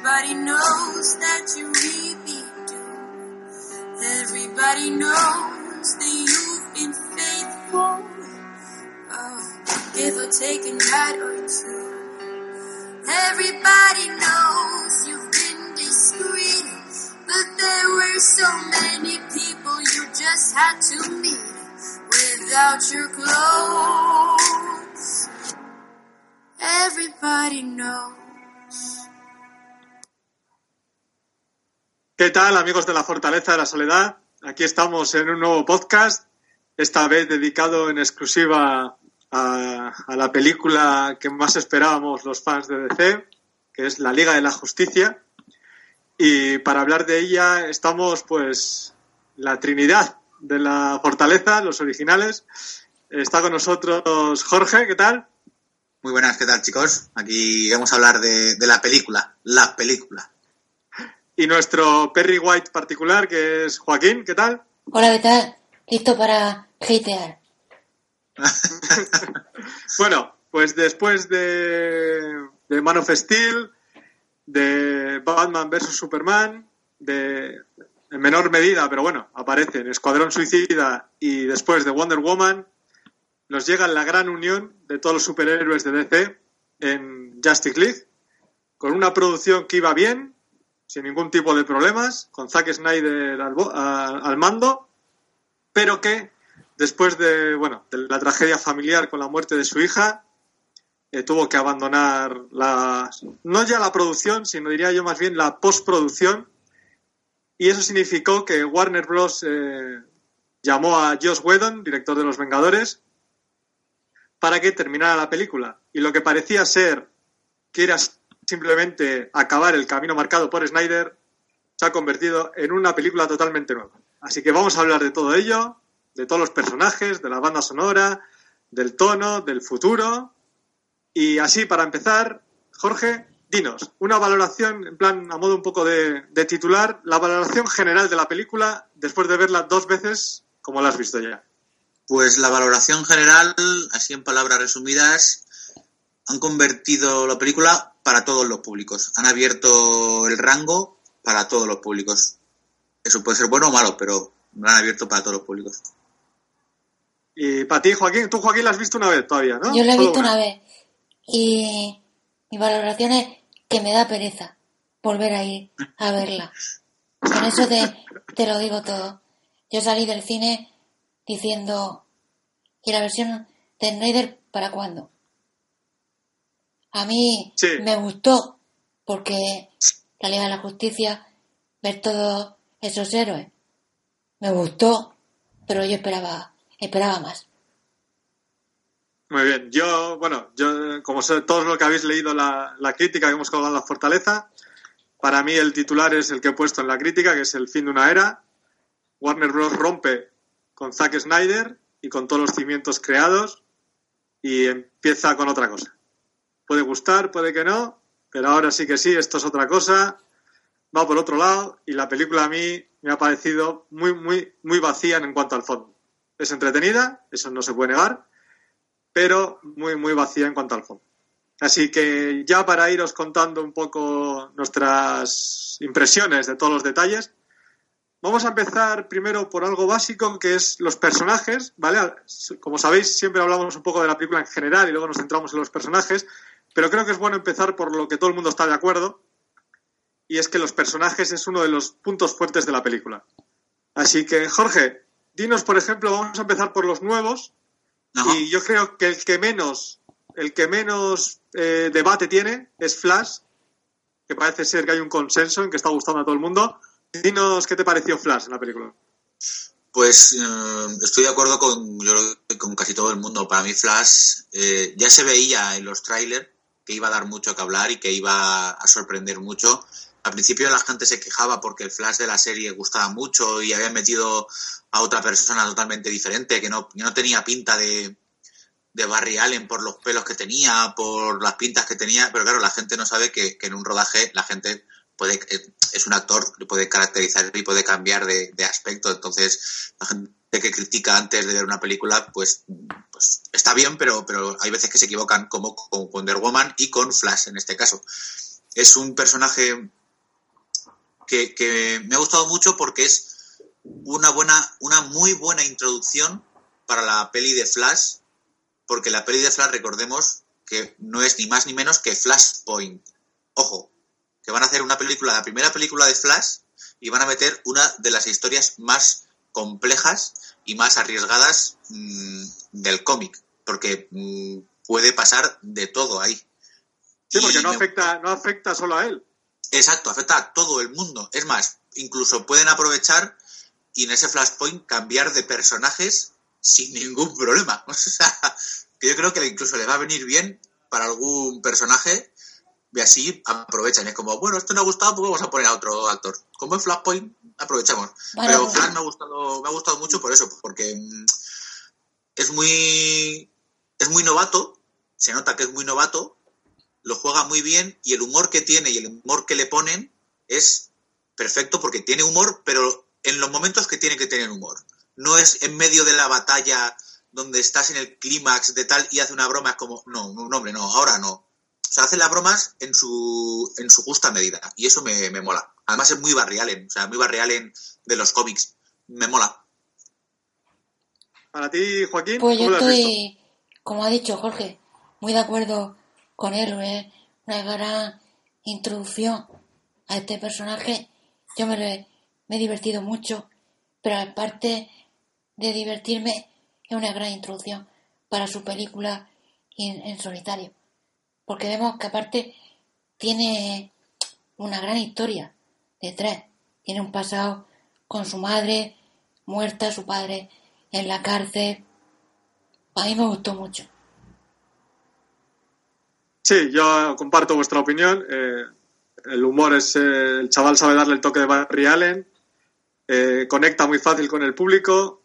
Everybody knows that you really do. Everybody knows that you've been faithful. Oh, give or take a night or two. Everybody knows you've been discreet, but there were so many people you just had to meet without your clothes. Everybody knows. ¿Qué tal amigos de la Fortaleza de la Soledad? Aquí estamos en un nuevo podcast, esta vez dedicado en exclusiva a, la película que más esperábamos los fans de DC, que es La Liga de la Justicia. Y para hablar de ella estamos pues la Trinidad de la Fortaleza, los originales. Está con nosotros Jorge, ¿qué tal? Muy buenas, ¿qué tal chicos? Aquí vamos a hablar de la película, la película. Y nuestro Perry White particular, que es Joaquín, ¿qué tal? Hola, ¿qué tal? Listo para hatear. bueno, pues después de, de, Man of Steel, de Batman vs. Superman, de en menor medida, pero bueno, aparece en Escuadrón Suicida y después de Wonder Woman, nos llega la gran unión de todos los superhéroes de DC en Justice League, con una producción que iba bien, sin ningún tipo de problemas, con Zack Snyder al, al, mando, pero que después de, bueno, de la tragedia familiar con la muerte de su hija, eh, tuvo que abandonar la, no ya la producción, sino diría yo más bien la postproducción, y eso significó que Warner Bros. Eh, llamó a Joss Whedon, director de Los Vengadores, para que terminara la película. Y lo que parecía ser que era simplemente acabar el camino marcado por Snyder, se ha convertido en una película totalmente nueva. Así que vamos a hablar de todo ello, de todos los personajes, de la banda sonora, del tono, del futuro. Y así, para empezar, Jorge, dinos, una valoración, en plan, a modo un poco de, titular, la valoración general de la película después de verla dos veces, como la has visto ya. Pues la valoración general, así en palabras resumidas, han convertido la película para todos los públicos. Han abierto el rango para todos los públicos. Eso puede ser bueno o malo, pero lo han abierto para todos los públicos. Y para ti, Joaquín, tú, Joaquín, la has visto una vez todavía, ¿no? Yo la he visto una vez. Y mi valoración es que me da pereza volver a ir a verla. Con eso te, te lo digo todo. Yo salí del cine diciendo, ¿y la versión de Snyder para cuándo? A mí Sí. me gustó porque la Liga de la Justicia, ver todos esos héroes, me gustó, pero yo esperaba, esperaba más. Muy bien. Yo, bueno, yo, como sé, todos los que habéis leído la, la crítica que hemos colgado en la Fortaleza, para mí el titular es el que he puesto en la crítica, que es el fin de una era. Warner Bros. rompe con Zack Snyder y con todos los cimientos creados y empieza con otra cosa. Puede gustar, puede que no, pero ahora sí que sí, esto es otra cosa, va por otro lado y la película a mí me ha parecido muy, muy, muy vacía en cuanto al fondo. Es entretenida, eso no se puede negar, pero muy, muy vacía en cuanto al fondo. Así que ya para iros contando un poco nuestras impresiones de todos los detalles, vamos a empezar primero por algo básico que es los personajes, ¿vale? Como sabéis, siempre hablamos un poco de la película en general y luego nos centramos en los personajes, pero creo que es bueno empezar por lo que todo el mundo está de acuerdo, y es que los personajes es uno de los puntos fuertes de la película. Así que, Jorge, dinos, por ejemplo, vamos a empezar por los nuevos, y yo creo que el que menos, el que menos eh, debate tiene es Flash, que parece ser que hay un consenso en que está gustando a todo el mundo. Dinos qué te pareció Flash en la película. Pues eh, estoy de acuerdo con, yo con casi todo el mundo. Para mí Flash eh, ya se veía en los trailers que iba a dar mucho que hablar y que iba a sorprender mucho. Al principio la gente se quejaba porque el Flash de la serie gustaba mucho y habían metido a otra persona totalmente diferente que no, que no tenía pinta de, de Barry Allen por los pelos que tenía, por las pintas que tenía, pero claro, la gente no sabe que, que en un rodaje la gente puede eh, es un actor, puede caracterizar y puede cambiar de, de, aspecto. Entonces, la gente que critica antes de ver una película, pues, pues está bien, pero, pero hay veces que se equivocan, como con Wonder Woman y con Flash en este caso. es un personaje que, que me ha gustado mucho porque es una buena, una muy buena introducción para la peli de Flash, porque la peli de Flash, recordemos, que no es ni más ni menos que Flashpoint. Ojo, que van a hacer una película, la primera película de Flash, y van a meter una de las historias más complejas y más arriesgadas mmm, del cómic, porque mmm, puede pasar de todo ahí. Sí, porque no, me... afecta, no afecta solo a él. Exacto, afecta a todo el mundo. Es más, incluso pueden aprovechar y en ese Flashpoint cambiar de personajes sin ningún problema. O sea, que yo creo que incluso le va a venir bien para algún personaje y así aprovechan. Es como, bueno, esto no ha gustado, pues vamos a poner a otro actor. Como en Flashpoint, aprovechamos. Pero Flash me ha gustado, me ha gustado mucho por eso, porque mm, es muy es muy novato, se nota que es muy novato, lo juega muy bien y el humor que tiene y el humor que le ponen es perfecto porque tiene humor, pero en los momentos que tiene que tener humor. No es en medio de la batalla donde estás en el clímax de tal y hace una broma, es como, no, no, hombre, no, ahora no. O sea, hace las bromas en su, en su justa medida y eso me, me mola. Además es muy barrialen, o sea, muy barrialen de los cómics. Me mola. Para ti, Joaquín, pues yo estoy, como ha dicho Jorge, muy de acuerdo con él, ¿eh? una gran introducción a este personaje. Yo me, lo he, me he divertido mucho, pero aparte de divertirme, es una gran introducción para su película en, en solitario. Porque vemos que aparte tiene una gran historia detrás. Tiene un pasado con su madre muerta, su padre en la cárcel. A mí me gustó mucho. Sí, yo comparto vuestra opinión. Eh, el humor es. Eh, el chaval sabe darle el toque de Barry Allen. Eh, conecta muy fácil con el público.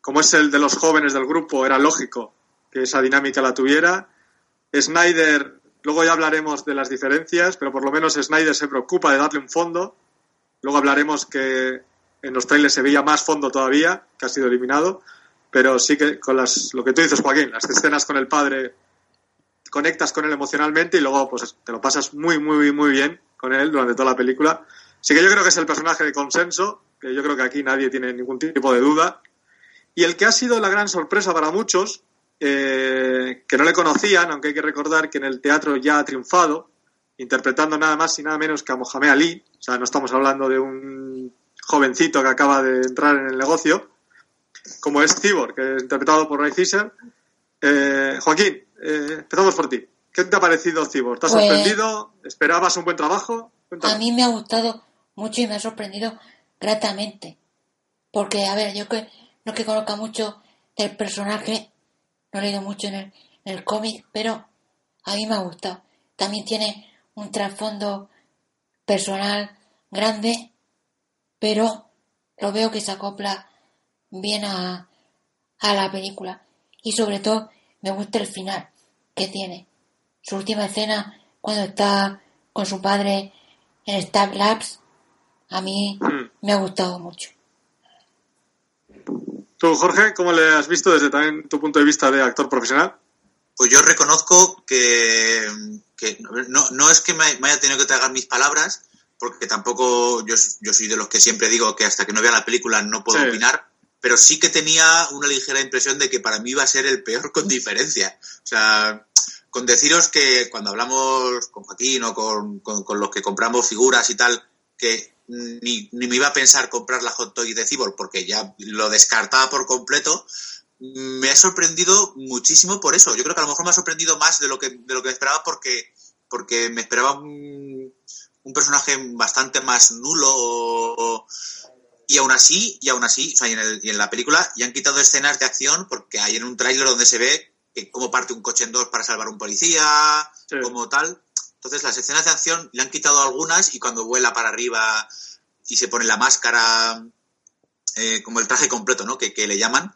Como es el de los jóvenes del grupo, era lógico que esa dinámica la tuviera. Snyder, luego ya hablaremos de las diferencias, pero por lo menos Snyder se preocupa de darle un fondo. Luego hablaremos que en los trailers se veía más fondo todavía, que ha sido eliminado. Pero sí que con las, lo que tú dices, Joaquín, las escenas con el padre conectas con él emocionalmente y luego pues te lo pasas muy, muy, muy bien con él durante toda la película. Sí que yo creo que es el personaje de consenso, que yo creo que aquí nadie tiene ningún tipo de duda. Y el que ha sido la gran sorpresa para muchos, eh, que no le conocían, aunque hay que recordar que en el teatro ya ha triunfado, interpretando nada más y nada menos que a Mohamed Ali. O sea, no estamos hablando de un jovencito que acaba de entrar en el negocio, como es Cibor, que es interpretado por Ray Fisher. Eh, Joaquín, eh, empezamos por ti. ¿Qué te ha parecido Cibor? ¿Te has pues, sorprendido? ¿Esperabas un buen trabajo? Cuéntame. A mí me ha gustado mucho y me ha sorprendido gratamente. Porque, a ver, yo que no que conozca mucho del personaje, no he leído mucho en el, en el cómic, pero a mí me ha gustado. También tiene un trasfondo personal grande, pero lo veo que se acopla bien a, a la película. Y sobre todo me gusta el final que tiene. Su última escena, cuando está con su padre en Star Labs, a mí mm. me ha gustado mucho. Tú, Jorge, ¿cómo le has visto desde también tu punto de vista de actor profesional? Pues yo reconozco que, que no, no, es que me, haya tenido que tragar mis palabras, porque tampoco yo, yo, soy de los que siempre digo que hasta que no vea la película no puedo sí. opinar, pero sí que tenía una ligera impresión de que para mí iba a ser el peor con diferencia. O sea, con deciros que cuando hablamos con Joaquín o con, con, con los que compramos figuras y tal, que ni, ni, me iba a pensar comprar la hot toy de Cibor porque ya lo descartaba por completo. Me ha sorprendido muchísimo por eso. Yo creo que a lo mejor me ha sorprendido más de lo que, de lo que esperaba porque, porque me esperaba un, un personaje bastante más nulo o, y aún así, y aún así, o sea, y en, el, y en, la película ya han quitado escenas de acción porque hay en un tráiler donde se ve que cómo parte un coche en dos para salvar a un policía, sí. como tal. Entonces las escenas de acción le han quitado algunas y cuando vuela para arriba y se pone la máscara, eh, como el traje completo, ¿no? Que, que le llaman,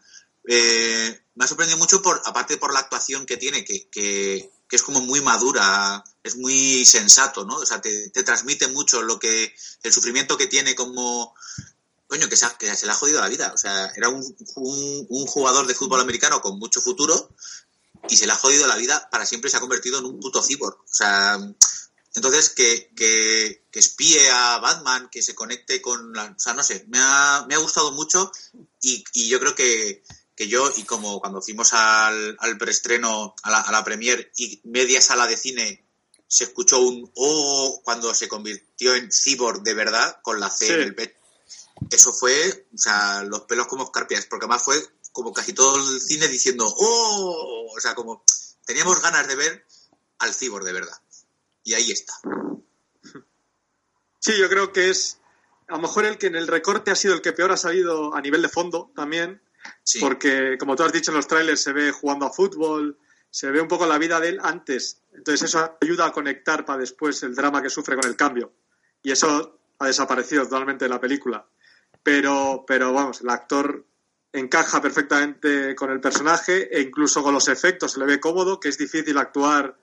eh, me ha sorprendido mucho, por aparte por la actuación que tiene, que, que, que, es como muy madura, es muy sensato, ¿no? O sea, te, te, transmite mucho lo que, el sufrimiento que tiene como, coño, que se, que se le ha jodido la vida. O sea, era un, un jugador de fútbol americano con mucho futuro y se le ha jodido la vida para siempre se ha convertido en un puto cyborg. O sea, Entonces, que, que, que, espíe a Batman, que se conecte con la... O sea, no sé, me ha, me ha gustado mucho y, y yo creo que, que, yo, y como cuando fuimos al, al preestreno, a la, a la premier y media sala de cine se escuchó un oh cuando se convirtió en cyborg de verdad con la C sí. en el pecho. Eso fue, o sea, los pelos como escarpias, porque además fue como casi todo el cine diciendo oh, o sea, como teníamos ganas de ver al cyborg de verdad. Y ahí está. Sí, yo creo que es a lo mejor el que en el recorte ha sido el que peor ha salido a nivel de fondo también, sí. porque como tú has dicho en los trailers se ve jugando a fútbol, se ve un poco la vida de él antes, entonces eso ayuda a conectar para después el drama que sufre con el cambio. Y eso ha desaparecido totalmente de la película. Pero, pero vamos, el actor encaja perfectamente con el personaje e incluso con los efectos se le ve cómodo, que es difícil actuar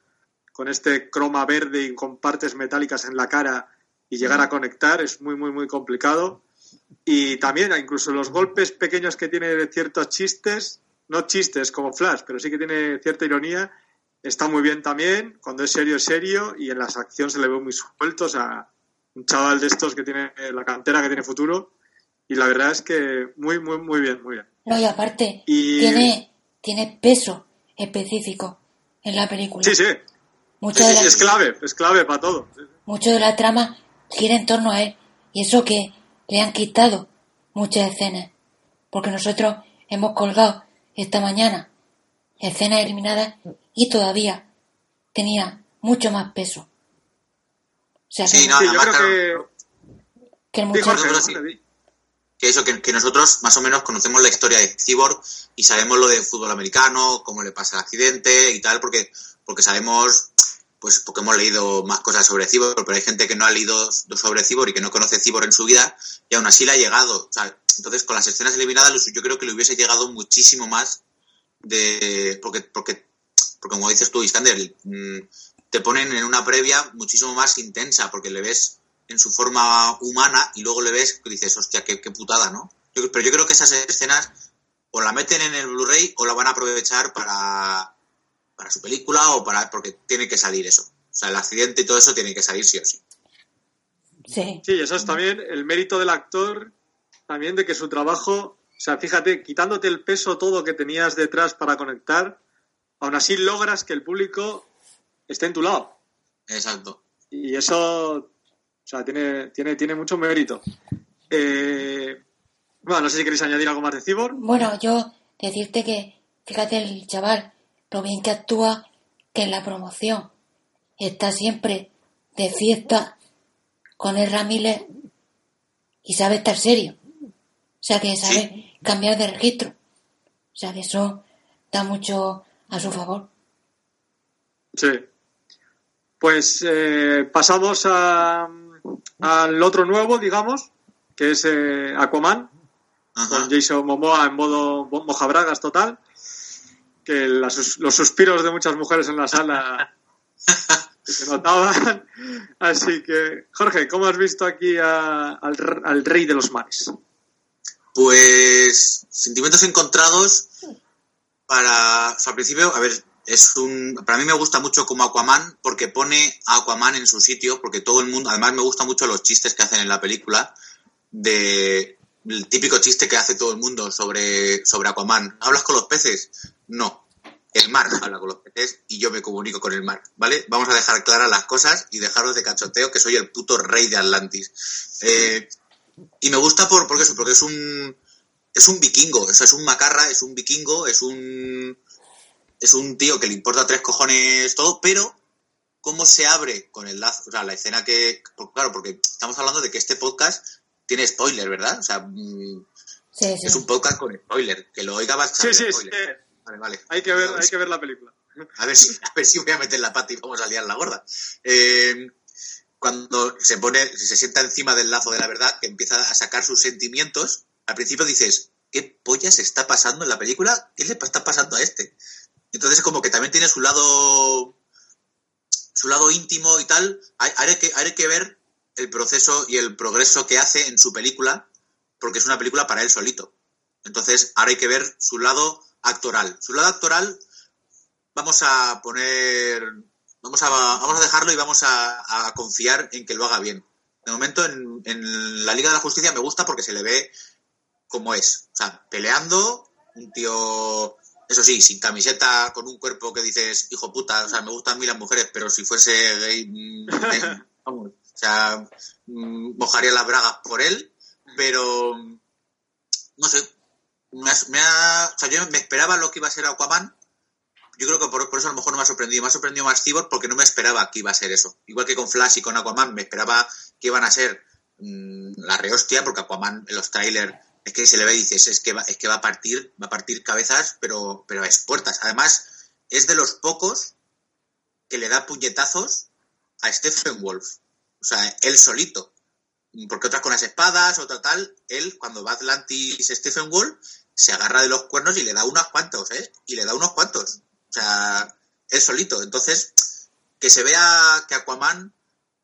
con este croma verde y con partes metálicas en la cara y llegar a conectar, es muy, muy, muy complicado. Y también, incluso los golpes pequeños que tiene de ciertos chistes, no chistes como Flash, pero sí que tiene cierta ironía, está muy bien también, cuando es serio es serio y en las acciones se le ve muy suelto, o sea, un chaval de estos que tiene la cantera, que tiene futuro, y la verdad es que muy, muy, muy bien, muy bien. No, y aparte, y... tiene, tiene peso específico en la película. Sí, sí. Mucho es, de la, es clave, es clave para todo. Mucho de la trama gira en torno a él, y eso que le han quitado muchas escenas, porque nosotros hemos colgado esta mañana escenas eliminadas y todavía tenía mucho más peso. O sea, sí, que, no, sí, yo creo que, que el muchacho... Sí, Jorge, sí. Que eso, que, nosotros más o menos conocemos la historia de Cyborg y sabemos lo de fútbol americano, cómo le pasa el accidente y tal, porque, porque sabemos, pues porque hemos leído más cosas sobre Cyborg, pero hay gente que no ha leído sobre Cyborg y que no conoce Cyborg en su vida y aún así le ha llegado. Entonces, con las escenas eliminadas, yo creo que le hubiese llegado muchísimo más de. Porque, porque, porque como dices tú, Iskander, te ponen en una previa muchísimo más intensa, porque le ves en su forma humana y luego le ves y dices, hostia, qué, qué putada, ¿no? Yo, pero yo creo que esas escenas o la meten en el Blu-ray o la van a aprovechar para, para su película o para. porque tiene que salir eso. O sea, el accidente y todo eso tiene que salir sí o sí. Sí. Sí, eso es también el mérito del actor también de que su trabajo, o sea, fíjate, quitándote el peso todo que tenías detrás para conectar, aún así logras que el público esté en tu lado. Exacto. Y eso, sea, tiene, tiene, tiene mucho mérito. Eh, bueno, no sé si queréis añadir algo más de Cyborg. Bueno, yo decirte que, fíjate el chaval, lo bien que actúa, que en la promoción está siempre de fiesta con el Ramírez y sabe estar serio. O sea que sabe sí. cambiar de registro. O sea que eso da mucho a su favor. Sí. Pues eh, pasamos a, al otro nuevo, digamos, que es eh, Aquaman, Ajá. con Jason Momoa en modo mojabragas total. Que las, los suspiros de muchas mujeres en la sala se notaban. Así que, Jorge, ¿cómo has visto aquí a, al, al rey de los mares? Pues sentimientos encontrados para, o sea, al principio, a ver, es un, para mí me gusta mucho como Aquaman porque pone a Aquaman en su sitio, porque todo el mundo, además me gustan mucho los chistes que hacen en la película, de el típico chiste que hace todo el mundo sobre, sobre Aquaman. ¿Hablas con los peces? No. El mar habla con los peces y yo me comunico con el mar, ¿vale? Vamos a dejar claras las cosas y dejaros de cachoteo que soy el puto rey de Atlantis. Eh, y me gusta por, porque, eso, porque es un es un vikingo, o sea, es un macarra, es un vikingo, es un es un tío que le importa tres cojones todo, pero cómo se abre con el lazo, o sea, la escena que, claro, porque estamos hablando de que este podcast tiene spoiler, ¿verdad? O sea, sí, sí. es un podcast con spoiler, que lo oiga bastante. Sí, sí, spoiler. sí. Vale, vale. Hay que ver, hay que ver la película. A ver si, a ver si voy a meter la pata y vamos a liar la gorda. Eh, cuando se pone, se sienta encima del lazo de la verdad, que empieza a sacar sus sentimientos, al principio dices, ¿qué pollas está pasando en la película? ¿Qué le está pasando a este? Entonces como que también tiene su lado su lado íntimo y tal. Hay, que, hay que ver el proceso y el progreso que hace en su película, porque es una película para él solito. Entonces ahora hay que ver su lado actoral. Su lado actoral, vamos a poner Vamos a, vamos a dejarlo y vamos a, a confiar en que lo haga bien. De momento en, en la Liga de la Justicia me gusta porque se le ve como es. O sea, peleando, un tío, eso sí, sin camiseta, con un cuerpo que dices, hijo puta, o sea, me gustan a mí las mujeres, pero si fuese gay, mm, eh, vamos, o sea, mm, mojaría las bragas por él, pero no sé, me, ha- me ha- o sea, yo me esperaba lo que iba a ser Aquaman. Yo creo que por, por eso a lo mejor no me ha sorprendido. Me ha sorprendido más Cyborg porque no me esperaba que iba a ser eso. Igual que con Flash y con Aquaman, me esperaba que iban a ser mm, la rehostia, porque Aquaman en los trailers es que se le ve y dices, es que va, es que va a partir, va a partir cabezas, pero, pero a expuertas. Además, es de los pocos que le da puñetazos a Stephen Wolf. O sea, él solito. Porque otras con las espadas, otra tal, él cuando va Atlantis Stephen Wolf se agarra de los cuernos y le da unos cuantos, ¿eh? Y le da unos cuantos. O sea, él solito. Entonces, que se vea que Aquaman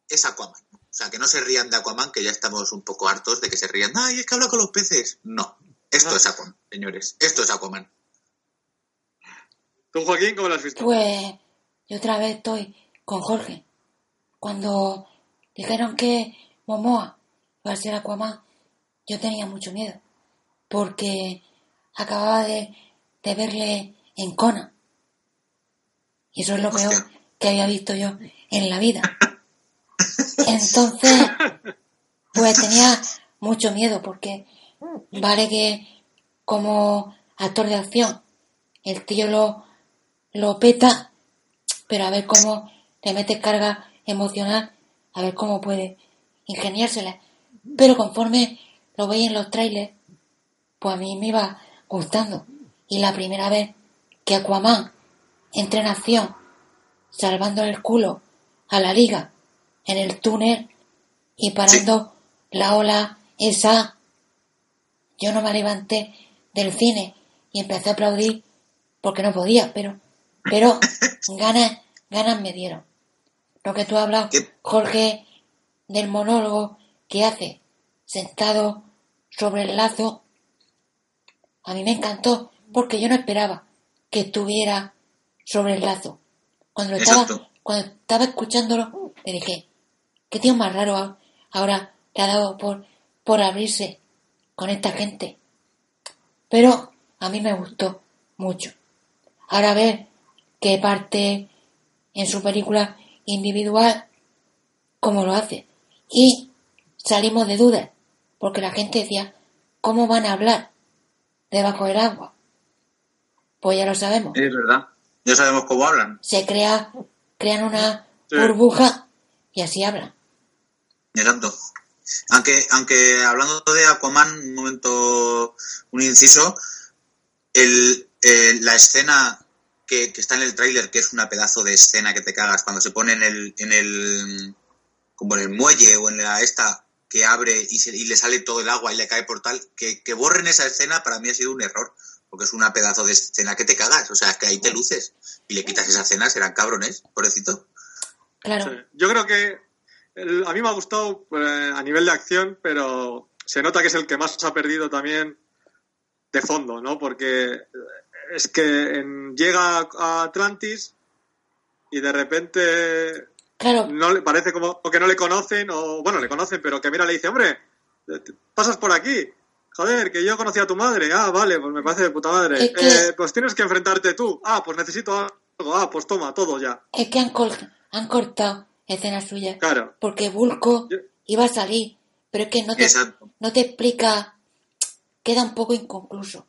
es Aquaman. O sea, que no se rían de Aquaman, que ya estamos un poco hartos de que se rían. Ay, es que habla con los peces. No. Esto No. es Aquaman, señores. Esto es Aquaman. ¿Tú, Joaquín, cómo lo has visto? Pues yo otra vez estoy con Jorge. Cuando dijeron que Momoa iba a ser Aquaman, yo tenía mucho miedo. Porque acababa de, de verle en Conan. Y eso es lo Hostia. peor que había visto yo en la vida. Entonces, pues tenía mucho miedo porque vale que como actor de acción el tío lo, lo peta, pero a ver cómo le mete carga emocional, a ver cómo puede ingeniársela. Pero conforme lo veía en los trailers, pues a mí me iba gustando. Y la primera vez que Aquaman entra en acción, salvando el culo a la liga en el túnel y parando la ola esa, yo no me levanté del cine y empecé a aplaudir porque no podía, pero, pero ganas, ganas me dieron. Lo que tú ¿Qué? Jorge, del monólogo que hace sentado sobre el lazo, a mí me encantó porque yo no esperaba que estuviera sobre el lazo. Cuando lo estaba, cuando estaba escuchándolo, le dije, qué tío más raro ahora le ha dado por, por abrirse con esta gente. Pero a mí me gustó mucho. Ahora a ver qué parte en su película individual, cómo lo hace. Y salimos de dudas, porque la gente decía, ¿cómo van a hablar debajo del agua? Pues ya lo sabemos. Es verdad. Ya sabemos cómo hablan. Se crea, crean una Sí. burbuja y así hablan. Exacto. Aunque, aunque hablando de Aquaman, un momento, un inciso, el, el- la escena que, que está en el tráiler, que es una pedazo de escena que te cagas, cuando se pone en el, en el, como en el muelle o en la esta, que abre y, se- y le sale todo el agua y le cae por tal, que, que borren esa escena para mí ha sido un error, porque es una pedazo de escena que te cagas, o sea, es que ahí te luces y le quitas esa escena, serán cabrones, pobrecito. Claro, Sí. Yo creo que el- a mí me ha gustado eh, a nivel de acción, pero se nota que es el que más se ha perdido también de fondo, ¿no? Porque es que en- llega a Atlantis y de repente claro, no le parece como o que no le conocen o bueno le conocen pero que mira le dice hombre pasas por aquí. Joder que yo conocí a tu madre. Ah vale pues me parece de puta madre. Eh, pues tienes que enfrentarte tú. Ah pues necesito algo. Ah pues toma todo ya es que han, col- han cortado escenas suyas. claro Porque Bulco Yo- iba a salir, pero es que no te, Exacto. no te explica, queda un poco inconcluso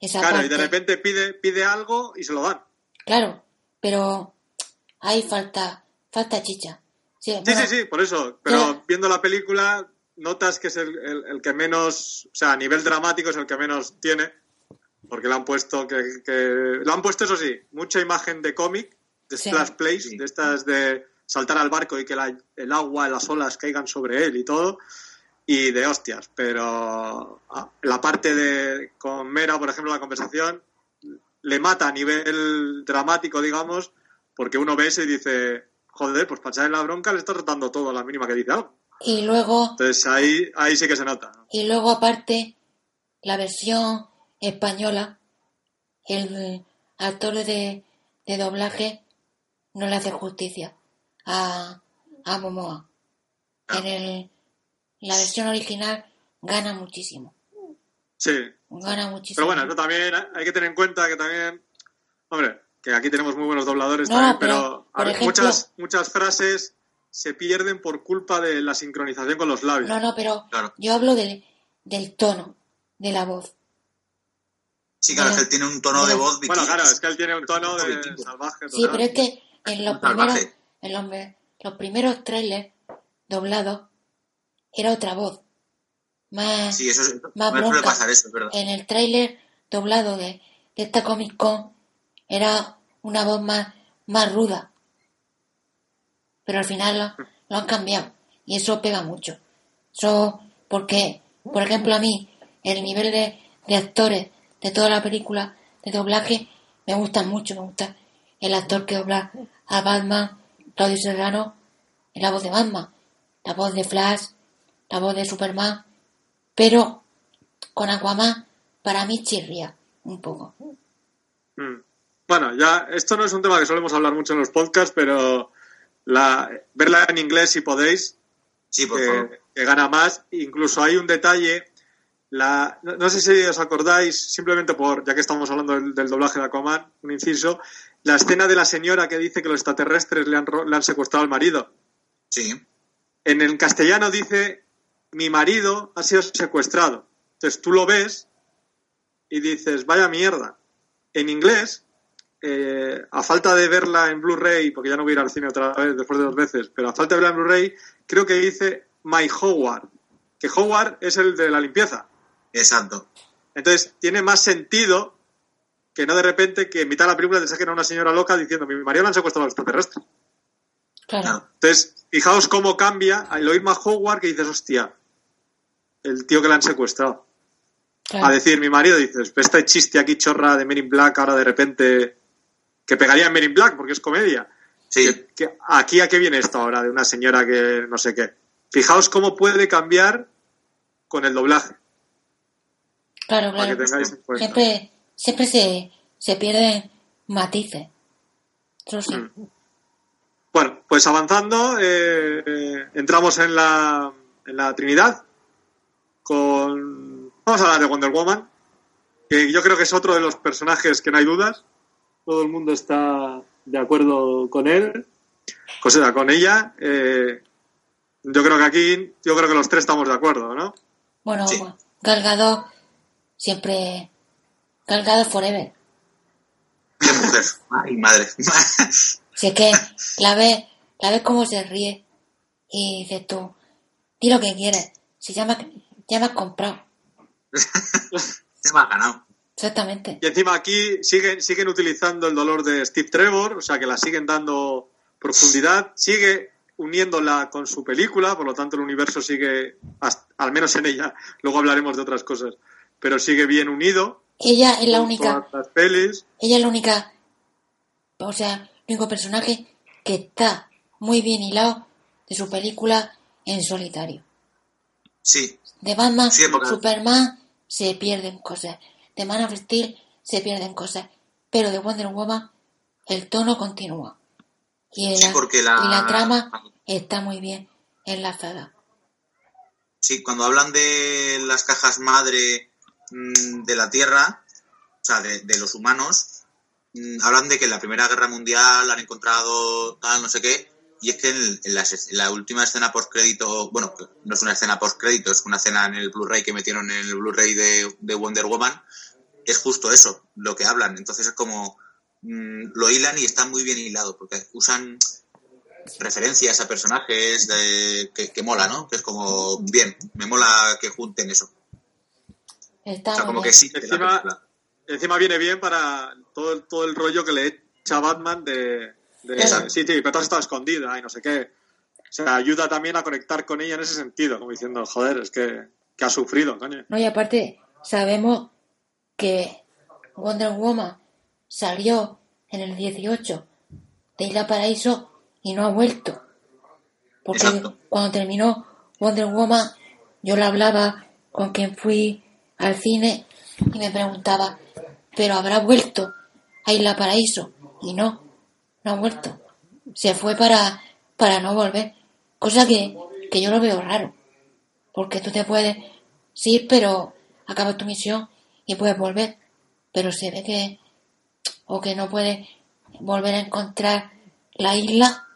esa claro y de repente pide pide algo y se lo dan Claro, pero ahí falta, falta chicha. Sí, sí bueno, sí sí por eso pero Ya. viendo la película notas que es el, el- el que menos o sea a nivel dramático es el que menos tiene porque le han puesto que, que le han puesto eso sí mucha imagen de cómic de Sí. Splash Place Sí. de estas de saltar al barco y que la- el agua las olas caigan sobre él y todo y de hostias pero ah, la parte de con Mera por ejemplo la conversación le mata a nivel dramático digamos porque uno ve eso y dice joder pues para echarle la bronca le está tratando todo a la mínima que dice algo Y luego, entonces ahí ahí sí que se nota ¿no? y luego aparte, la versión española, el actor de, de doblaje no le hace justicia a, a Momoa. En el, la versión original gana muchísimo. Sí. Gana muchísimo. Pero bueno, eso también hay que tener en cuenta que también, hombre, que aquí tenemos muy buenos dobladores No, también, pero, pero, a por ver, ejemplo- muchas, muchas frases se pierden por culpa de la sincronización con los labios. No, no, pero Claro. yo hablo del, del tono de la voz. Sí, claro, es que él tiene un tono de voz Bueno, claro, es que él tiene un tono de salvaje. Sí, pero es que en los primeros, en los, los primeros trailers doblados era otra voz. Más, Sí, eso es, más bronca. pasar eso. En el tráiler doblado de, de esta Comic Con era una voz más, más ruda. Pero al final lo, lo han cambiado. Y eso pega mucho. Eso porque, por ejemplo, a mí, el nivel de, de actores de toda la película de doblaje me gustan mucho. Me gusta el actor que dobla a Batman, Claudio Serrano, en la voz de Batman, la voz de Flash, la voz de Superman. Pero con Aquaman, para mí chirría un poco. Mm. Bueno, ya, esto no es un tema que solemos hablar mucho en los podcasts, pero la, verla en inglés si podéis, Sí, por favor. que gana más. Incluso hay un detalle, la, no, no sé si os acordáis, simplemente por, ya que estamos hablando del, del doblaje de Aquaman, un inciso, la escena de la señora que dice que los extraterrestres le han, le han secuestrado al marido. Sí, En el castellano dice, mi marido ha sido secuestrado. Entonces tú lo ves y dices, vaya mierda. En inglés, eh, a falta de verla en Blu-ray, porque ya no voy a ir al cine otra vez después de dos veces, pero a falta de verla en Blu-ray, creo que dice My Howard, que Howard es el de la limpieza. Exacto. Entonces tiene más sentido que no de repente que en mitad de la película te saquen a una señora loca diciendo, mi marido le han secuestrado a los extraterrestres. Claro. Entonces, fijaos cómo cambia al oír más Howard que dices, hostia, el tío que le han secuestrado. claro. A decir, mi marido, dices, "Pues este chiste aquí chorra de Men in Black ahora de repente, que pegaría en Men in Black porque es comedia. Sí, Que- que- ¿Aquí a qué viene esto ahora de una señora que no sé qué? Fijaos cómo puede cambiar con el doblaje, claro, para que claro. tengáis en cuenta. Siempre, siempre se, se pierden matices. Mm. Bueno, pues avanzando, eh, eh, entramos en la, en la Trinidad con... Vamos a hablar de Wonder Woman, que yo creo que es otro de los personajes que no hay dudas. Todo el mundo está de acuerdo con él, o sea, con ella. Eh, yo creo que aquí, yo creo que los tres estamos de acuerdo, ¿no? Bueno, Sí. Siempre... Gal Gadot forever. qué mujer. Ay, madre. Si es que la ves, la ves cómo se ríe y dices tú, di lo que quieres. Si ya me, has- ya me has comprado. Se me ha ganado. Exactamente. Y encima aquí siguen, siguen utilizando el dolor de Steve Trevor, o sea que la siguen dando profundidad, sigue uniéndola con su película, por lo tanto el universo sigue, hasta- al menos en ella, luego hablaremos de otras cosas, pero sigue bien unido. Ella es la única, las pelis. ella es la única, o sea, el único personaje que está muy bien hilado de su película en solitario. Sí, De Batman, Sí, Superman se pierden cosas. De Man of Steel se pierden cosas. Pero de Wonder Woman el tono continúa. Y Sí, la, porque la- y la trama está muy bien enlazada. sí, cuando hablan de las cajas madre de la Tierra, o sea, de, de los humanos, mm, hablan de que en la Primera Guerra Mundial han encontrado tal, no sé qué, y es que en, la última escena post-crédito, bueno, no es una escena post-crédito, es una escena en el Blu-ray que metieron en el Blu-ray de, de Wonder Woman, es justo eso, lo que hablan. Entonces es como, mm, lo hilan y está muy bien hilado, porque usan referencias a personajes de- que, que mola, ¿no? Que es como, bien, me mola que junten eso. Está O sea, muy como bien. que sí, Encima- viene bien para todo, el- todo el rollo que le echa Batman de, de sí, sí, pero tú has estado escondida y no sé qué. O sea, ayuda también a conectar con ella en ese sentido, como diciendo, joder, es que, que ha sufrido, coño. No, y aparte, sabemos que Wonder Woman salió en el 18 de Isla Paraíso y no ha vuelto. Porque Exacto. cuando terminó Wonder Woman, yo la hablaba con quien fui al cine y me preguntaba, ¿pero habrá vuelto a Isla Paraíso? Y no, no ha vuelto. se fue para, para no volver. Cosa que, que yo lo veo raro. Porque tú te puedes, sí, pero acabas tu misión y puedes volver. Pero se ve que, o que no puedes volver a encontrar la isla,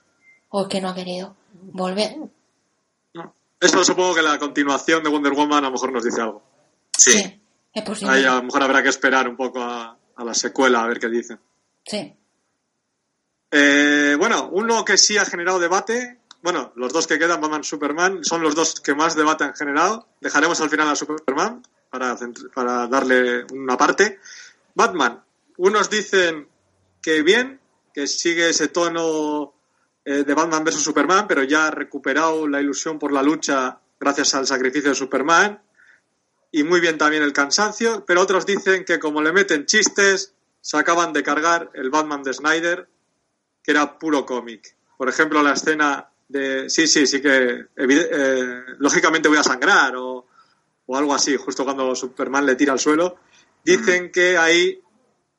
o que no ha querido volver. Eso supongo que la continuación de Wonder Woman a lo mejor nos dice algo. Sí. Sí, es posible. Ahí a lo mejor habrá que esperar un poco a, a la secuela a ver qué dicen. Sí. Eh, bueno, uno que sí ha generado debate, bueno, los dos que quedan, Batman Superman, son los dos que más debate han generado. Dejaremos al final a Superman para darle una parte. Batman, unos dicen que bien, que sigue ese tono eh, de Batman vs Superman, pero ya ha recuperado la ilusión por la lucha gracias al sacrificio de Superman. Y muy bien también el cansancio, pero otros dicen que como le meten chistes, se acaban de cargar el Batman de Snyder, que era puro cómic. Por ejemplo, la escena de, sí, sí, sí que eh, lógicamente voy a sangrar o, o algo así, justo cuando Superman le tira al suelo. Dicen que ahí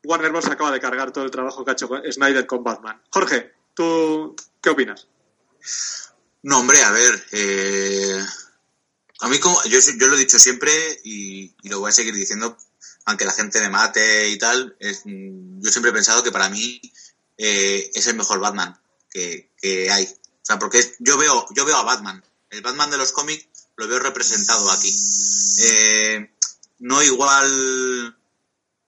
Warner Bros. acaba de cargar todo el trabajo que ha hecho Snyder con Batman. Jorge, ¿tú qué opinas? No, hombre, a ver. eh, a mí, como yo, yo lo he dicho siempre y, y lo voy a seguir diciendo, aunque la gente me mate y tal, mm, yo siempre he pensado que para mí eh, es el mejor Batman que, que hay. O sea, porque es- yo veo yo veo a Batman. El Batman de los cómics lo veo representado aquí. Eh, no igual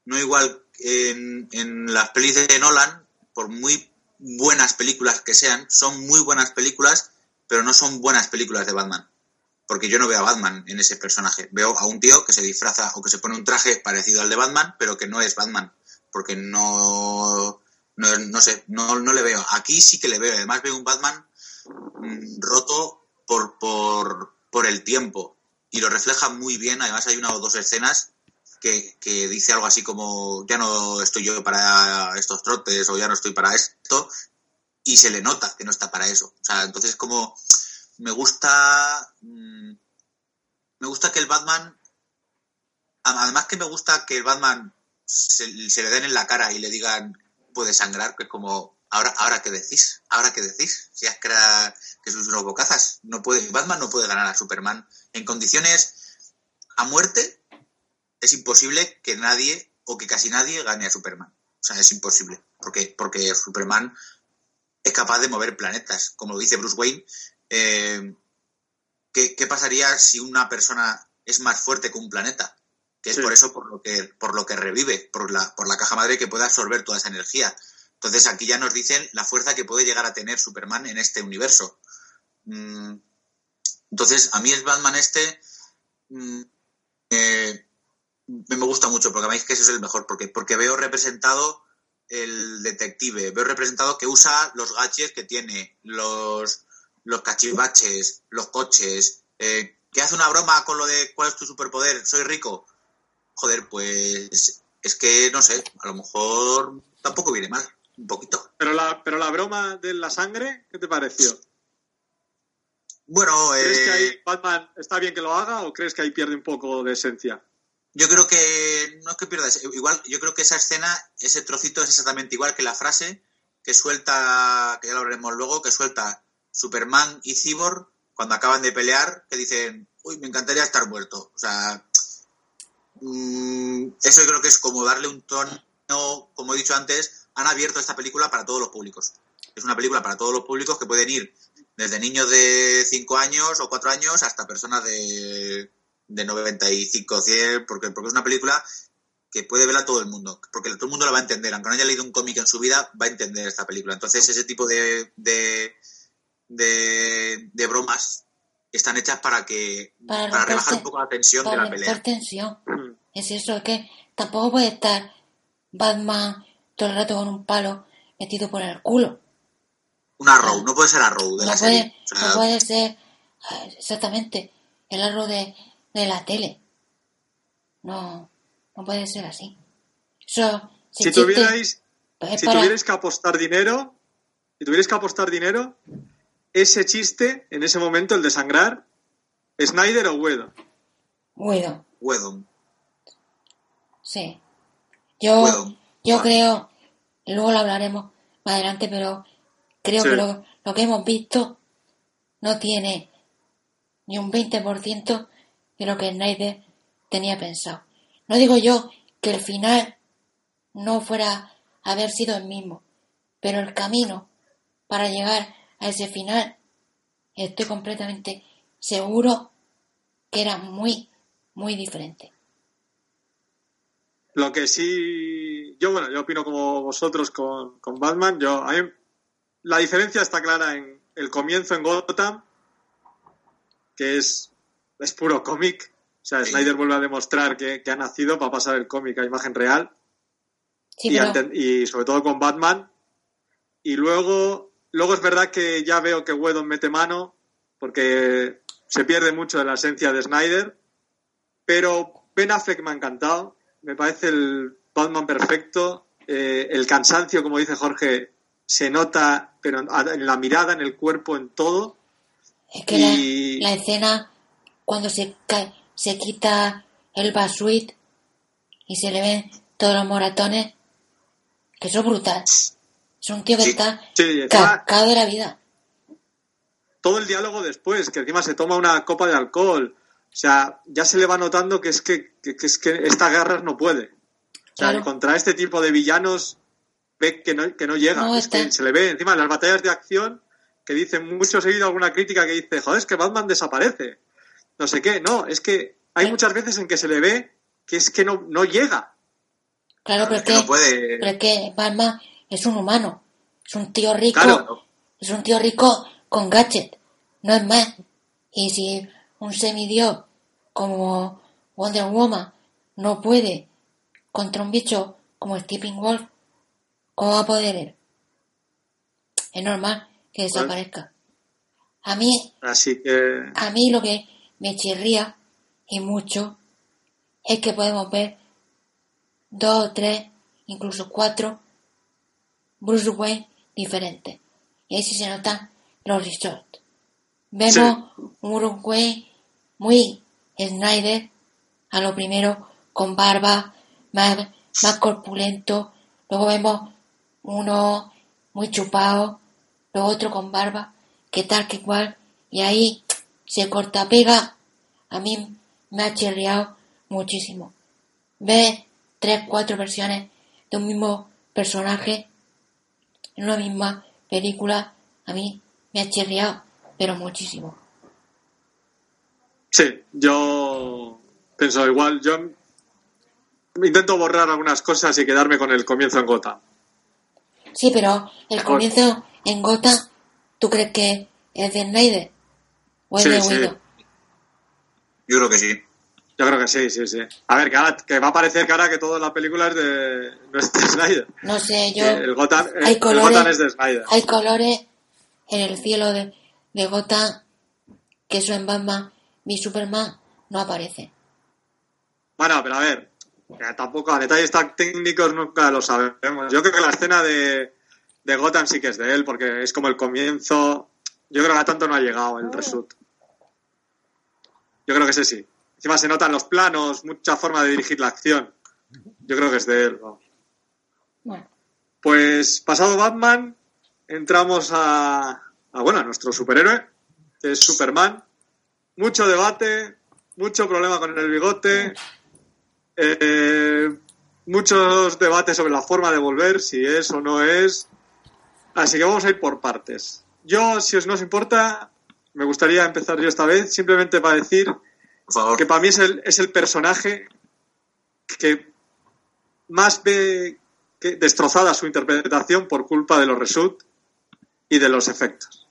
no igual en, en las pelis de Nolan, por muy buenas películas que sean, son muy buenas películas, pero no son buenas películas de Batman. Porque yo no veo a Batman en ese personaje. Veo a un tío que se disfraza o que se pone un traje parecido al de Batman, pero que no es Batman. Porque no, no, no sé, no, no le veo. Aquí sí que le veo. Además veo un Batman mm, roto por, por, por el tiempo. Y lo refleja muy bien. Además hay una o dos escenas que, que dice algo así como ya no estoy yo para estos trotes o ya no estoy para esto y se le nota que no está para eso. O sea, entonces como me gusta mm, me gusta que el Batman además que me gusta que el Batman se, se le den en la cara y le digan puede sangrar, que es como ahora ahora qué decís, ahora qué decís, si que, era- que sois unos bocazas, no puede Batman no puede ganar a Superman en condiciones a muerte es imposible que nadie o que casi nadie gane a Superman. O sea, es imposible. Porque, porque Superman es capaz de mover planetas. Como dice Bruce Wayne, eh, ¿qué, qué pasaría si una persona es más fuerte que un planeta? Que es Sí. por eso por lo que, por lo que revive, por la, por la caja madre que puede absorber toda esa energía. Entonces aquí ya nos dicen la fuerza que puede llegar a tener Superman en este universo. Mm, Entonces, a mí el Batman este mm, eh, me me gusta mucho, porque a mí es que ese es el mejor, porque, porque veo representado el detective, veo representado que usa los gadgets que tiene, los, los cachivaches, los coches, eh, que hace una broma con lo de cuál es tu superpoder, soy rico. Joder, pues es que no sé, a lo mejor tampoco viene mal, un poquito. Pero la, pero la broma de la sangre, ¿qué te pareció? Bueno, ¿Crees que eh, ahí Batman está bien que lo haga o crees que ahí pierde un poco de esencia? Yo creo que no es que pierdas. Igual, yo creo que esa escena, ese trocito es exactamente igual que la frase que suelta, que ya lo veremos luego, que suelta Superman y Cyborg cuando acaban de pelear, que dicen, uy, me encantaría estar muerto. O sea, mm, eso yo creo que es como darle un tono, como he dicho antes, han abierto esta película para todos los públicos. Es una película para todos los públicos que pueden ir desde niños de 5 años o 4 años hasta personas de, de 95, 100, porque, porque es una película que puede verla todo el mundo, porque todo el mundo la va a entender, aunque no haya leído un cómic en su vida, va a entender esta película. Entonces, ese tipo de, de, de, de bromas están hechas para que Para para, rebajar un poco la tensión de la pelea. tensión. Es eso, es que tampoco puede estar Batman todo el rato con un palo metido por el culo. Un Arrow, no puede ser Arrow de No la puede, serie. O sea, no puede ser ah, exactamente el arrow de, de la tele. No, no puede ser así. Eso, Si tuvierais, pues es si para- tuvierais que apostar dinero, si tuvierais que apostar dinero, ese chiste, en ese momento, el de sangrar, ¿Snyder o? Guido, Whedon. sí. Yo, yo Vale. creo, luego lo hablaremos más adelante, pero creo Sí. que lo, lo que hemos visto no tiene ni un 20% de lo que Snyder tenía pensado. No digo yo que el final no fuera a haber sido el mismo, pero el camino para llegar a ese final estoy completamente seguro que era muy, muy diferente. Lo que sí, yo bueno, yo opino como vosotros con, con Batman. Yo, a mí, la diferencia está clara en el comienzo en Gotham, que es, es puro cómic. O sea. Snyder vuelve a demostrar que, que ha nacido para pasar el cómic a imagen real. Sí, y, pero ante- y sobre todo con Batman. Y luego, luego es verdad que ya veo que Whedon mete mano, porque se pierde mucho de la esencia de Snyder. Pero Ben Affleck me ha encantado. Me parece el Batman perfecto. Eh, el cansancio, como dice Jorge, se nota, pero en- la mirada, en el cuerpo, en todo. es que y- la, la escena cuando se, se quita el basuit y se le ven todos los moratones, que eso es brutal. Es un tío que Sí. está Sí, cascado de la vida. todo el diálogo después, que encima se toma una copa de alcohol. O sea, ya se le va notando que es que, que- que es que esta guerra no puede. O sea, Claro. contra este tipo de villanos ve que no, que no llega. No, es que se le ve encima en las batallas de acción que dicen mucho seguido alguna crítica que dice, joder, es que Batman desaparece. No sé qué. No, es que hay muchas veces en que se le ve que es que no, no llega. Claro, pero Es es que que, no puede. pero es que Batman es un humano. Es un tío rico. Claro, no. Es un tío rico con gadget. No es más. Y si un semidios como Wonder Woman no puede contra un bicho como Stephen Wolf, ¿cómo va a poder él? Es normal que desaparezca. A mí, Así que a mí lo que me chirría y mucho es que podemos ver dos, tres, incluso cuatro Bruce Wayne diferentes. Y ahí sí se notan los resorts. Vemos un Bruce Wayne muy Snyder, a lo primero con barba, más, más corpulento. Luego vemos uno muy chupado, luego otro con barba, que tal que cual. Y ahí se corta pega. A mí me ha chirriado muchísimo. Ver tres, cuatro versiones de un mismo personaje en una misma película, a mí me ha chirriado, pero muchísimo. Sí, yo pienso igual. Yo intento borrar algunas cosas y quedarme con el comienzo en Gotham. Sí, pero el comienzo en Gotham, ¿tú crees que es de Snyder? ¿O es Sí, de sí. Widow? Yo creo que sí. Yo creo que sí, sí, sí. A ver, que, ahora- que va a parecer que ahora que toda la película es de, no es de Snyder. No sé, yo... El Gotham, hay el colores- Gotham es de Snyder. Hay colores en el cielo de, de Gotham que eso en Batman y Superman no aparece. Bueno, pero a ver, tampoco a detalles tan técnicos nunca lo sabemos. Yo creo que la escena de, de Gotham sí que es de él, porque es como el comienzo. Yo creo que a tanto no ha llegado el reshoot. Yo creo que ese sí. Encima se notan los planos, mucha forma de dirigir la acción. Yo creo que es de él. Bueno, Pues pasado Batman, entramos a, a, bueno, a nuestro superhéroe, que es Superman. Mucho debate, mucho problema con el bigote, eh, muchos debates sobre la forma de volver, si es o no es. Así que vamos a ir por partes. Yo, si os no os importa, me gustaría empezar yo esta vez, simplemente para decir Por favor. que para mí es el, es el personaje que más ve que destrozada su interpretación por culpa de los reshoot y de los efectos.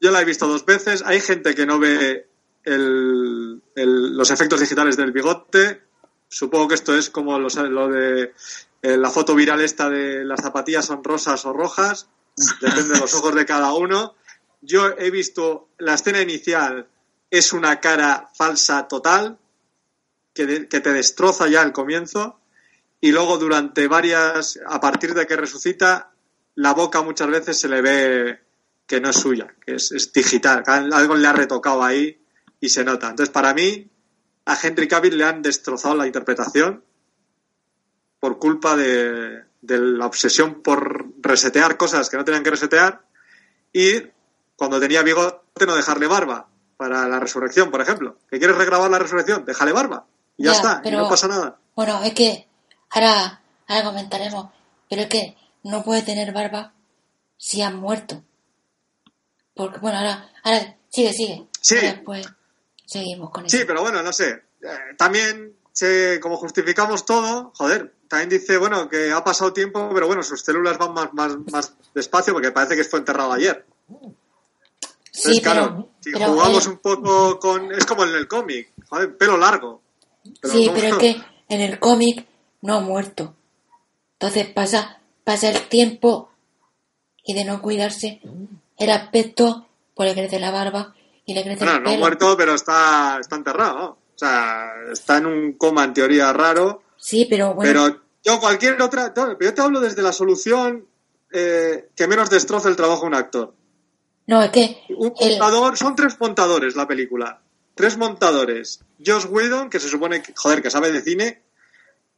Yo la he visto dos veces. Hay gente que no ve el- el- los efectos digitales del bigote. Supongo que esto es como los- lo de eh, la foto viral esta de las zapatillas son rosas o rojas. Depende de los ojos de cada uno. Yo he visto la escena inicial es una cara falsa total que, de- que te destroza ya al comienzo y luego durante varias, a partir de que resucita, la boca muchas veces se le ve que no es suya, que es, digital, algo le ha retocado ahí y se nota. Entonces, para mí, a Henry Cavill le han destrozado la interpretación por culpa de, de la obsesión por resetear cosas que no tenían que resetear y cuando tenía bigote no dejarle barba para la resurrección, por ejemplo. ¿Que quieres regrabar la resurrección? Déjale barba. Y ya, Ya, está, y no pasa nada. Bueno, es que ahora, ahora comentaremos, pero es que no puede tener barba si han muerto. Porque, bueno, ahora, ahora sigue, sigue. Sí. Después seguimos con eso. Sí, pero bueno, no sé. Eh, también, se- como justificamos todo, joder, también dice, bueno, que ha pasado tiempo, pero bueno, sus células van más, más, más despacio porque parece que fue enterrado ayer. Sí, claro, pero, si jugamos eh, un poco con... Es como en el cómic, joder, pelo largo. Pero sí, no- pero es que en el cómic no ha muerto. Entonces pasa, pasa el tiempo y de no cuidarse, el aspecto, pues le crece la barba y le crece Bueno, el no ha pelo. muerto, pero está, está enterrado. ¿no? O sea, está en un coma en teoría raro. Sí, pero bueno, Pero yo cualquier otra... Yo te hablo desde la solución eh, que menos destroza el trabajo de un actor. No, es que Un el, montador, son tres montadores la película. Tres montadores. Josh Whedon, que se supone que, joder, que sabe de cine,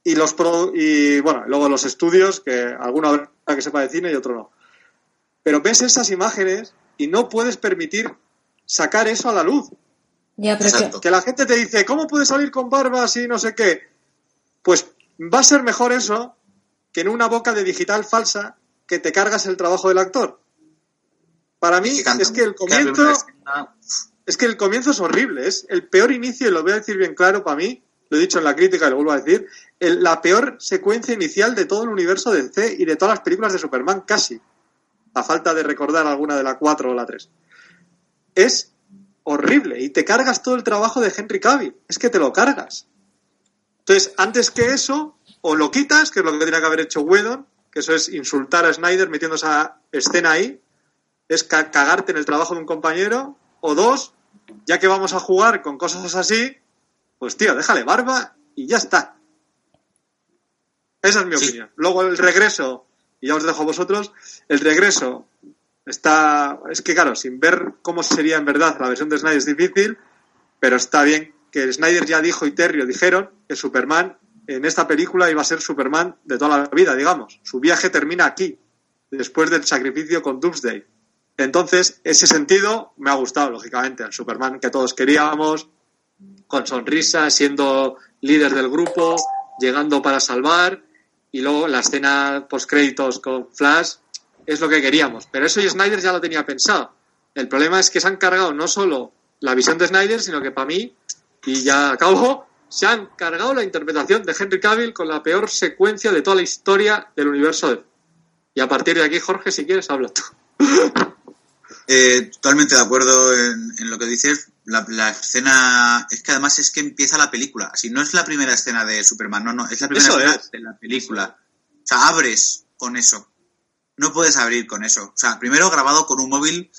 y los pro, y bueno, luego los estudios, que alguno habrá que sepa de cine y otro no. Pero ves esas imágenes y no puedes permitir sacar eso a la luz. ya, pero que. Que la gente te dice, ¿cómo puedes salir con barbas y no sé qué? Pues va a ser mejor eso que en una boca de digital falsa que te cargas el trabajo del actor. Para mí es que el comienzo es que el comienzo es horrible, es el peor inicio, y lo voy a decir bien claro para mí, lo he dicho en la crítica y lo vuelvo a decir, el- la peor secuencia inicial de todo el universo de DC y de todas las películas de Superman, casi. A falta de recordar alguna de la 4 o la 3. Es horrible y te cargas todo el trabajo de Henry Cavill, es que te lo cargas. Entonces, antes que eso, o lo quitas, que es lo que tendría que haber hecho Whedon, que eso es insultar a Snyder metiendo esa escena ahí, es ca- cagarte en el trabajo de un compañero, o dos, ya que vamos a jugar con cosas así, pues tío, déjale barba y ya está. Esa es mi Sí. opinión. Luego el regreso, y ya os dejo a vosotros, el regreso está, es que claro, sin ver cómo sería en verdad la versión de Snyder es difícil, pero está bien que Snyder ya dijo y Terrio dijeron que Superman en esta película iba a ser Superman de toda la vida, digamos. Su viaje termina aquí, después del sacrificio con Doomsday. Entonces, ese sentido me ha gustado, lógicamente, el Superman que todos queríamos, con sonrisa, siendo líder del grupo, llegando para salvar, y luego la escena post créditos con Flash es lo que queríamos. Pero eso y Snyder ya lo tenía pensado. El problema es que se han cargado no solo la visión de Snyder, sino que para mí, y ya acabo, se han cargado la interpretación de Henry Cavill con la peor secuencia de toda la historia del universo. Y a partir de aquí, Jorge, si quieres, habla tú. Eh, totalmente de acuerdo en, en lo que dices. La, la escena es que además es que empieza la película. Si no es la primera escena de Superman, no, no, es la primera Eso escena es. de la película. O sea, abres con eso. No puedes abrir con eso. O sea, primero grabado con un móvil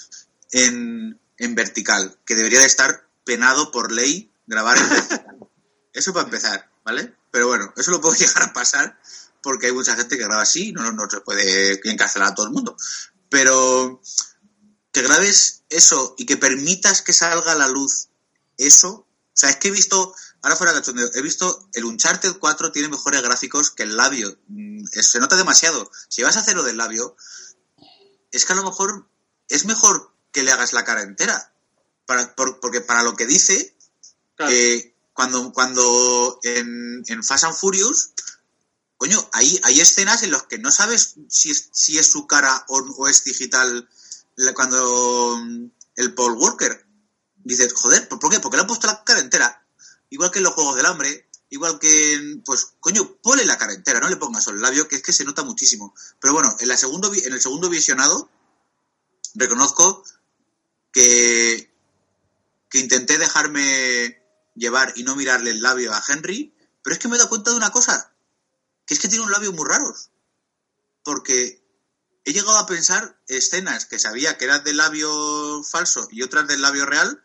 en, en vertical, que debería de estar penado por ley grabar en vertical. Eso para empezar, ¿vale? Pero bueno, eso lo puedo llegar a pasar porque hay mucha gente que graba así, no, no, no se puede encarcelar a todo el mundo. Pero que grabes eso y que permitas que salga a la luz eso. O sea, es que he visto, ahora fuera cachondeo, he visto el Uncharted 4 tiene mejores gráficos que el labio. Mm, Se nota demasiado. Si vas a hacer lo del labio, es que a lo mejor es mejor que le hagas la cara entera. Para, por- porque para lo que dice, Claro. eh, cuando, cuando en, en Fast and Furious, coño, hay, hay escenas en las que no sabes si es, si es su cara o, o es digital cuando mm, el Paul Walker dices, joder, ¿por qué? Porque le han puesto la cara entera. Igual que en los Juegos del Hambre, igual que en, pues, coño, ponle la cara entera, no le pongas el labio, que es que se nota muchísimo. Pero bueno, en, la segundo, en el segundo visionado, reconozco que, que intenté dejarme llevar y no mirarle el labio a Henry, pero es que me he dado cuenta de una cosa, que es que tiene un labio muy raros. Porque he llegado a pensar escenas que sabía que eran del labio falso y otras del labio real,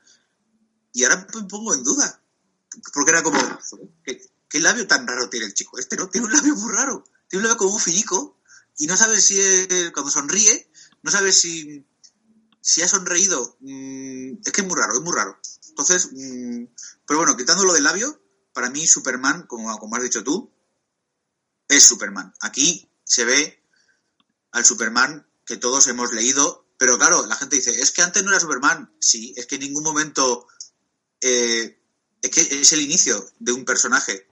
y ahora me pongo en duda. Porque era como, ¿qué, labio tan raro tiene el chico? Este no, tiene un labio muy raro. Tiene un labio como un filico, y no sabes si cuando sonríe, no sabes si, si ha sonreído. mm, es que es muy raro, es muy raro. Entonces, mm, pero bueno, quitando lo del labio, para mí Superman, como, como has dicho tú, es Superman. Aquí se ve al Superman que todos hemos leído Pero claro, la gente dice, es que antes no era Superman. Sí, es que en ningún momento... eh, es que es el inicio de un personaje.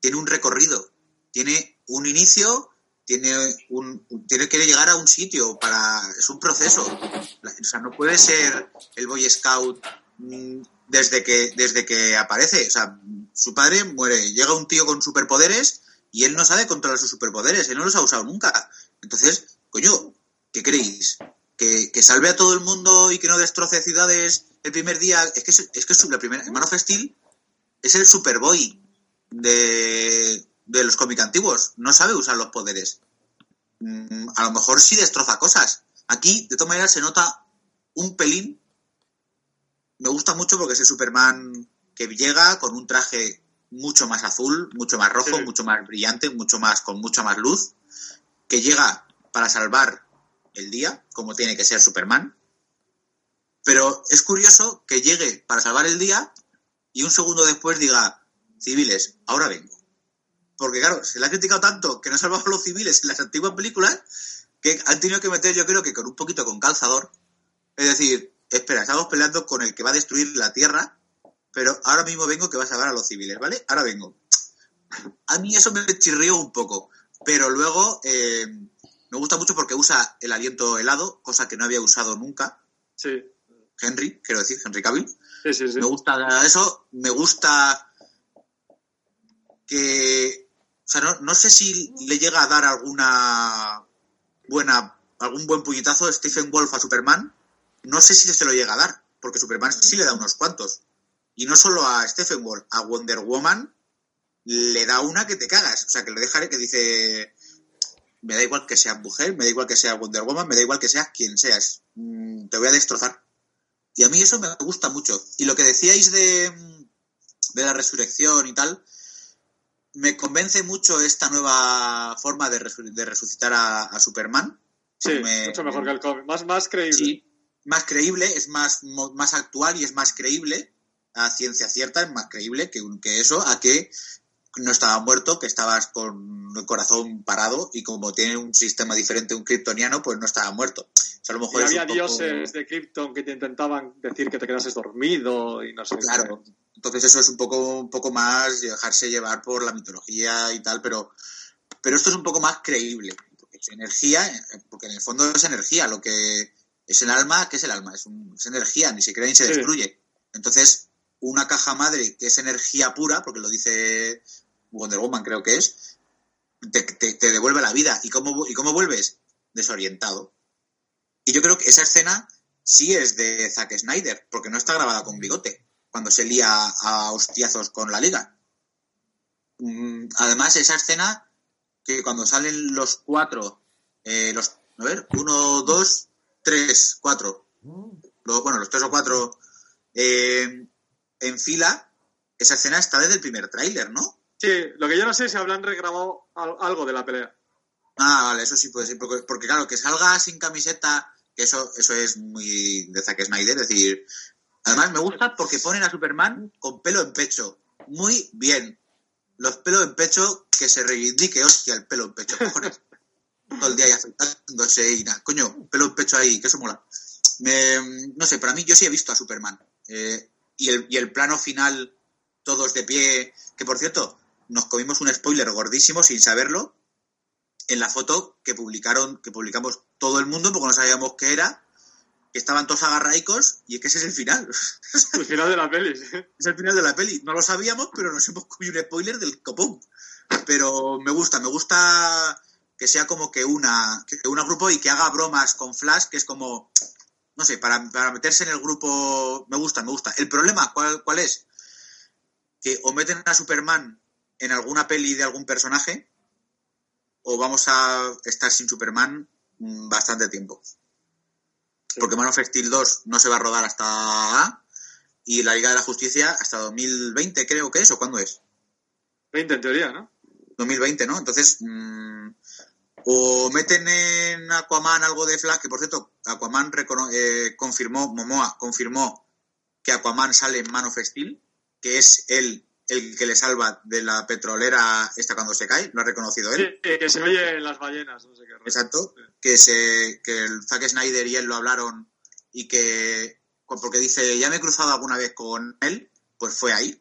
Tiene un recorrido. Tiene un inicio, tiene un tiene que llegar a un sitio para es un proceso o sea no puede ser el boy scout mm, desde que desde que aparece o sea su padre muere llega un tío con superpoderes y él no sabe controlar sus superpoderes él no los ha usado nunca entonces coño qué creéis que, que salve a todo el mundo y que no destroce ciudades el primer día es que es, es que es la primera Man of Steel es el Superboy de, de los cómics antiguos. No sabe usar los poderes. Mm, a lo mejor sí destroza cosas. Aquí, de todas maneras, se nota un pelín. Me gusta mucho porque es el Superman que llega con un traje mucho más azul, mucho más rojo, Sí. mucho más brillante, mucho más con mucha más luz, que llega para salvar el día, como tiene que ser Superman. Pero es curioso que llegue para salvar el día y un segundo después diga, civiles, ahora vengo. Porque claro, se le ha criticado tanto que no salvaba a los civiles en las antiguas películas que han tenido que meter, yo creo que con un poquito con calzador. Es decir, espera, estamos peleando con el que va a destruir la Tierra, pero ahora mismo vengo que va a salvar a los civiles, ¿vale? Ahora vengo. A mí eso me chirrió un poco, pero luego eh, me gusta mucho porque usa el aliento helado, cosa que no había usado nunca. Sí, Henry, quiero decir, Henry Cavill. sí, sí. sí. Me gusta eso, me gusta que, o sea, no, no sé si le llega a dar alguna buena, algún buen puñetazo Stephen Wolf a Superman, no sé si se lo llega a dar, porque Superman sí le da unos cuantos. Y no solo a Stephen Wolf, a Wonder Woman le da una que te cagas, o sea, que le dejaré que dice, me da igual que seas mujer, me da igual que seas Wonder Woman, me da igual que seas quien seas, Mm, te voy a destrozar. Y a mí eso me gusta mucho. Y lo que decíais de, de la resurrección y tal, me convence mucho esta nueva forma de, resu- de resucitar a, a Superman. Sí, Me- mucho mejor que el cómic. Más, más creíble. Sí, más creíble, es más, más actual y es más creíble. A ciencia cierta es más creíble que, que eso, a que no estaba muerto, que estabas con el corazón parado y como tiene un sistema diferente un kryptoniano, pues no estaba muerto. O sea, a lo mejor es había poco- dioses de Krypton que te intentaban decir que te quedases dormido y no sé. Claro. Entonces eso es un poco, un poco más dejarse llevar por la mitología y tal, pero, pero esto es un poco más creíble. Porque es energía, porque en el fondo es energía, lo que es el alma, ¿qué es el alma? Es, un- es energía, ni se crea ni se Sí. destruye. Entonces, una caja madre que es energía pura, porque lo dice Wonder Woman creo que es, te, devuelve la vida. ¿Y cómo, ¿Y cómo vuelves? Desorientado. Y yo creo que esa escena sí es de Zack Snyder, porque no está grabada con bigote, cuando se lía a hostiazos con la liga. Mm, Además, esa escena que cuando salen los cuatro, eh, los, a ver, uno, dos, tres, cuatro, lo- bueno, los tres o cuatro eh, en fila, esa escena está desde el primer tráiler, ¿no? Sí, lo que yo no sé es si habrán regrabado al- algo de la pelea. Ah, vale, eso sí puede ser, porque, porque claro, que salga sin camiseta, que eso, eso es muy de Zack Snyder, es decir, además me gusta porque ponen a Superman con pelo en pecho, muy bien, los pelos en pecho, que se reivindique, hostia, el pelo en pecho, cojones, todo el día ahí afeitándose y nada, coño, pelo en pecho ahí, que eso mola. Me- no sé, para mí yo sí he visto a Superman, eh, y, el, y el plano final, todos de pie, que por cierto, nos comimos un spoiler gordísimo sin saberlo, en la foto que publicaron, que publicamos todo el mundo, porque no sabíamos qué era, que estaban todos agarraicos, y es que ese es el final. El final de la peli. es el final de la peli. No lo sabíamos, pero nos hemos comido un spoiler del copón. Pero me gusta, me gusta que sea como que una, que una grupo y que haga bromas con Flash, que es como, no sé, para, para meterse en el grupo, me gusta, me gusta. El problema, ¿cuál, cuál es? Que o meten a Superman en alguna peli de algún personaje, o vamos a estar sin Superman bastante tiempo. Porque Man of Steel 2 no se va a rodar hasta y la Liga de la Justicia hasta 2020 creo que es, o cuándo es. 20 en teoría, ¿no? 2020, ¿no? Entonces, mm, o meten en Aquaman algo de Flash, que por cierto, Aquaman eh, confirmó, Momoa confirmó que Aquaman sale en Man of Steel, que es él el que le salva de la petrolera esta cuando se cae, lo ha reconocido él. Sí, que se oye en las ballenas, no sé qué. Exacto, que, se, que el Zack Snyder y él lo hablaron y que, porque dice, ya me he cruzado alguna vez con él, pues fue ahí.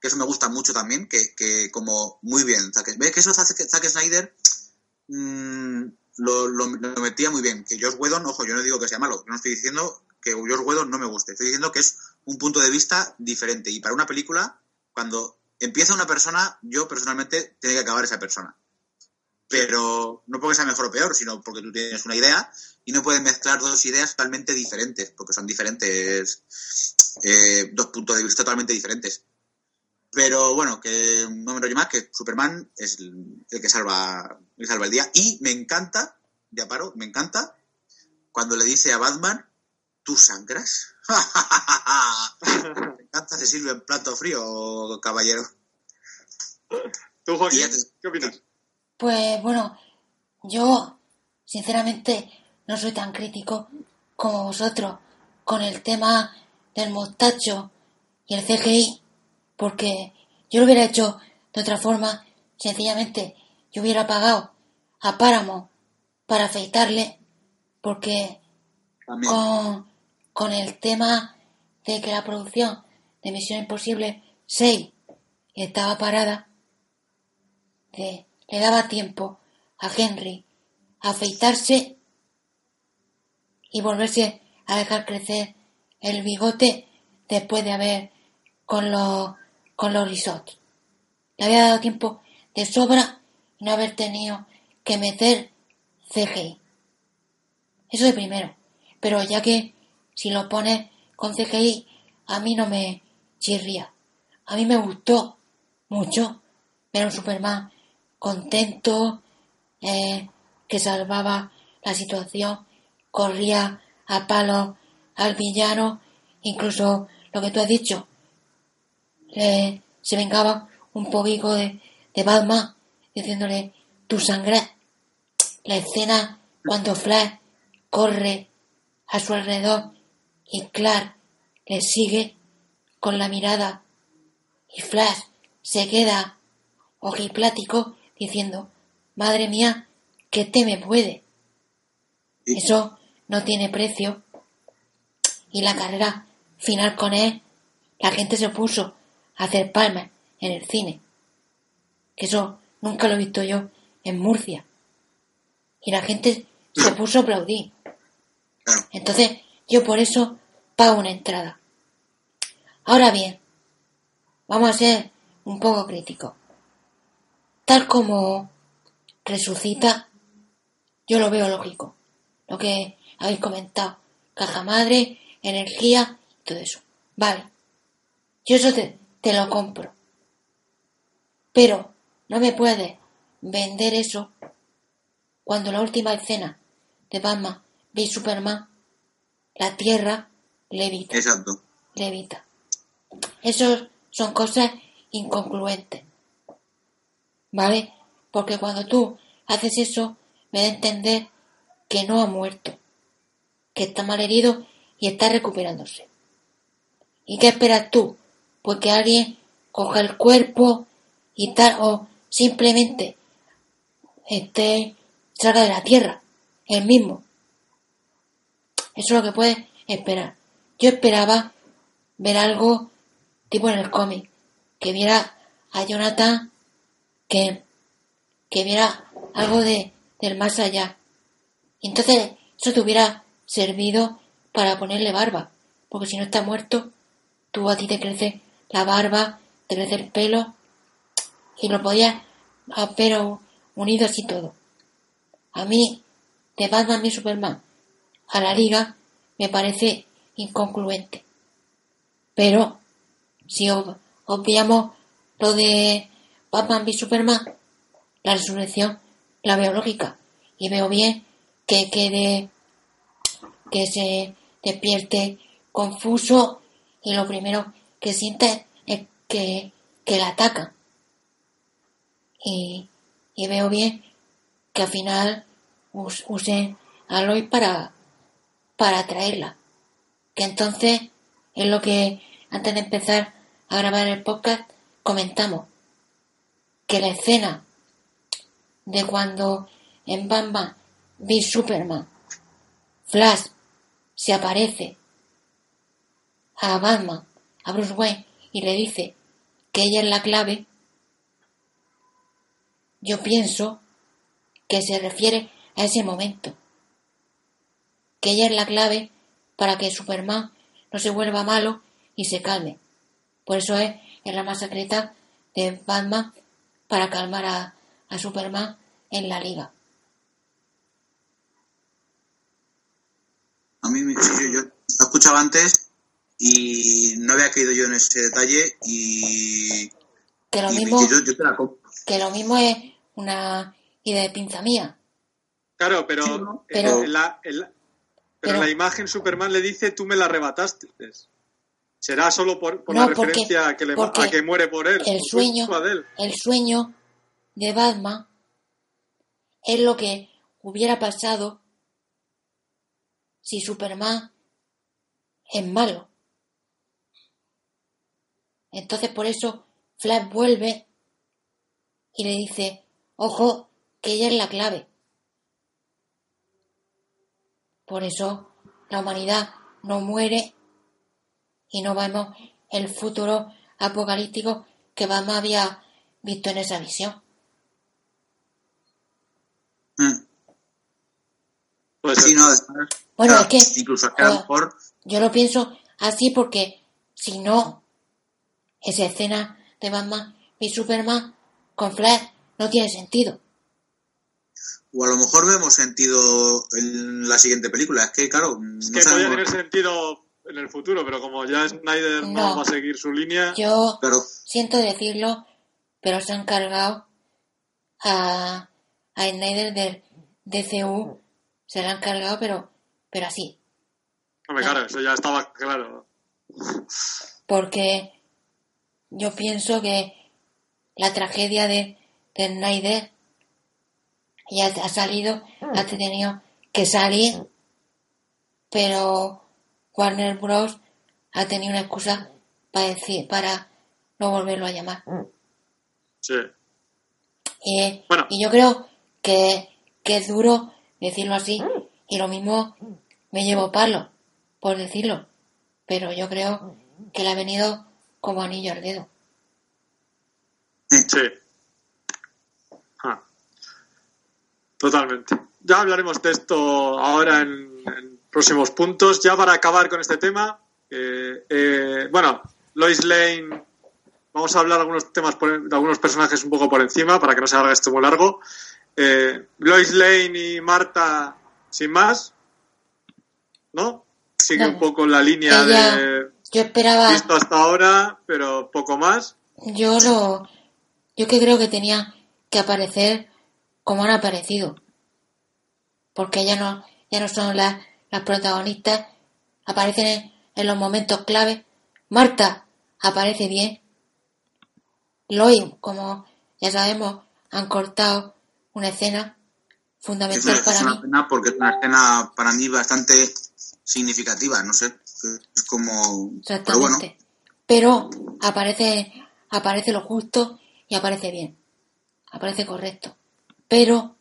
Que eso me gusta mucho también, que, que como muy bien. ¿Ves que eso Zack, Zack Snyder mmm, lo, lo, lo, metía muy bien? Que Josh Whedon, ojo, yo no digo que sea malo, yo no estoy diciendo que Josh Whedon no me guste, estoy diciendo que es un punto de vista diferente. Y para una película, cuando empieza una persona, yo personalmente tiene que acabar esa persona. Pero no porque sea mejor o peor, sino porque tú tienes una idea y no puedes mezclar dos ideas totalmente diferentes, porque son diferentes, eh, dos puntos de vista totalmente diferentes. Pero bueno, que no me enrollo más, que Superman es el, que salva, el día. Y me encanta, ya paro, me encanta cuando le dice a Batman, ¿tú sangras? se sirve en plato frío, caballero. ¿Tú, Joaquín, te... qué opinas? Pues bueno, yo sinceramente no soy tan crítico como vosotros con el tema del mostacho y el CGI, porque yo lo hubiera hecho de otra forma, sencillamente yo hubiera pagado a Páramo para afeitarle, porque con, con el tema de que la producción de Misión Imposible 6 estaba parada, le daba tiempo a Henry a afeitarse y volverse a dejar crecer el bigote después de haber con los con los risots. Le había dado tiempo de sobra y no haber tenido que meter CGI. Eso de primero. Pero ya que si lo pones con CGI, a mí no me A mí me gustó mucho. Ver a un Superman contento, eh, que salvaba la situación, corría a palo al villano, incluso lo que tú has dicho, se vengaba un poquito de, de Batman diciéndole tu sangre. La escena cuando Flash corre a su alrededor y Clark le sigue con la mirada y Flash se queda ojiplático diciendo Madre mía, que te me puede. Eso no tiene precio. Y la carrera final con él, la gente se puso a hacer palmas en el cine. Que eso nunca lo he visto yo en Murcia. Y la gente se puso a aplaudir. Entonces, yo por eso pago una entrada. Ahora bien, vamos a ser un poco críticos. Tal como resucita, yo lo veo lógico. Lo que habéis comentado. Caja madre, energía, todo eso. Vale. Yo eso te, te lo compro. Pero no me puedes vender eso cuando la última escena de Batman v Superman, la Tierra levita. Exacto. Levita. Eso son cosas inconcluentes. ¿Vale? Porque cuando tú haces eso, me da a entender que no ha muerto, que está mal herido y está recuperándose. ¿Y qué esperas tú? Pues que alguien coja el cuerpo y tal, o simplemente esté, salga de la tierra, el mismo. Eso es lo que puedes esperar. Yo esperaba ver algo tipo en el cómic, que viera a Jonathan que, viera algo de, del más allá. Y entonces eso te hubiera servido para ponerle barba, porque si no está muerto, tú a ti te crece la barba, te crece el pelo, y lo podías haber unido así todo. A mí, de Batman y Superman a la liga, me parece inconcluente. Pero, si obviamos lo de Batman v Superman, la resurrección la veo lógica y veo bien que quede que se despierte confuso y lo primero que siente es que, que la atacan. Y, y veo bien que al final usen a Lois para, para traerla. Que entonces es lo que antes de empezar a grabar el podcast comentamos que la escena de cuando en Batman v Superman Flash se aparece a Batman, a Bruce Wayne, y le dice que ella es la clave, yo pienso que se refiere a ese momento. Que ella es la clave para que Superman no se vuelva malo y se calme. Por eso es el la más secreta de Batman para calmar a, a Superman en la liga. A mí, me- yo, yo lo escuchaba antes y no había caído yo en ese detalle y, Que lo y- mismo, y yo, yo te la que lo mismo es una idea de pinza mía. Claro, pero, Sí, ¿no? en Pero- en la, en la- pero pero- en la imagen Superman le dice tú me la arrebataste. Será solo por, por No, la porque- referencia a, que le, porque a que muere por él. el sueño- de él. El sueño de Batman es lo que hubiera pasado si Superman es malo. Entonces por eso Flash vuelve y le dice, ojo, que ella es la clave. Por eso la humanidad no muere y no vemos el futuro apocalíptico que Batman había visto en esa visión. Mm. Pues Sí, no, es- Bueno, claro, es que incluso que a lo mejor yo lo pienso así porque si no, esa escena de Batman y Superman con Flash no tiene sentido. o a lo mejor vemos sentido en la siguiente película. Es que, claro, es no que podía sabemos. tener sentido en el futuro, pero como ya Snyder no, No. va a seguir su línea, Yo Pero siento decirlo, pero se han cargado a, a Snyder del DCU, se la han cargado, pero, pero así. hombre, claro, eso ya estaba claro. porque yo pienso que la tragedia de, de Snyder ya ha salido, ha tenido que salir, pero Warner Bros. ha tenido una excusa para decir, para no volverlo a llamar. Sí. Y, Bueno. y yo creo que, que es duro decirlo así, y lo mismo me llevo palo por decirlo, pero yo creo que le ha venido como anillo al dedo. Sí. Ah. Totalmente. Ya hablaremos de esto ahora en, en próximos puntos. Ya para acabar con este tema, eh, eh, bueno, Lois Lane, vamos a hablar algunos temas por- de algunos personajes un poco por encima para que no se haga esto muy largo. Eh, Lois Lane y Marta, sin más, ¿no? Sigue No. un poco la línea Ella- de Yo esperaba, visto hasta ahora, pero poco más. yo lo, yo que creo que tenía que aparecer como han aparecido, porque ya no, ya no son las, las protagonistas, aparecen en, los momentos clave. Marta aparece bien. Lois, como ya sabemos, han cortado una escena es fundamental es para una mí. pena porque es una escena para mí bastante significativa, no sé. Es como. Pero bueno. Pero aparece, aparece lo justo y aparece bien. Aparece correcto. Pero,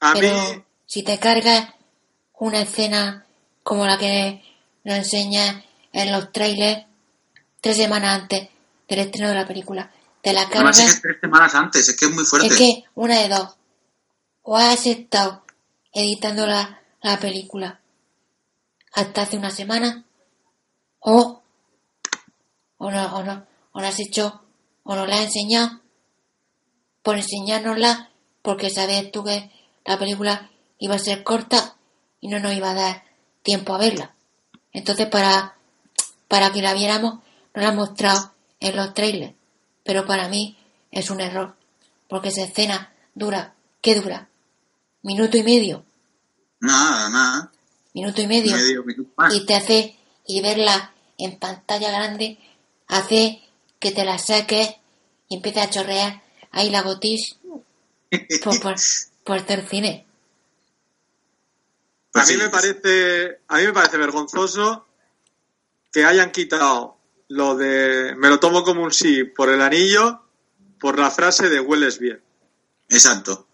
A pero mí, si te cargas una escena como la que nos enseña en los trailers tres semanas antes del estreno de la película, te la además es cargas, que tres semanas antes, es que es muy fuerte. es que una de dos. O has estado editando la, la película hasta hace una semana, o, o no, o no, o la has hecho, o no la has enseñado, por enseñárnosla, porque sabías tú que la película iba a ser corta y no nos iba a dar tiempo a verla. Entonces, para, para que la viéramos, nos la han mostrado en los trailers. Pero para mí es un error, porque esa escena dura, ¿qué dura? Minuto y medio, Nada, nada. minuto y medio, Medio minuto más. y te hace, y verla en pantalla grande, hace que te la saques y empiece a chorrear ahí la gotis por, por, por el cine. Pues a mí sí, me parece, a mí me parece vergonzoso que hayan quitado lo de me lo tomo como un sí por el anillo, por la frase de hueles bien. Exacto.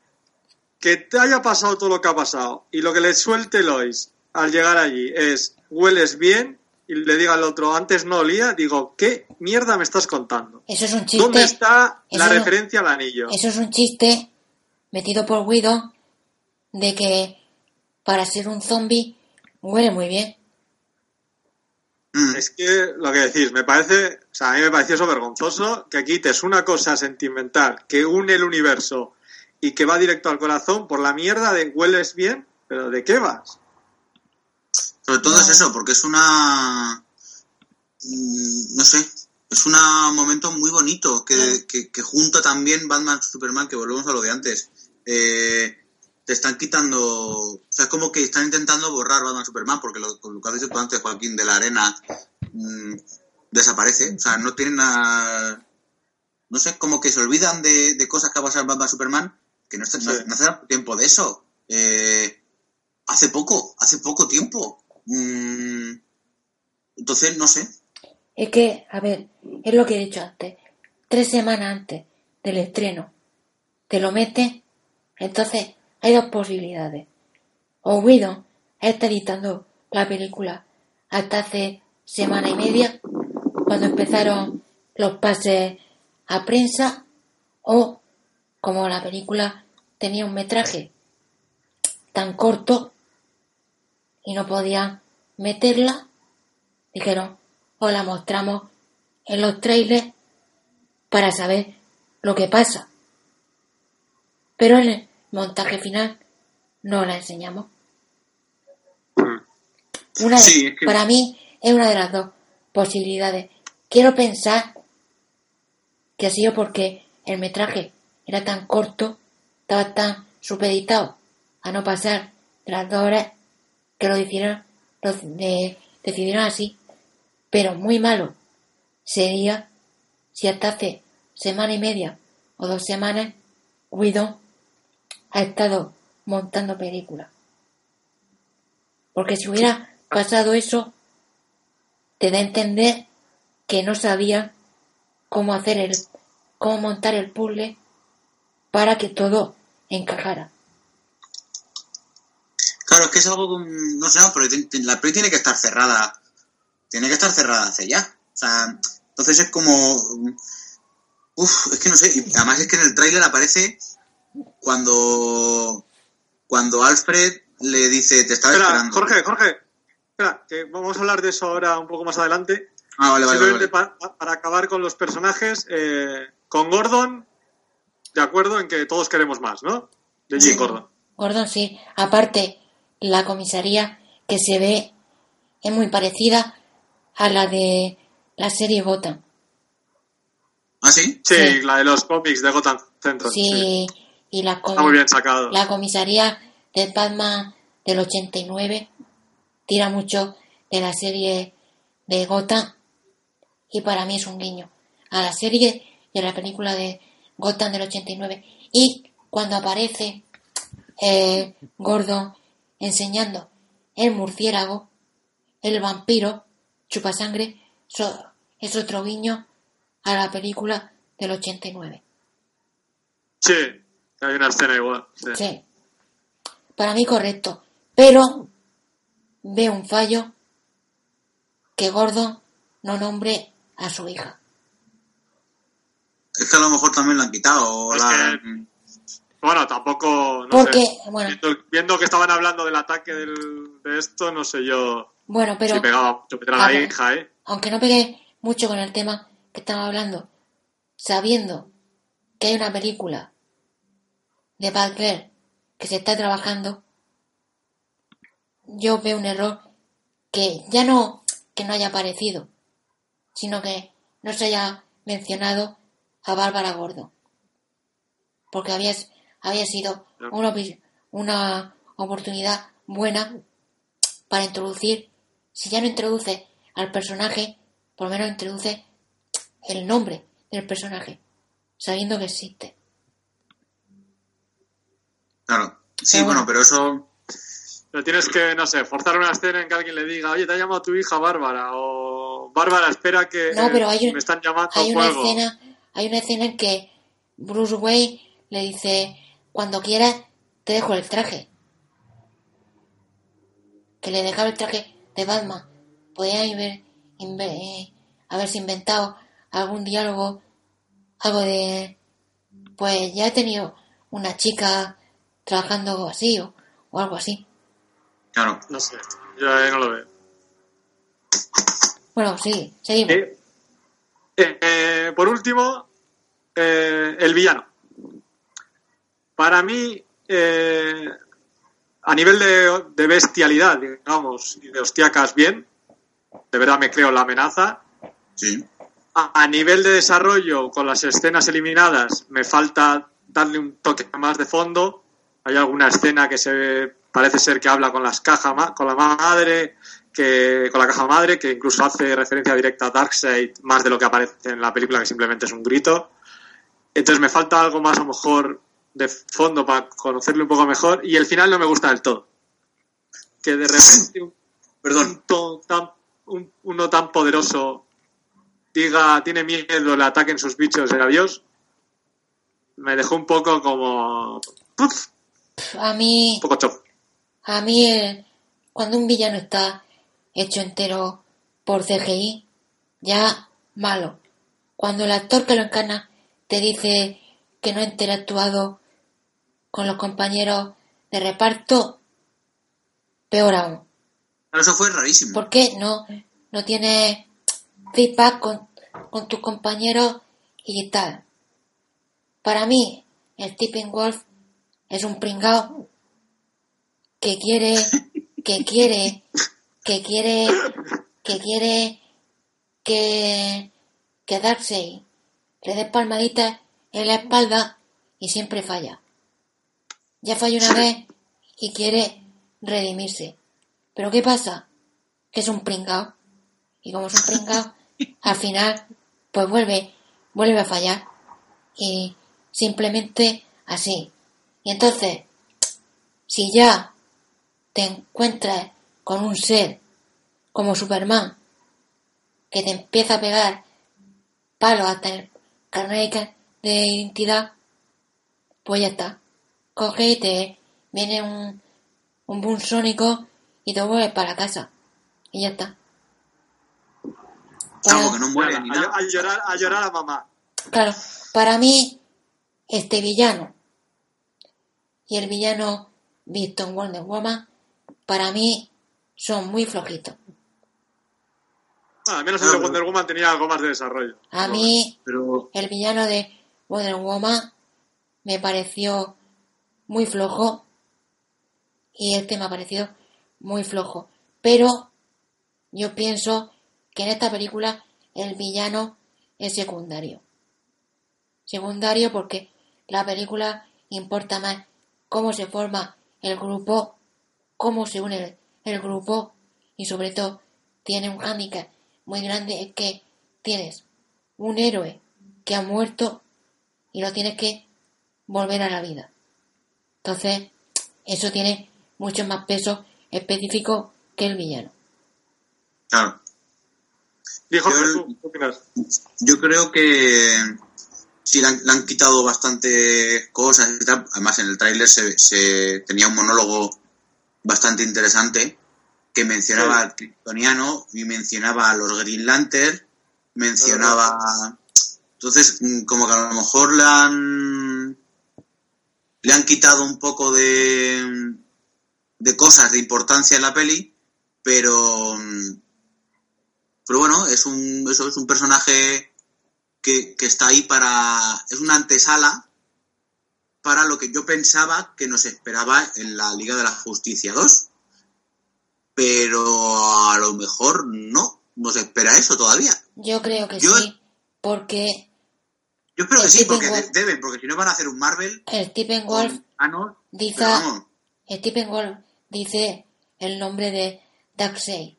Que te haya pasado todo lo que ha pasado y lo que le suelte Lois al llegar allí es hueles bien y le diga al otro antes no olía, digo, ¿qué mierda me estás contando? Eso es un chiste. ¿Dónde está la referencia al anillo? Eso es un chiste metido por Guido de que para ser un zombie huele muy bien. Es que lo que decís, me parece, o sea, a mí me pareció eso vergonzoso que quites una cosa sentimental que une el universo y que va directo al corazón por la mierda de hueles bien, pero ¿de qué vas? Sobre todo No. es eso, porque es una. mm, No sé. Es un momento muy bonito que, que, que junta también Batman Superman, que volvemos a lo de antes. Eh, te están quitando. O sea, es como que están intentando borrar Batman Superman, porque lo, lo que has dicho tú antes, Joaquín, de la arena, mm, desaparece. O sea, no tienen nada. No sé, como que se olvidan de, de cosas que ha pasado en Batman Superman, que no, está, no, Sí. no hace tiempo de eso. Eh, hace poco, hace poco tiempo. Mm, entonces, no sé. Es que, a ver, es lo que he dicho antes. Tres semanas antes del estreno te lo metes, entonces hay dos posibilidades. O Guido está editando la película hasta hace semana y media, cuando empezaron los pases a prensa, o como la película tenía un metraje tan corto y no podían meterla, dijeron, os la mostramos en los trailers para saber lo que pasa. Pero el montaje final no la enseñamos. Una de- Sí, es que- Para mí es una de las dos posibilidades. Quiero pensar que ha sido porque el metraje era tan corto, estaba tan supeditado a no pasar de las dos horas que lo decidieron, lo de- decidieron así. Pero muy malo sería si hasta hace semana y media o dos semanas Whedon ha estado montando películas. Porque si hubiera pasado eso, te da a entender que no sabían cómo hacer el, cómo montar el puzzle para que todo encajara. Claro, es que es algo, como- no sé, pero la peli tiene que estar cerrada, tiene que estar cerrada hace ya. O sea, entonces es como, uff, es que no sé, y además es que en el tráiler aparece cuando, cuando Alfred le dice, te estaba Espera, esperando. Jorge, Jorge, espera, que vamos a hablar de eso ahora un poco más adelante. Ah, vale, vale, vale. Simplemente pa- para acabar con los personajes, eh, con Gordon, de acuerdo en que todos queremos más, ¿no? De Jim Sí. Gordon. Gordon, sí. Aparte, la comisaría que se ve es muy parecida a la de la serie Gotham. ¿Ah, sí? Sí, Sí. la de los cómics de Gotham Central. sí. Sí, y la, la comisaría de Batman del 89 tira mucho de la serie de Gotham y para mí es un guiño a la serie y a la película de Gotham del 89 y cuando aparece eh, Gordon enseñando el murciélago el vampiro chupasangre so- es otro guiño a la película del 89 Sí, hay una escena igual. sí. Sí. Para mí correcto. Pero veo un fallo que Gordon no nombre a su hija. Es que a lo mejor también la han quitado. Es la- Bueno, tampoco, no Porque, sé. bueno, Viendo, viendo que estaban hablando del ataque del- de esto, no sé yo bueno, pero si pegaba mucho a a la ver. hija, ¿eh? aunque no pegué mucho con el tema que estaba hablando, sabiendo que hay una película de Batgirl que se está trabajando, yo veo un error que ya no que no haya aparecido, sino que no se haya mencionado a Bárbara Gordo, porque había, sido una, una oportunidad buena para introducir, si ya no introduce al personaje, por lo menos introduce el nombre del personaje, sabiendo que existe. Claro. Sí, bueno, pero eso. Pero tienes que, no sé, forzar una escena en que alguien le diga, oye, te ha llamado tu hija Bárbara, o Bárbara, espera que No, pero hay, un- me están llamando hay una escena, hay una escena en que Bruce Wayne le dice, cuando quieras te dejo el traje. Que le dejaba el traje de Batman. Podía haber, inve- eh, haberse inventado algún diálogo, algo de, pues ya he tenido una chica trabajando así o, o algo así. Claro. No sé, yo ahí no lo veo. Bueno, sí, seguimos. Eh, eh, eh, por último, eh, el villano. Para mí, eh, a nivel de, de bestialidad, digamos, y de hostiacas bien, de verdad me creo la amenaza. Sí. A, a nivel de desarrollo, con las escenas eliminadas, me falta darle un toque más de fondo. Hay alguna escena que se parece ser que habla con las cajas, con la madre, que con la caja madre, que incluso hace referencia directa a Darkseid más de lo que aparece en la película, que simplemente es un grito. Entonces me falta algo más a lo mejor de fondo para conocerle un poco mejor. Y el final no me gusta del todo. Que de repente un Perdón. tan, un- uno tan poderoso diga, tiene miedo, le ataquen sus bichos y adiós, me dejó un poco como... ¡puf! A mí... un poco chof. A mí, cuando un villano está hecho entero por CGI, ya malo. Cuando el actor que lo encarna te dice que no ha interactuado con los compañeros de reparto, peor aún. Eso fue rarísimo. ¿Por qué no, no tienes feedback con, con tus compañeros y tal? Para mí, el Stephen Wolf es un pringao que quiere, que quiere, que quiere, que quiere que, que Darkseid le dé palmaditas en la espalda y siempre falla. Ya falló una vez y quiere redimirse. Pero ¿qué pasa? Que es un pringao. Y como es un pringao, al final, pues vuelve, vuelve a fallar. Y simplemente así. Y entonces, si ya te encuentras con un ser como Superman, que te empieza a pegar palos hasta el carnet de identidad, pues ya está. Coge y te viene un, un boom sónico y te vuelves para casa. Y ya está. Para- que no muere ni a, nada. a llorar, a llorar a mamá. Claro, para mí, este villano y el villano visto en Wonder Woman, para mí son muy flojitos. Bueno, al menos Ah, el de pero- Wonder Woman tenía algo más de desarrollo. A mí, Pero el villano de Wonder Woman me pareció muy flojo y este me ha parecido muy flojo. Pero yo pienso que en esta película el villano es secundario. Secundario porque la película importa más cómo se forma el grupo, cómo se une el, el grupo y sobre todo tiene un hándicap muy grande es que tienes un héroe que ha muerto y lo tienes que volver a la vida. Entonces, eso tiene mucho más peso específico que el villano. claro. Dijo Yo- Jesús, ¿qué opinas? Yo creo que sí le han, le han quitado bastante cosas y tal. Además, en el tráiler se, se tenía un monólogo bastante interesante que mencionaba Sí. al kryptoniano y mencionaba a los Green Lantern, mencionaba... Entonces, mm, como que a lo mejor le han, le han quitado un poco de, de cosas de importancia en la peli, pero, mm, pero bueno, es un, eso es un personaje que, que está ahí para. Es una antesala para lo que yo pensaba que nos esperaba en la Liga de la Justicia 2. Pero a lo mejor no nos espera eso todavía. Yo creo que Yo- sí, porque Yo espero que sí, Stephen porque Wolf- deben, porque si no van a hacer un Marvel el Stephen Wolf con Thanos, dice, Stephen Wolf dice el nombre de Darkseid.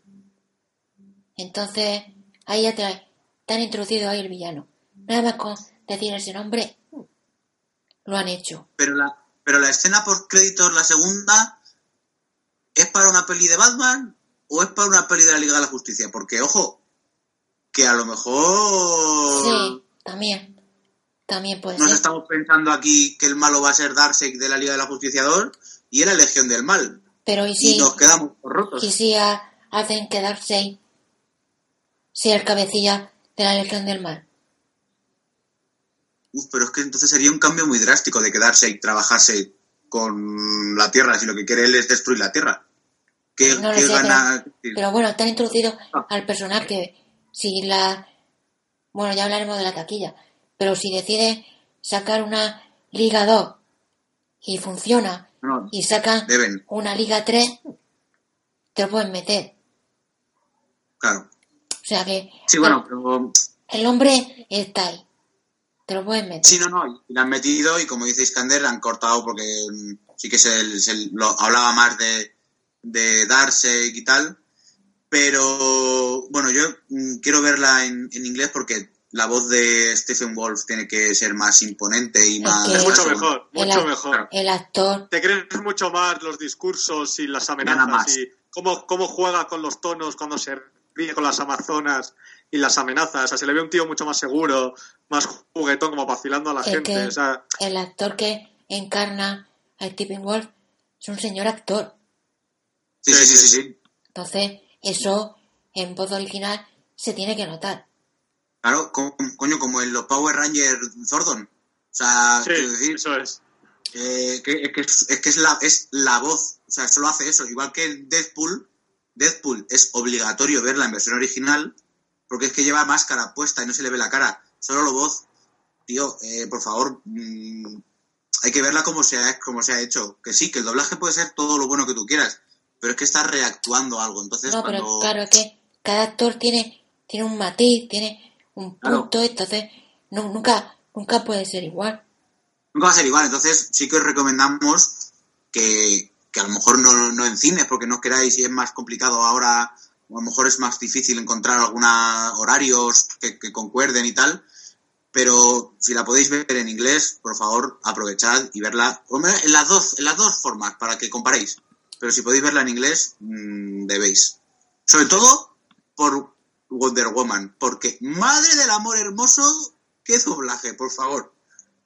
Entonces, ahí ya te, te han introducido ahí el villano. Nada con decir ese nombre, lo han hecho. pero la, pero la escena por créditos, la segunda, ¿es para una peli de Batman o es para una peli de la Liga de la Justicia? Porque, ojo, que a lo mejor Sí, también. También puede nos ser. estamos pensando aquí que el malo va a ser Darkseid de la Liga de la Justicia 2 y era Legión del Mal. Pero ¿y Y si, nos quedamos rotos. y si ha- hacen que Darkseid sea el cabecilla de la Legión del Mal? Uf, pero es que entonces sería un cambio muy drástico de que Darkseid trabajase con la Tierra si lo que quiere él es destruir la Tierra. ¿Qué, No lo qué sé, gana? Pero bueno, te han introducido Ah. al personaje. Si la. Bueno, ya hablaremos de la taquilla. Pero si decide sacar una Liga 2 y funciona No, y deben, una Liga 3, te lo pueden meter. claro. O sea que Sí, bueno, pero el hombre está ahí. Te lo pueden meter. Sí, no, no, y la han metido y como dice Iskander, la han cortado porque mm, sí que se, se lo, hablaba más de, de Darkseid y tal. Pero bueno, yo mm, quiero verla en, en inglés porque la voz de Stephen Wolf tiene que ser más imponente y Es más. que- Es mucho mejor, mucho mejor. El actor, Te crees mucho más los discursos y las amenazas y cómo, cómo juega con los tonos cuando se ríe con las amazonas y las amenazas. O sea, se le ve un tío mucho más seguro, más juguetón, como vacilando a la gente. que- O sea, el actor que encarna a Stephen Wolf es un señor actor. Sí, sí, sí, sí, sí. Entonces, eso en voz original se tiene que notar. Claro, co- coño, como en los Power Rangers Zordon. O sea, sí, quiero decir, eso es. Eh, que, es que, es, es que es la, es la voz, o sea, solo hace eso. Igual que en Deadpool, Deadpool es obligatorio verla en versión original, porque es que lleva máscara puesta y no se le ve la cara, solo la voz. Tío, eh, por favor, mm, hay que verla como se, ha, como se ha hecho. Que sí, que el doblaje puede ser todo lo bueno que tú quieras, pero es que estás reactuando a algo. Entonces, No, pero claro, es que cada actor tiene, tiene un matiz, tiene un Claro. punto, entonces nu- nunca, nunca puede ser igual. Nunca va a ser igual, entonces sí que os recomendamos que, que a lo mejor no, no en cines, porque no os queráis y es más complicado ahora, a lo mejor es más difícil encontrar algunos horarios que, que concuerden y tal, pero si la podéis ver en inglés, por favor, aprovechad y verla en las dos, en las dos formas, para que comparéis. Pero si podéis verla en inglés, mm, debéis. Sobre todo por Wonder Woman, porque madre del amor hermoso, qué doblaje, por favor.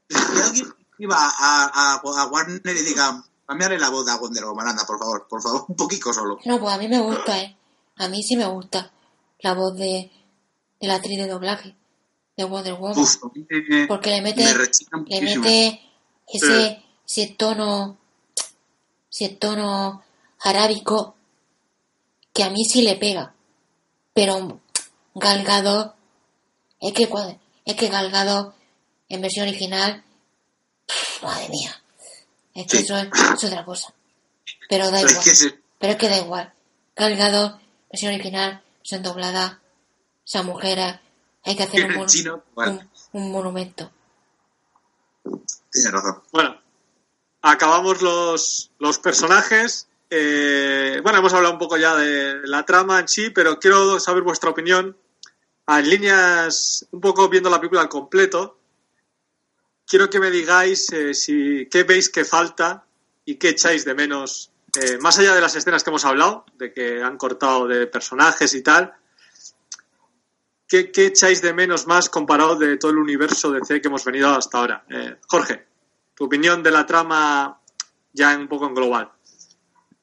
Que alguien iba a, a, a Warner y diga, cambiarle la voz a Wonder Woman, anda, por favor, por favor, un poquito solo. No, pues a mí me gusta, ¿eh? A mí sí me gusta la voz de, de la actriz de doblaje de Wonder Woman. Uf, me, porque le mete, me le mete ese, ese tono, ese tono arábico que a mí sí le pega. Pero Galgado, es que es que Galgado en versión original, madre mía, es que Sí. eso es, es otra cosa. Pero da Pero igual. es que se- Pero es que da igual. Galgado, versión original, versión doblada, esa mujer, hay que hacer un, mon- chino, bueno, un, un monumento. tiene razón. Bueno, acabamos los, los personajes. Eh, bueno, hemos hablado un poco ya de la trama en sí, pero quiero saber vuestra opinión. Ah, En líneas, un poco viendo la película al completo, quiero que me digáis eh, si qué veis que falta y qué echáis de menos, eh, más allá de las escenas que hemos hablado, de que han cortado de personajes y tal. ¿Qué, echáis de menos más comparado de todo el universo de C que hemos venido hasta ahora? Eh, Jorge, tu opinión de la trama ya un poco en global.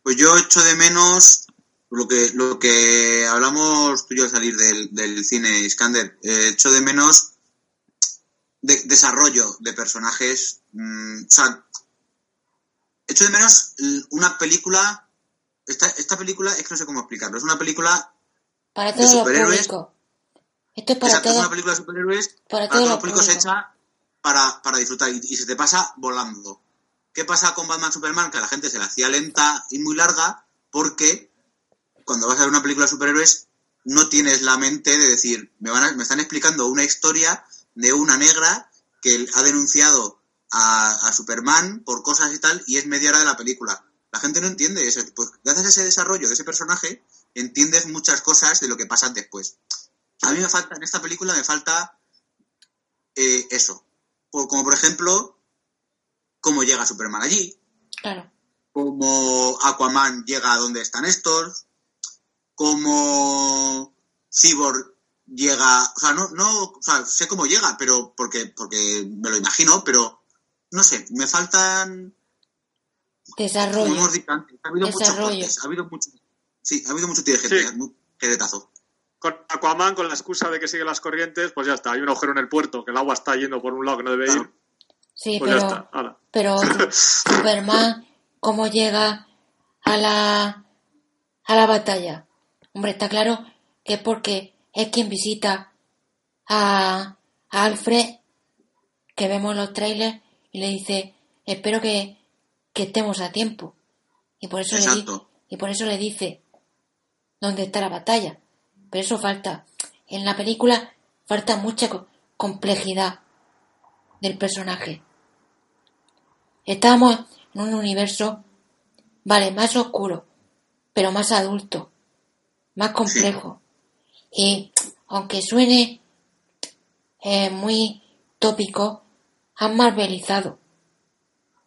Pues yo echo de menos lo que lo que hablamos tú y yo al salir del, del cine, Iskander. Eh, echo de menos de- desarrollo de personajes. mm, o sea, echo de menos una película. Esta, esta película es que no sé cómo explicarlo. Es una película. Para de todo lo superhéroes. Esto es para exacto, es todo, una película de superhéroes para para todo todos lo los públicos público. hecha para, para disfrutar y, y se te pasa volando. ¿Qué pasa con Batman Superman? Que a la gente se la hacía lenta y muy larga porque cuando vas a ver una película de superhéroes no tienes la mente de decir, me, van a- me están explicando una historia de una negra que ha denunciado a, a Superman por cosas y tal y es media hora de la película. La gente no entiende eso. Pues gracias a ese desarrollo de ese personaje entiendes muchas cosas de lo que pasa después. A mí me falta, en esta película me falta eh, eso. Por- como por ejemplo, cómo llega Superman allí, Claro. cómo Aquaman llega a donde están estos, cómo Cyborg llega, o sea, no, no, o sea, sé cómo llega, pero porque, porque me lo imagino, pero no sé, me faltan Desarrollo. como hemos dicho antes, ha habido muchos cortes, ha habido mucho, sí, ha habido mucho tijete, Sí. queretazo. Con Aquaman, con la excusa de que sigue las corrientes, pues ya está. Hay un agujero en el puerto, que el agua está yendo por un lado que no debe ir. Claro. Sí, Pues ya pero, está. pero Su- Superman, ¿cómo llega a la, a la batalla? Hombre, está claro que es porque es quien visita a, a Alfred, que vemos en los trailers, y le dice, espero que, que estemos a tiempo. Y por eso le di- Exacto. y por eso le dice dónde está la batalla. Pero eso falta. En la película falta mucha co- complejidad del personaje. Estamos en un universo, vale, más oscuro, pero más adulto, más complejo. Y aunque suene eh, muy tópico, han marvelizado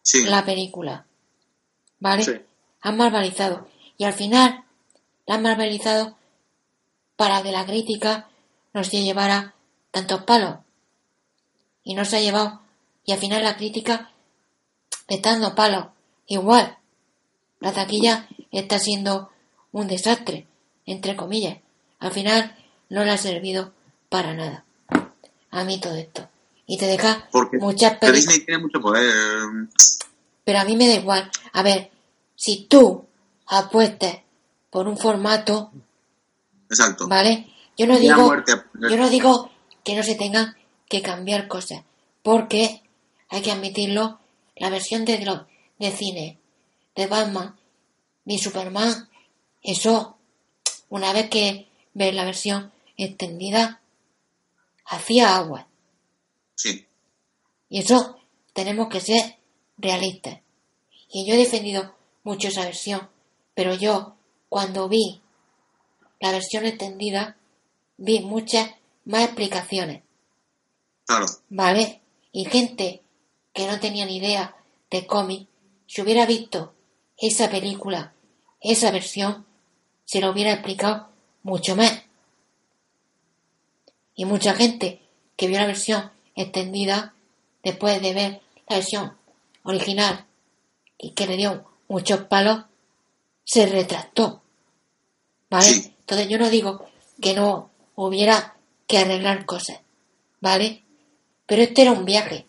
Sí, la película. ¿Vale? Sí. Han marvelizado. Y al final la han marvelizado para que la crítica nos llevara tantos palos. Y no se ha llevado. Y al final la crítica está dando palos. Igual. La taquilla está siendo un desastre, entre comillas. Al final no le ha servido para nada. A mí todo esto. Y te deja porque muchas que películas. Disney tiene mucho poder. Pero a mí me da igual. A ver, si tú apuestes por un formato, Exacto. ¿vale? Yo no digo, muerte. yo no digo que no se tengan que cambiar cosas, porque hay que admitirlo, la versión de, lo- de cine de Batman y Superman, eso, una vez que ves la versión extendida, hacía agua. Sí, Y eso tenemos que ser realistas. Y yo he defendido mucho esa versión, pero yo, cuando vi la versión extendida, vi muchas más explicaciones, claro. ¿vale? Y gente que no tenía ni idea de cómic, si hubiera visto esa película, esa versión, se lo hubiera explicado mucho más. Y mucha gente que vio la versión extendida, después de ver la versión original y que le dio muchos palos, se retractó. ¿Vale? Sí. Entonces yo no digo que no hubiera que arreglar cosas, ¿vale? Pero este era un viaje.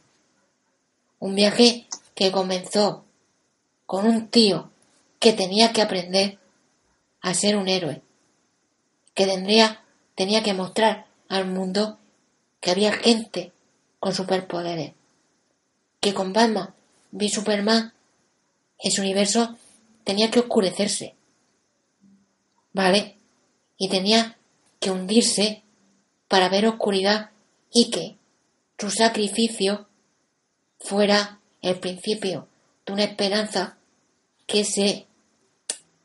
Un viaje que comenzó con un tío que tenía que aprender a ser un héroe. Que tendría, tenía que mostrar al mundo que había gente con superpoderes. Que con Batman vi Superman, ese universo tenía que oscurecerse. ¿Vale? Y tenía que hundirse para ver oscuridad y que su sacrificio fuera el principio de una esperanza que se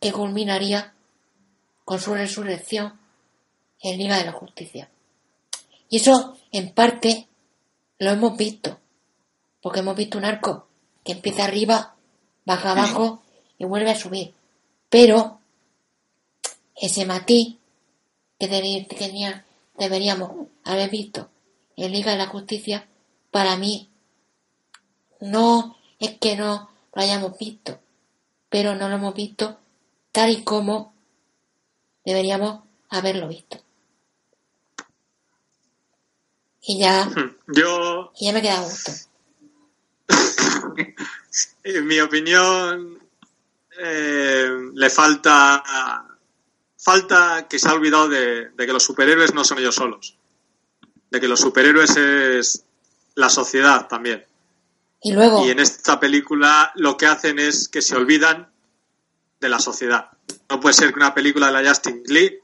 que culminaría con su resurrección en Liga de la Justicia. Y eso en parte lo hemos visto, porque hemos visto un arco que empieza arriba, baja abajo y vuelve a subir. Pero ese matiz que tenía- deberíamos haber visto en Liga de la Justicia, para mí no es que no lo hayamos visto, pero no lo hemos visto tal y como deberíamos haberlo visto. Y ya, Yo, y ya me queda a gusto. en mi opinión, eh, le falta falta que se ha olvidado de, de que los superhéroes no son ellos solos. De que los superhéroes es la sociedad también. Y luego, Y en esta película lo que hacen es que se olvidan de la sociedad. No puede ser que una película de la Justin Lee,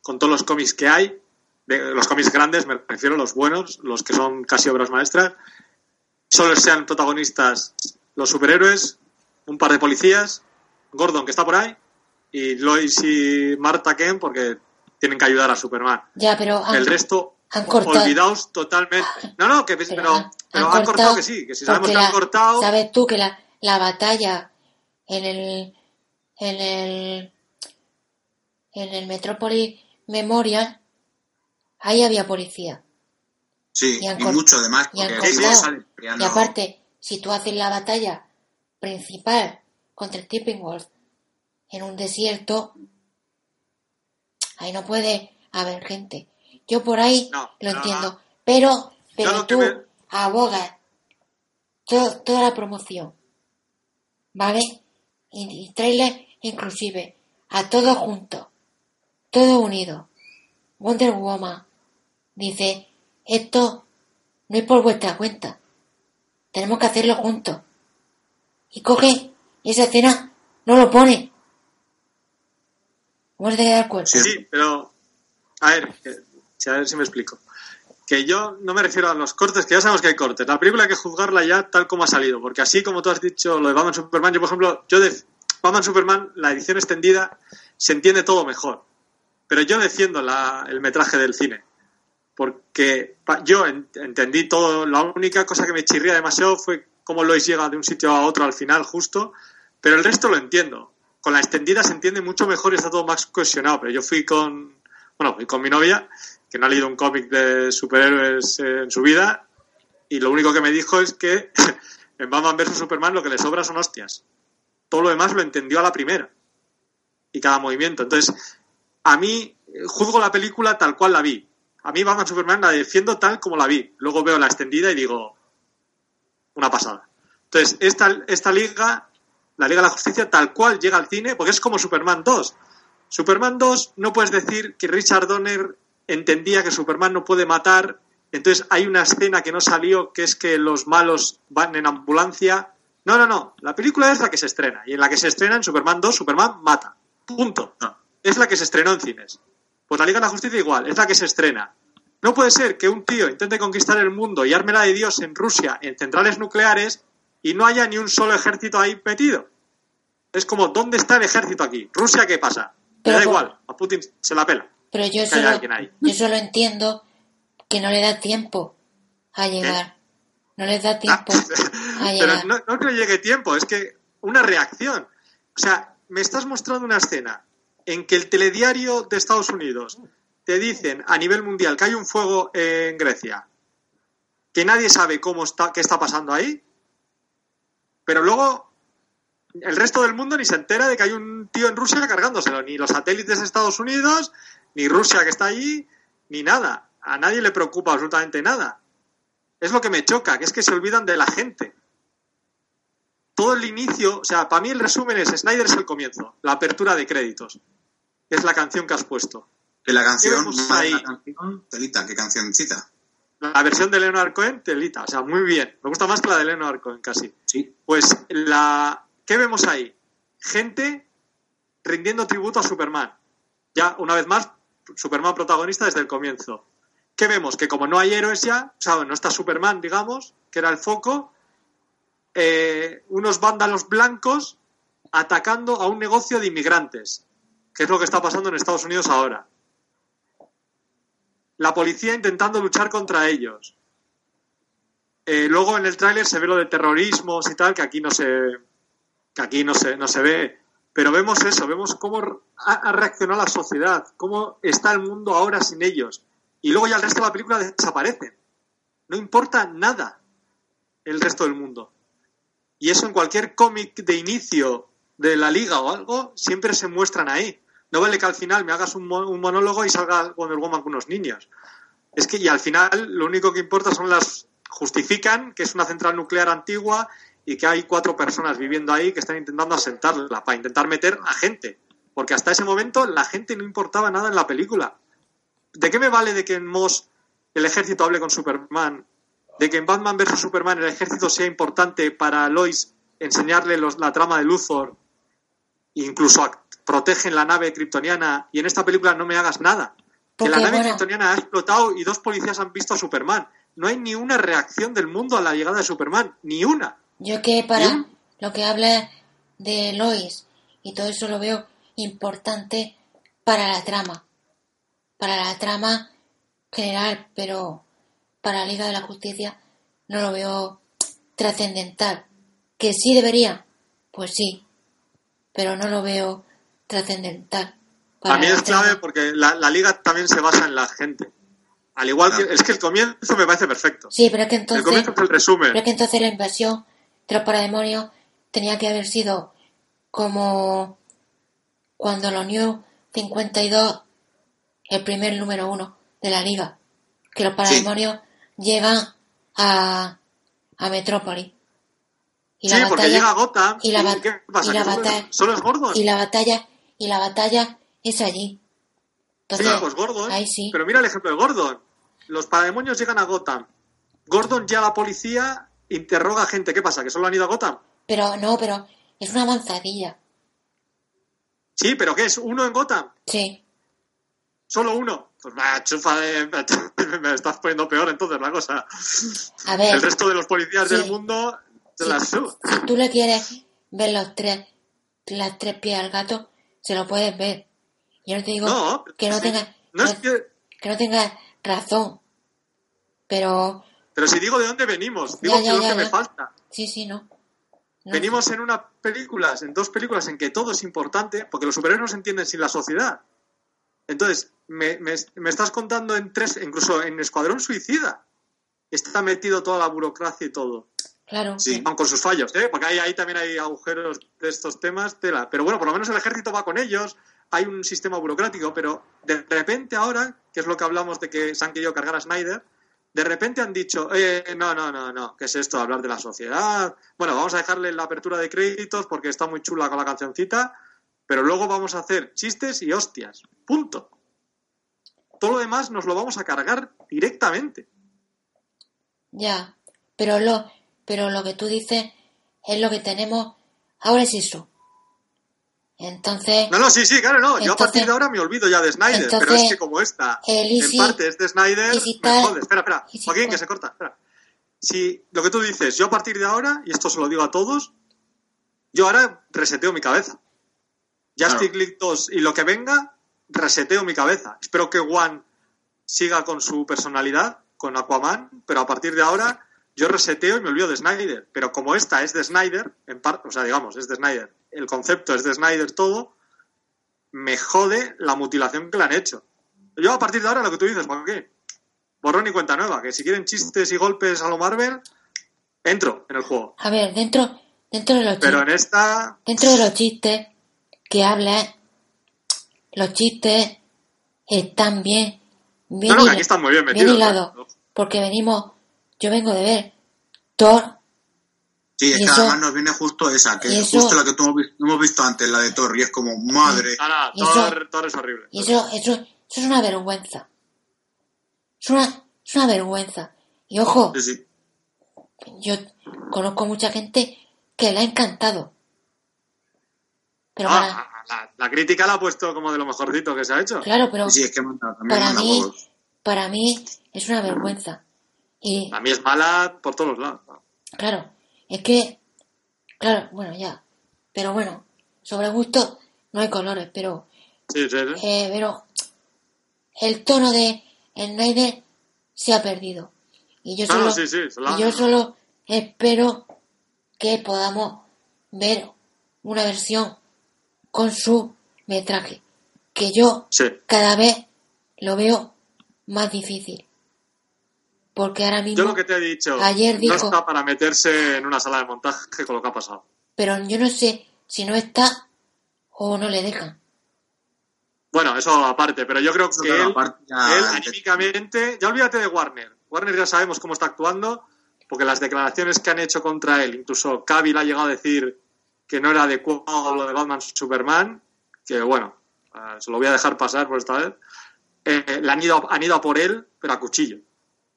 con todos los cómics que hay, de, los cómics grandes, me refiero, los buenos, los que son casi obras maestras, solo sean protagonistas los superhéroes, un par de policías, Gordon que está por ahí, y Lois y Martha Kent porque tienen que ayudar a Superman. ya, pero han, El resto, han cortado. olvidaos totalmente. No, no, que, pero, han- pero han han cortado que sí, que si sabemos que han cortado... Sabes tú que la, la batalla en el en el en el Metropolis Memorial ahí había policía. Sí, Y han y cor- mucho además, y han sale Y aparte, si tú haces la batalla principal contra el Tipping Wolf en un desierto, ahí no puede haber gente. Yo por ahí No, lo no, entiendo, no. pero, pero tú me- abogas to- toda la promoción, ¿vale? Y, y trailer inclusive, a todos juntos, todo unido. Wonder Woman dice, esto no es por vuestra cuenta, tenemos que hacerlo juntos. Y coge y esa escena no lo pone. ¿Cómo se te queda el cuerpo? Sí. Sí, pero. A ver, que- a ver si me explico. Que yo no me refiero a los cortes, que ya sabemos que hay cortes. La película hay que juzgarla ya tal como ha salido, porque así como tú has dicho lo de Batman Superman, yo por ejemplo, yo de Batman Superman, la edición extendida, se entiende todo mejor. Pero yo defiendo la- el metraje del cine. Porque yo en- entendí todo, la única cosa que me chirría demasiado fue cómo Lois llega de un sitio a otro al final justo, pero el resto lo entiendo. Con la extendida se entiende mucho mejor y está todo más cohesionado, pero yo fui con, bueno, fui con mi novia, que no ha leído un cómic de superhéroes eh, en su vida, y lo único que me dijo es que en Batman vs Superman lo que le sobra son hostias. Todo lo demás lo entendió a la primera. Y cada movimiento. Entonces, a mí eh, juzgo la película tal cual la vi. A mí Batman Superman la defiendo tal como la vi. Luego veo la extendida y digo, una pasada. Entonces, esta, esta liga, la Liga de la Justicia, tal cual llega al cine, porque es como Superman 2. Superman 2 no puedes decir que Richard Donner entendía que Superman no puede matar, entonces hay una escena que no salió, que es que los malos van en ambulancia. No, no, no. La película es la que se estrena. Y en la que se estrena en Superman 2, Superman mata. Punto. No. Es la que se estrenó en cines. Pues la Liga de la Justicia igual, es la que se estrena. No puede ser que un tío intente conquistar el mundo y ármela de Dios en Rusia, en centrales nucleares, y no haya ni un solo ejército ahí metido. Es como, ¿dónde está el ejército aquí? ¿Rusia qué pasa? Le Pero da por- igual, a Putin se la pela. Pero yo solo, yo solo entiendo que no le da tiempo a llegar. No les da tiempo a Pero llegar. no, no que llegue tiempo, es que una reacción. O sea, me estás mostrando una escena en que el telediario de Estados Unidos te dicen a nivel mundial que hay un fuego en Grecia, que nadie sabe cómo está, qué está pasando ahí, pero luego el resto del mundo ni se entera de que hay un tío en Rusia cargándoselo, ni los satélites de Estados Unidos, ni Rusia que está allí, ni nada. A nadie le preocupa absolutamente nada. Es lo que me choca, que es que se olvidan de la gente. Todo el inicio, o sea, para mí el resumen es Snyder es el comienzo, la apertura de créditos. Es la canción que has puesto. Que la canción, ¿Qué vemos la canción, telita, qué cancioncita. La versión de Leonard Cohen, telita, o sea, muy bien. Me gusta más que la de Leonard Cohen casi. Sí. Pues la ¿qué vemos ahí? Gente rindiendo tributo a Superman. Ya, una vez más, Superman protagonista desde el comienzo. ¿Qué vemos? Que como no hay héroes ya, o sea, no está Superman, digamos, que era el foco, eh, unos vándalos blancos atacando a un negocio de inmigrantes, que es lo que está pasando en Estados Unidos ahora. La policía intentando luchar contra ellos. Eh, luego en el tráiler se ve lo de terrorismos y tal, que aquí no se, que aquí no se, no se ve. Pero vemos eso, vemos cómo ha, reaccionado la sociedad, cómo está el mundo ahora sin ellos. Y luego ya el resto de la película desaparecen. No importa nada el resto del mundo. Y eso en cualquier cómic de inicio de la liga o algo, siempre se muestran ahí. No vale que al final me hagas un, mo- un monólogo y salga Wonder Woman con unos niños. Es que, y al final, lo único que importa son las. Justifican que es una central nuclear antigua y que hay cuatro personas viviendo ahí que están intentando asentarla para intentar meter a gente. Porque hasta ese momento la gente no importaba nada en la película. ¿De qué me vale de que en Moss el ejército hable con Superman? ¿De que en Batman vs Superman el ejército sea importante para Lois enseñarle la trama de Luthor? Incluso protegen la nave kryptoniana y en esta película no me hagas nada. Que la nave bueno. kryptoniana ha explotado y dos policías han visto a Superman. No hay ni una reacción del mundo a la llegada de Superman. Ni una. Yo que para lo que habla de Lois y todo eso lo veo importante para la trama. Para la trama general, pero para la Liga de la Justicia no lo veo trascendental. ¿Que sí debería? Pues sí. Pero no lo veo trascendental. La es trama. clave porque la, la liga también se basa en la gente. Al igual Claro. que. Es que el comienzo me parece perfecto. Sí, pero es que el entonces, comienzo es el resumen. pero es que entonces la invasión de los parademonios tenía que haber sido como cuando los New 52, el primer número uno de la liga, que los parademonios llegan a, a Metrópolis. Y sí, porque llega a Gotham. y la, ¿Qué pasa? y la ¿Que solo- batalla ¿Solo es Gordon? y la batalla y la batalla es allí. Sí, Entonces, pues Gordon. ahí sí. Pero mira el ejemplo de Gordon. Los parademonios llegan a Gotham. Gordon ya la policía interroga a gente. ¿Qué pasa? ¿Que solo han ido a Gotham? Pero no, pero es una avanzadilla. Sí, pero ¿qué es? ¿Uno en Gotham? Sí. ¿Solo uno? Pues va, chufa de... Me estás poniendo peor entonces la cosa. A ver, El resto de los policías Sí. del mundo si tú le quieres ver los tres, las tres pies al gato, se lo puedes ver. Yo no te digo No, que no sí. tengas No es que... que no tengas razón. Pero Pero si digo de dónde venimos, digo Ya, ya, que es lo que me falta. sí, sí, no. No, Venimos en unas películas, en dos películas en que todo es importante, porque los superhéroes no se entienden sin la sociedad. Entonces, me, me- me estás contando en tres, incluso en Escuadrón Suicida, está metido toda la burocracia y todo. Claro. Sí. Aun con sus fallos, ¿eh? porque ahí, ahí también hay agujeros de estos temas, tela. Pero bueno, por lo menos el ejército va con ellos, hay un sistema burocrático, pero de repente ahora, que es lo que hablamos de que se han querido cargar a Snyder, de repente han dicho, eh, no, no, no, no, ¿qué es esto? Hablar de la sociedad. Bueno, vamos a dejarle la apertura de créditos porque está muy chula con la cancioncita, pero luego vamos a hacer chistes y hostias. Punto. Todo lo demás nos lo vamos a cargar directamente. Ya. Pero lo, pero lo que tú dices es lo que tenemos. Ahora es eso. Entonces, No, no, sí, sí, claro, no. Yo a partir de ahora me olvido ya de Snyder, pero es que como esta, el en parte es de Snyder, Easy me jode. Espera, espera. Easy Joaquín, que se corta, espera. Si lo que tú dices, yo a partir de ahora, y esto se lo digo a todos, yo ahora reseteo mi cabeza. Claro. Justice League 2 y lo que venga, reseteo mi cabeza. Espero que One siga con su personalidad, con Aquaman, pero a partir de ahora yo reseteo y me olvido de Snyder. Pero como esta es de Snyder, en parte, o sea, digamos, es de Snyder, el concepto es de Snyder todo, me jode la mutilación que le han hecho. Yo a partir de ahora lo que tú dices, Joaquín, borrón y cuenta nueva, que si quieren chistes y golpes a lo Marvel, entro en el juego. a ver, dentro, dentro de los Pero chistes, en esta, dentro de los chistes que hablas, los chistes están bien, bien, no, no, aquí están muy bien bien metidos. hilados, ¿eh? porque venimos, yo vengo de ver Thor, Sí, es que eso- además nos viene justo esa, que es justo la que tú hemos visto, hemos visto antes, la de Thor, y es como, madre. No, no, Y eso- Thor, Thor es horrible. y eso, eso, eso es una vergüenza, es una, es una vergüenza, y ojo, Sí, sí. yo conozco mucha gente que le ha encantado, pero Ah, para, la, la crítica la ha puesto como de lo mejorcito que se ha hecho. claro, pero Sí, sí, es que manda, también para manda mí, para mí es una vergüenza, y A mí es mala por todos lados. Claro, es que, claro, bueno, ya, pero bueno, sobre gusto no hay colores, pero, Sí, sí, sí. eh, pero el tono de Snyder se ha perdido. Y yo No, solo, y yo solo espero que podamos ver una versión con su metraje, que yo Sí. cada vez lo veo más difícil. Porque ahora mismo... Yo lo que te he dicho, Ayer no dijo- está para meterse en una sala de montaje con lo que ha pasado. pero yo no sé si no está o no le dejan. Bueno, eso aparte, pero yo creo Eso, que ya- él anímicamente, ya olvídate de Warner. Warner ya sabemos cómo está actuando, porque las declaraciones que han hecho contra él, incluso Cavill ha llegado a decir que no era adecuado lo de Batman Superman, que bueno, eh, se lo voy a dejar pasar por esta vez. Eh, le han ido, han ido a por él, pero a cuchillo.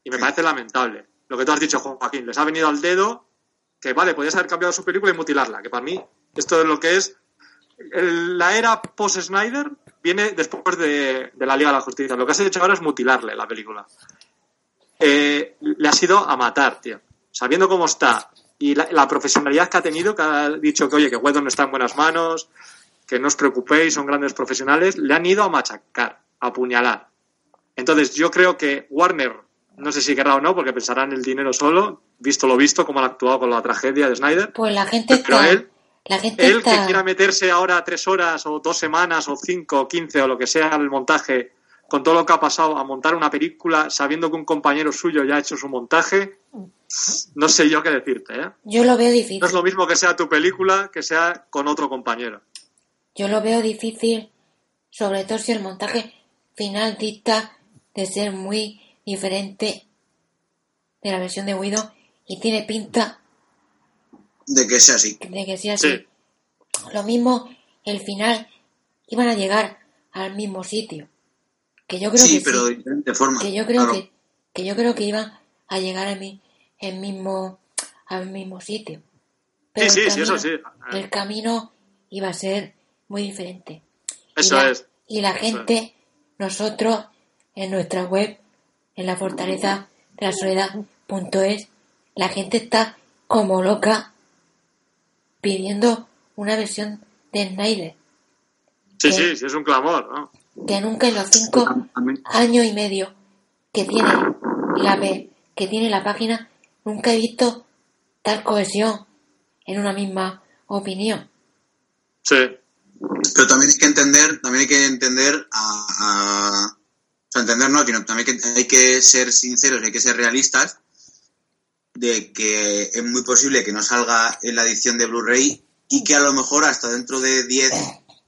Y me parece lamentable. Lo que tú has dicho, Joaquín, les ha venido al dedo que vale, podías haber cambiado su película y mutilarla, que para mí esto es lo que es la era post-Snyder viene después de, de la Liga de la Justicia. Lo que has hecho ahora es mutilarle la película. Eh, le has ido a matar, tío. Sabiendo cómo está y la, la profesionalidad que ha tenido, que ha dicho que, oye, que Whedon está en buenas manos, que no os preocupéis, son grandes profesionales, le han ido a machacar, a apuñalar. Entonces, yo creo que Warner, no sé si querrá o no, porque pensará en el dinero solo, visto lo visto, cómo han actuado con la tragedia de Snyder, Pues la gente pero está, él, La gente Él está... que quiera meterse ahora tres horas o dos semanas o cinco o quince o lo que sea el montaje con todo lo que ha pasado a montar una película sabiendo que un compañero suyo ya ha hecho su montaje, no sé yo qué decirte. ¿eh? Yo lo veo difícil. No es lo mismo que sea tu película que sea con otro compañero. Yo lo veo difícil, sobre todo si el montaje final dicta de ser muy diferente de la versión de Widow y tiene pinta De que sea así. de que sea así. Sí. Lo mismo, el final iban a llegar al mismo sitio. Que yo creo Sí, que pero de sí. diferente forma. Que yo creo claro. que, que yo creo que iban a llegar a mi, el mismo, al mismo sitio. Pero sí, el sí, sí, eso camino- sí. El camino iba a ser muy diferente. Eso y la, es. Y la Eso gente, nosotros, en nuestra web, en la fortaleza de la soledad.es, la gente está como loca pidiendo una versión de Snyder, Sí, que- sí, sí, es un clamor, ¿no? que nunca en los cinco años y medio que tiene la que tiene la página, nunca he visto tal cohesión en una misma opinión. Sí. Pero también hay que entender, también hay que entender a, sea, entender no, también hay que, hay que ser sinceros, hay que ser realistas de que es muy posible que no salga en la edición de Blu-ray y que a lo mejor hasta dentro de 10,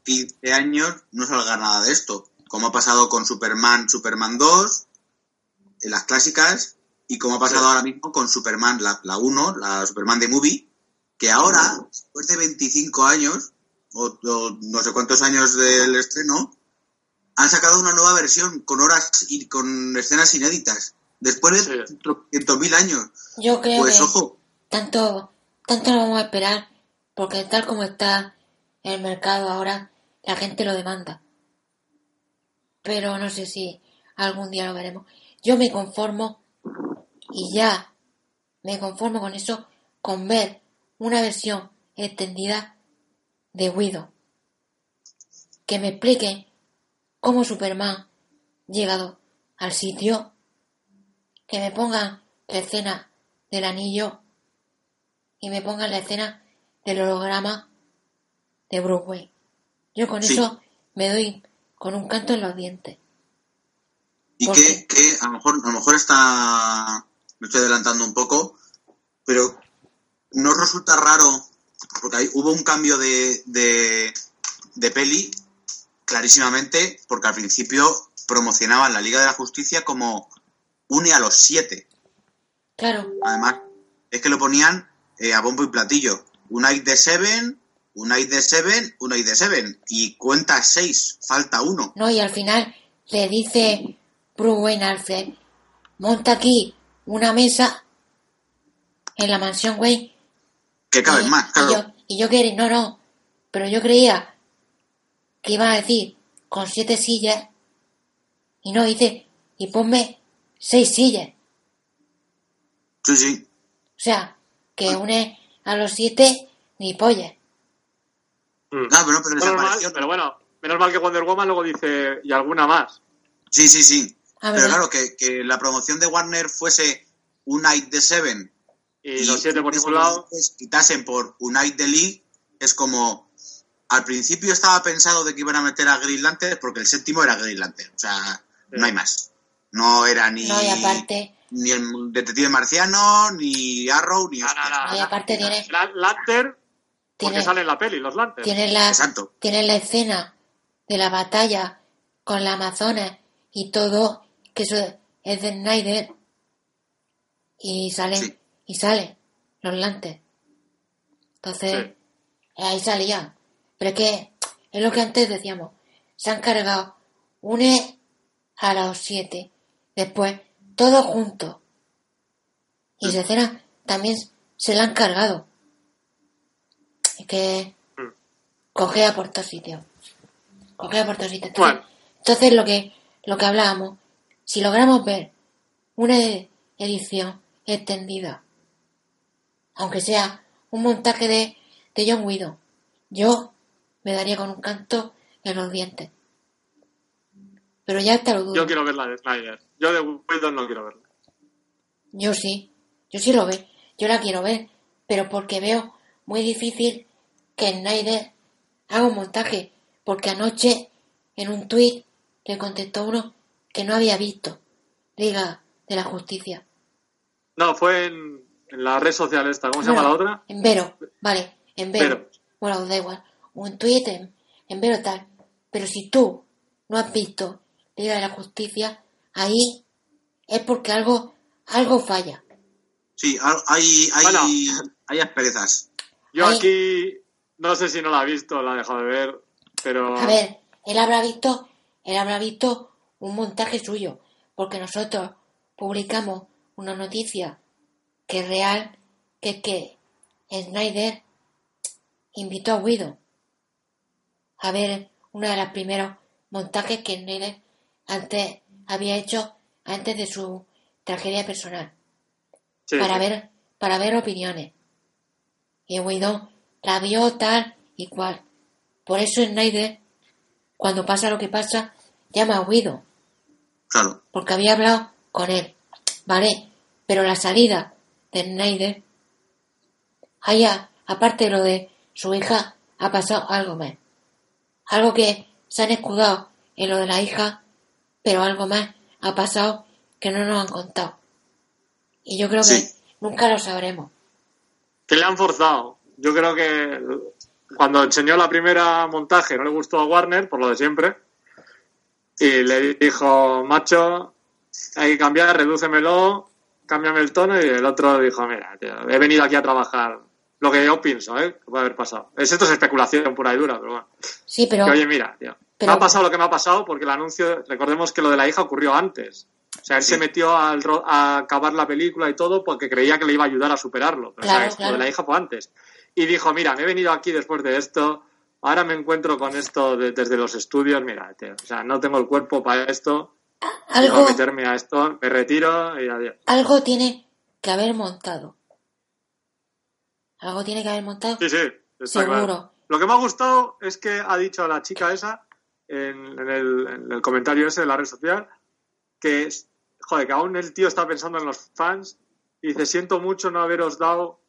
15 años no salga nada de esto, como ha pasado con Superman, Superman 2, en las clásicas, y como ha pasado Sí. ahora mismo con Superman, la, la 1, la Superman de Movie, que ahora, después de 25 años, o, o no sé cuántos años del estreno, han sacado una nueva versión con horas y con escenas inéditas. Después de Sí. años. Yo creo Pues que ojo, tanto, tanto no vamos a esperar, porque tal como está el mercado ahora, la gente lo demanda. Pero no sé si algún día lo veremos. Yo me conformo y ya me conformo con eso, con ver una versión extendida de Widow. Que me expliquen cómo Superman llegado al sitio, que me pongan la escena del anillo y me pongan la escena del holograma de Bruce Wayne. Yo con Sí. eso me doy con un canto en los dientes. y ¿Por que, que a lo mejor, a lo mejor está, me estoy adelantando un poco, pero no resulta raro, porque hubo un cambio de, de, de peli clarísimamente, porque al principio promocionaban la Liga de la Justicia como une a los siete. Claro, Además, es que lo ponían eh, a bombo y platillo. Un night de Seven, un night de Seven, un night de Seven. Y cuenta seis, falta uno. no, y al final le dice Bruce Alfred, monta aquí una mesa en la mansión Wayne Que caben y, más, y claro. yo, y yo quería, no, no, pero yo creía que iban a decir con siete sillas y no dice, y ponme seis sillas. Sí, sí. O sea, que une a los siete ni polla. Mm. Ah, pero, pero Menos mal, pero bueno, menos mal que Wonder Woman luego dice, y alguna más. Sí, sí, sí. Ah, Pero claro, que, que la promoción de Warner fuese un night de Seven Y, los siete por ningún lado. quitasen por un night de League, es como. Al principio estaba pensado de que iban a meter a Green Lantern porque el séptimo era Green Lantern. O sea, no hay más. No era ni. No, y aparte, Ni el detective marciano, ni Arrow, ni. No, no, hostias. no. y aparte tiene, La- Lantern, porque tiene, sale en la peli, los Lantern. tiene la, Exacto. tiene la escena de la batalla con la Amazonas y todo, que eso es de Snyder, y salen, Sí. y salen los lantes. Entonces, ahí salían. Pero es que, es lo que antes decíamos, se han cargado une a los siete, después todos juntos. Y esa escena también se la han cargado. Es que Mm. cogea por todos sitios. Cogea por todos sitios. Bueno. Entonces lo que, lo que hablábamos, si logramos ver una edición extendida, aunque sea un montaje de, de John Widow, yo me daría con un canto en los dientes. Pero ya está lo dudo. Yo quiero ver la de Snyder. Yo de Widow no quiero verla. Yo sí, yo sí lo veo, yo la quiero ver, pero porque veo muy difícil que Snyder haga un montaje, porque anoche en un tuit le contestó uno que no había visto Liga de la Justicia. No, fue en, en la red social esta. ¿Cómo se llama la otra? En Vero, vale, en Vero. Vero. Bueno, da igual. Un tuit en, en Vero tal. Pero si tú no has visto Liga de la Justicia, ahí es porque algo, algo falla. Sí, hay, hay, Bueno. hay asperezas. Yo Ahí- aquí no sé si no la ha visto, la ha dejado de ver, pero A ver, él habrá visto, él habrá visto un montaje suyo, porque nosotros publicamos una noticia que es real, que es que Snyder invitó a Guido a ver uno de los primeros montajes que Snyder antes había hecho antes de su tragedia personal. Sí, para ver para ver opiniones. Y Guido la vio tal y cual. Por eso Snyder cuando pasa lo que pasa llama a Guido. Claro. porque había hablado con él. Vale pero la salida de Snyder haya aparte de lo de su hija ha pasado algo más algo que se han escudado en lo de la hija pero algo más ha pasado que no nos han contado y yo creo que nunca lo sabremos que le han forzado. Yo creo que cuando enseñó la primera montaje no le gustó a Warner, por lo de siempre, y le dijo, macho, hay que cambiar, redúcemelo, cámbiame el tono, y el otro dijo, mira, tío, he venido aquí a trabajar. Lo que yo pienso, ¿eh? Que puede haber pasado. Es esto es especulación pura y dura, pero bueno. sí pero Que, oye, mira, tío, Pero- me ha pasado lo que me ha pasado porque el anuncio, recordemos que lo de la hija ocurrió antes. O sea, él Sí. se metió al ro- a acabar la película y todo porque creía que le iba a ayudar a superarlo. Pero, Claro, ¿sabes? claro. Lo de la hija fue antes. Y dijo, mira, me he venido aquí después de esto, ahora me encuentro con esto de- desde los estudios, mira, tío, o sea, no tengo el cuerpo para esto, algo quiero meterme a esto, me retiro y adiós. algo tiene que haber montado algo tiene que haber montado Sí, sí, está seguro claro. Lo que me ha gustado es que ha dicho a la chica esa, en, en el, en el comentario ese de la red social, que, joder, que aún el tío está pensando en los fans y dice, siento mucho no haberos dado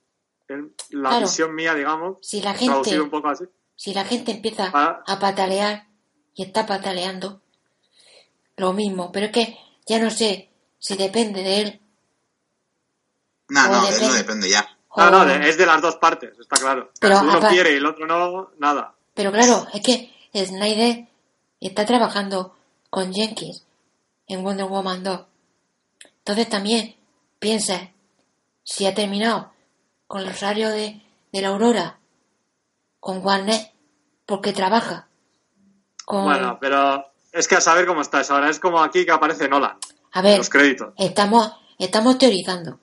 en la Claro. visión mía, digamos, si la traducido gente un poco así. si la gente empieza Ah. a patalear y está pataleando lo mismo pero es que ya no sé si depende de él No, O no, depende. él no depende ya. No, no, de- es de las dos partes, está claro. Pero si uno aparte- quiere y el otro no, nada. Pero claro, es que Snyder está trabajando con Jenkins en Wonder Woman 2. Entonces también piensa si ha terminado con el rosario de, de la Aurora, con Warner, porque trabaja con... Bueno, pero es que a saber cómo está eso ahora. Es como aquí que aparece Nolan, a ver, los créditos. estamos, estamos teorizando.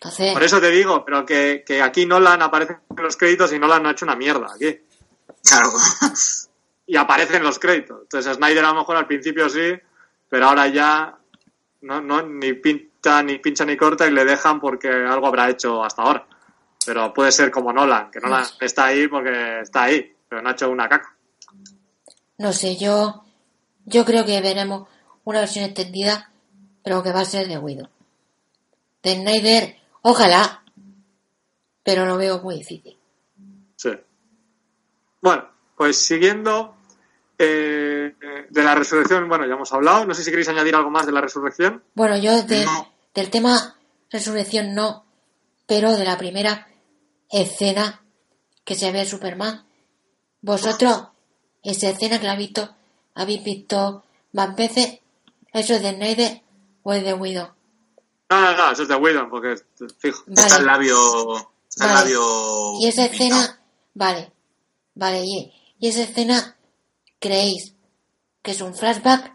Entonces, Por eso te digo, pero que, que aquí Nolan aparece en los créditos y Nolan no ha hecho una mierda aquí. Claro. Y aparece en los créditos. Entonces Snyder a lo mejor al principio sí, pero ahora ya no, no ni pinta ni pincha ni corta y le dejan porque algo habrá hecho hasta ahora. Pero puede ser como Nolan, que Nolan está ahí porque está ahí, pero no ha hecho una caca. no sé, yo, yo creo que veremos una versión extendida, pero que va a ser de Widow. De Snyder, ojalá, pero lo veo muy difícil. Sí. Bueno, pues siguiendo eh, de la resurrección, bueno, ya hemos hablado. No sé si queréis añadir algo más de la resurrección. Bueno, yo de- No. del tema resurrección no, pero de la primera escena que se ve Superman. Vosotros, esa escena que la habéis visto, habéis visto más veces, ¿eso es de Snyder o es de Widow? No, no, no, eso es de Whedon, porque fijo. Está el labio. Está el labio. y esa pintado. escena, vale, vale, y, y esa escena, ¿creéis que es un flashback?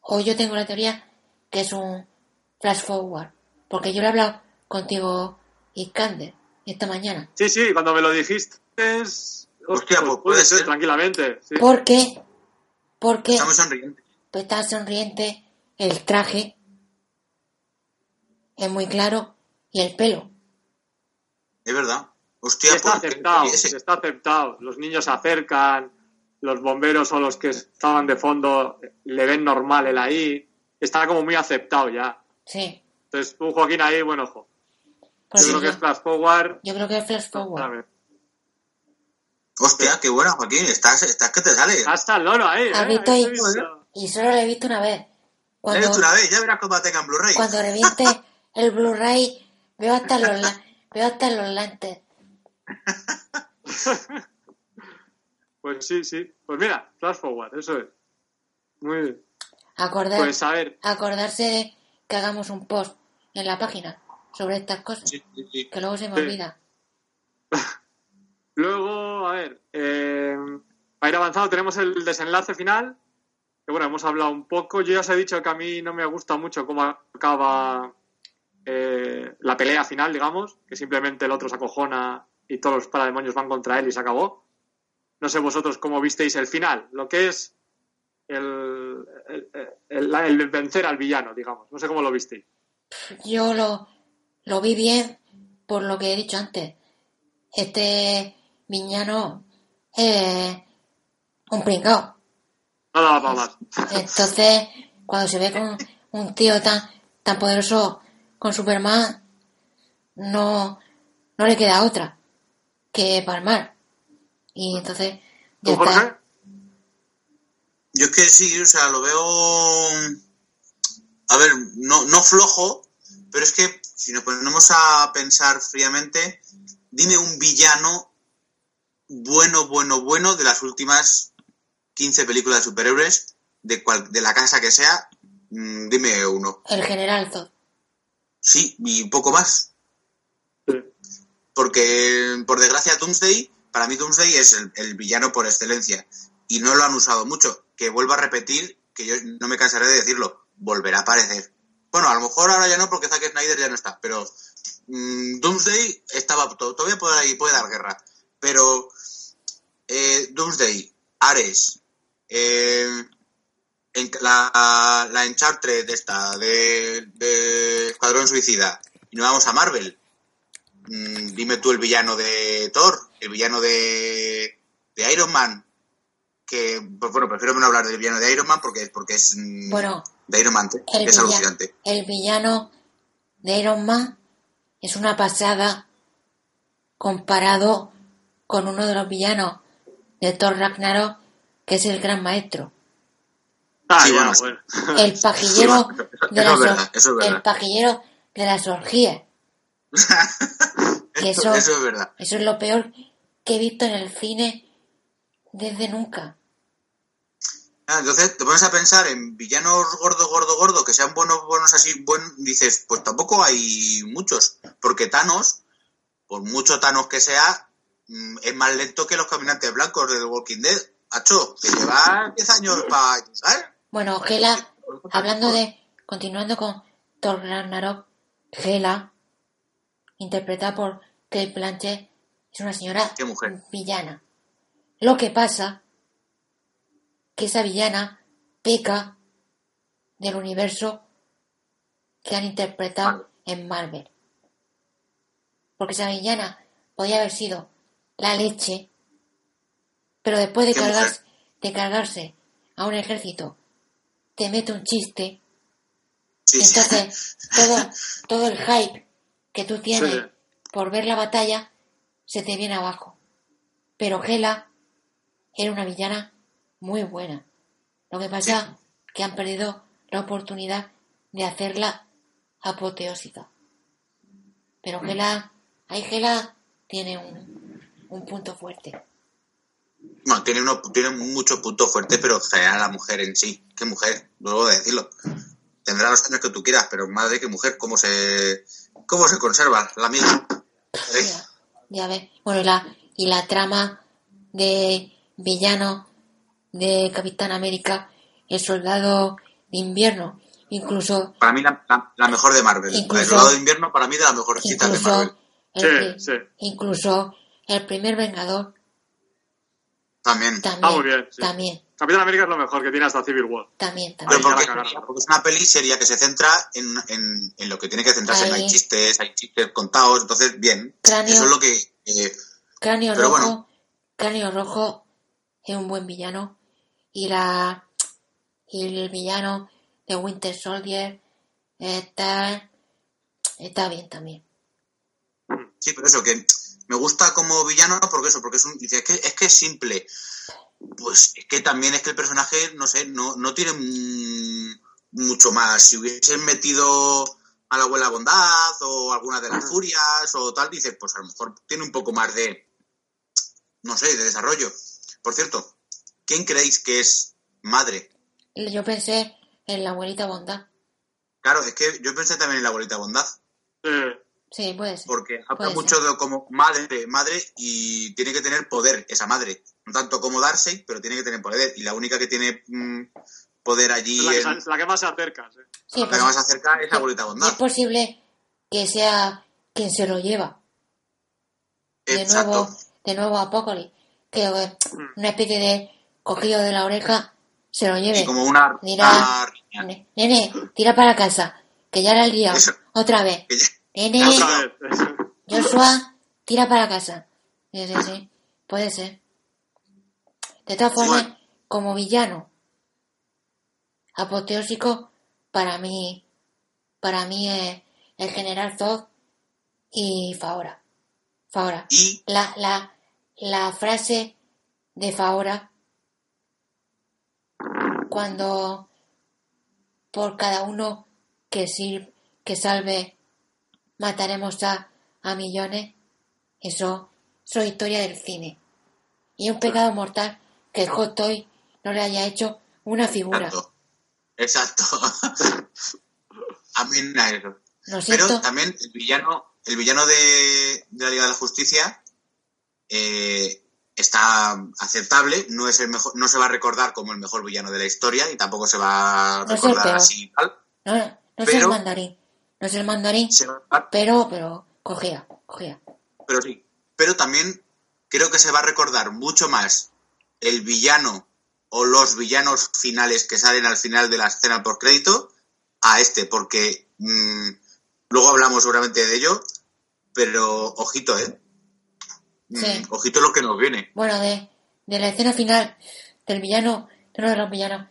O yo tengo la teoría que es un flash forward, porque yo lo he hablado contigo, Iskander, esta mañana. Sí, sí, cuando me lo dijiste, es... Hostia, pues puede ser, tranquilamente. Sí. ¿Por qué? Porque Está muy sonriente. está sonriente, el traje es muy claro y el pelo. Es verdad. Está pues, aceptado, ese- está aceptado. Los niños se acercan, los bomberos o los que estaban de fondo le ven normal él ahí. Está como muy aceptado ya. Sí. Entonces, un Joaquín ahí, buen ojo. Pues Yo creo que es flash forward. yo creo que es flash forward. A ver. Hostia, qué buena, Joaquín. Estás, estás que te sale. Hasta el loro ahí. ¿Has ¿eh? visto Ahí ahí? te he visto. Y solo lo he visto una vez. Cuando, tú una vez, ya verás cómo tenga en Blu-ray. cuando reviente el Blu-ray, veo hasta los, veo hasta los lentes. Pues sí, sí. Pues mira, flash forward, eso es. Muy bien. Acordar, Pues a ver, acordarse de que hagamos un post en la página sobre estas cosas, Sí, sí, sí. que luego se me olvida. luego, a ver, eh, a ir avanzando, tenemos el desenlace final. Que bueno, hemos hablado un poco. Yo ya os he dicho que a mí no me gusta mucho cómo acaba eh, la pelea final, digamos, que simplemente el otro se acojona y todos los parademonios van contra él y se acabó. No sé vosotros cómo visteis el final, lo que es el, el, el- vencer al villano, digamos. No sé cómo lo visteis. Yo lo, lo vi bien por lo que he dicho antes. Este viñano es un pringao. No daba para más. Entonces, cuando se ve con un tío tan, tan poderoso con Superman, no, no le queda otra que palmar. Y entonces, ya ¿Tú, Jorge? está. Yo es que sí, o sea, lo veo. A ver, no, no flojo, pero es que si nos ponemos a pensar fríamente, dime un villano bueno, bueno, bueno de las últimas 15 películas de superhéroes, de, cual, de la casa que sea, mm, dime uno. El general Zod. Sí, y poco más. Sí. Porque, por desgracia, Doomsday, para mí Doomsday es el, el villano por excelencia. Y no lo han usado mucho. Que vuelvo a repetir, que yo no me cansaré de decirlo, volverá a aparecer. Bueno, a lo mejor ahora ya no, porque Zack Snyder ya no está, pero mm, Doomsday estaba, to- todavía puede dar guerra. Pero eh, Doomsday, Ares, eh, en- la, la Encharted esta de, de Escuadrón Suicida, y nos vamos a Marvel. Mm, dime tú el villano de Thor, el villano de, de Iron Man, que, pues bueno, prefiero no hablar del villano de Iron Man porque, porque es mm, Bueno, de Iron Man, el, es alucinante. el villano de Iron Man es una pasada comparado con uno de los villanos de Thor Ragnarok, que es el gran maestro. Ah, Sí, ya, bueno, bueno. El pajillero de las es verdad, or- eso es verdad. el pajillero de las orgías. Que eso, eso- eso es verdad. Eso es lo peor que he visto en el cine desde nunca. Ah, Entonces te pones a pensar en villanos gordo, gordo, gordo, que sean buenos, buenos así, buen, dices, pues tampoco hay muchos, porque Thanos, por mucho Thanos que sea, mm, es más lento que los caminantes blancos de The Walking Dead. Hacho, que lleva 10 años para ¿sabes? Bueno, Gela, hablando de, continuando con Thor Ragnarok, Gela, interpretada por Kate Blanchett, es una señora Qué mujer. villana. Lo que pasa que esa villana peca del universo que han interpretado en Marvel. Porque esa villana podía haber sido la leche, pero después de, cargarse, de cargarse a un ejército, te mete un chiste, Sí, sí. entonces todo, todo el hype que tú tienes Sí. por ver la batalla se te viene abajo. Pero Gela era una villana muy buena. Lo que pasa que han perdido la oportunidad de hacerla apoteósica. Pero Gela, ahí Gela tiene un, un punto fuerte. Bueno, tiene, uno, tiene muchos puntos fuertes, pero en general la mujer en sí, qué mujer, luego de decirlo. Tendrá los años que tú quieras, pero madre que mujer, cómo se, cómo se conserva la. Eh, Ya, ya ves. Bueno, y la, y la trama de villano de Capitán América, el soldado de invierno, incluso, Para mí la, la- la mejor de Marvel. Incluso- el soldado de invierno para mí de las mejores citas de Marvel. el, Sí, sí. incluso el primer Vengador También. también, Ah, muy bien, sí. también, Capitán América es lo mejor que tiene hasta Civil War. también, también. porque, es una peli seria que se centra en, en, en lo que tiene que centrarse. No hay chistes, hay chistes contados, entonces bien. Cráneo. Eso es lo que... eh, Cráneo Pero rojo, bueno. Cráneo rojo es un buen villano y la y el villano de Winter Soldier está está bien también. Sí, pero eso, que me gusta como villano porque eso, porque es un, dice, es que, es que es simple. Pues es que también es que el personaje, no sé, no, no tiene mm, mucho más. Si hubiesen metido a la abuela bondad o alguna de las furias o tal, dice, pues a lo mejor tiene un poco más de, no sé, de desarrollo. Por cierto, ¿quién creéis que es madre? Yo pensé en la abuelita bondad. Claro, es que yo pensé también en la abuelita bondad. Eh, Sí, puede ser. Porque habla Puede mucho ser. de como madre, madre, y tiene que tener poder esa madre. No tanto como Darcy, pero tiene que tener poder. Y la única que tiene mm, poder allí es la, que, en, se- la que más se acerca. sí. Sí, la que pues, más acerca es la abuelita y bondad. es posible que sea quien se lo lleva. De Exacto. nuevo, de nuevo Apocalypse. Que eh, una especie de cogido de la oreja se lo lleve. Y como una. Nene, Nene, tira para casa, que ya la he liado. Eso. Otra vez. Nene. Joshua, tira para casa. Sí, sí, sí, puede ser. De todas formas, Bueno. como villano, apoteósico, para mí, para mí es el general Zod y Faora. Faora. Y La, la, la frase de Faora, cuando por cada uno que, sir- que salve mataremos a, a millones, eso, eso es historia del cine. Y es un pecado mortal que el Hot Toy no le haya hecho una figura. Exacto. Exacto. Amén a eso. ¿No es Pero también el villano, el villano de, de la Liga de la Justicia eh, está aceptable, no es el mejor, no se va a recordar como el mejor villano de la historia y tampoco se va a No recordar así y tal. No, no es el pero- mandarín. No es el mandarín, Se va- pero, pero, cogía, cogía. pero sí. Pero también creo que se va a recordar mucho más el villano o los villanos finales que salen al final de la escena por crédito a este, porque mm, luego hablamos seguramente de ello, pero ojito, ¿eh? Mm, Sí. Ojito lo que nos viene. Bueno, de, de la escena final del villano, de uno de los villanos,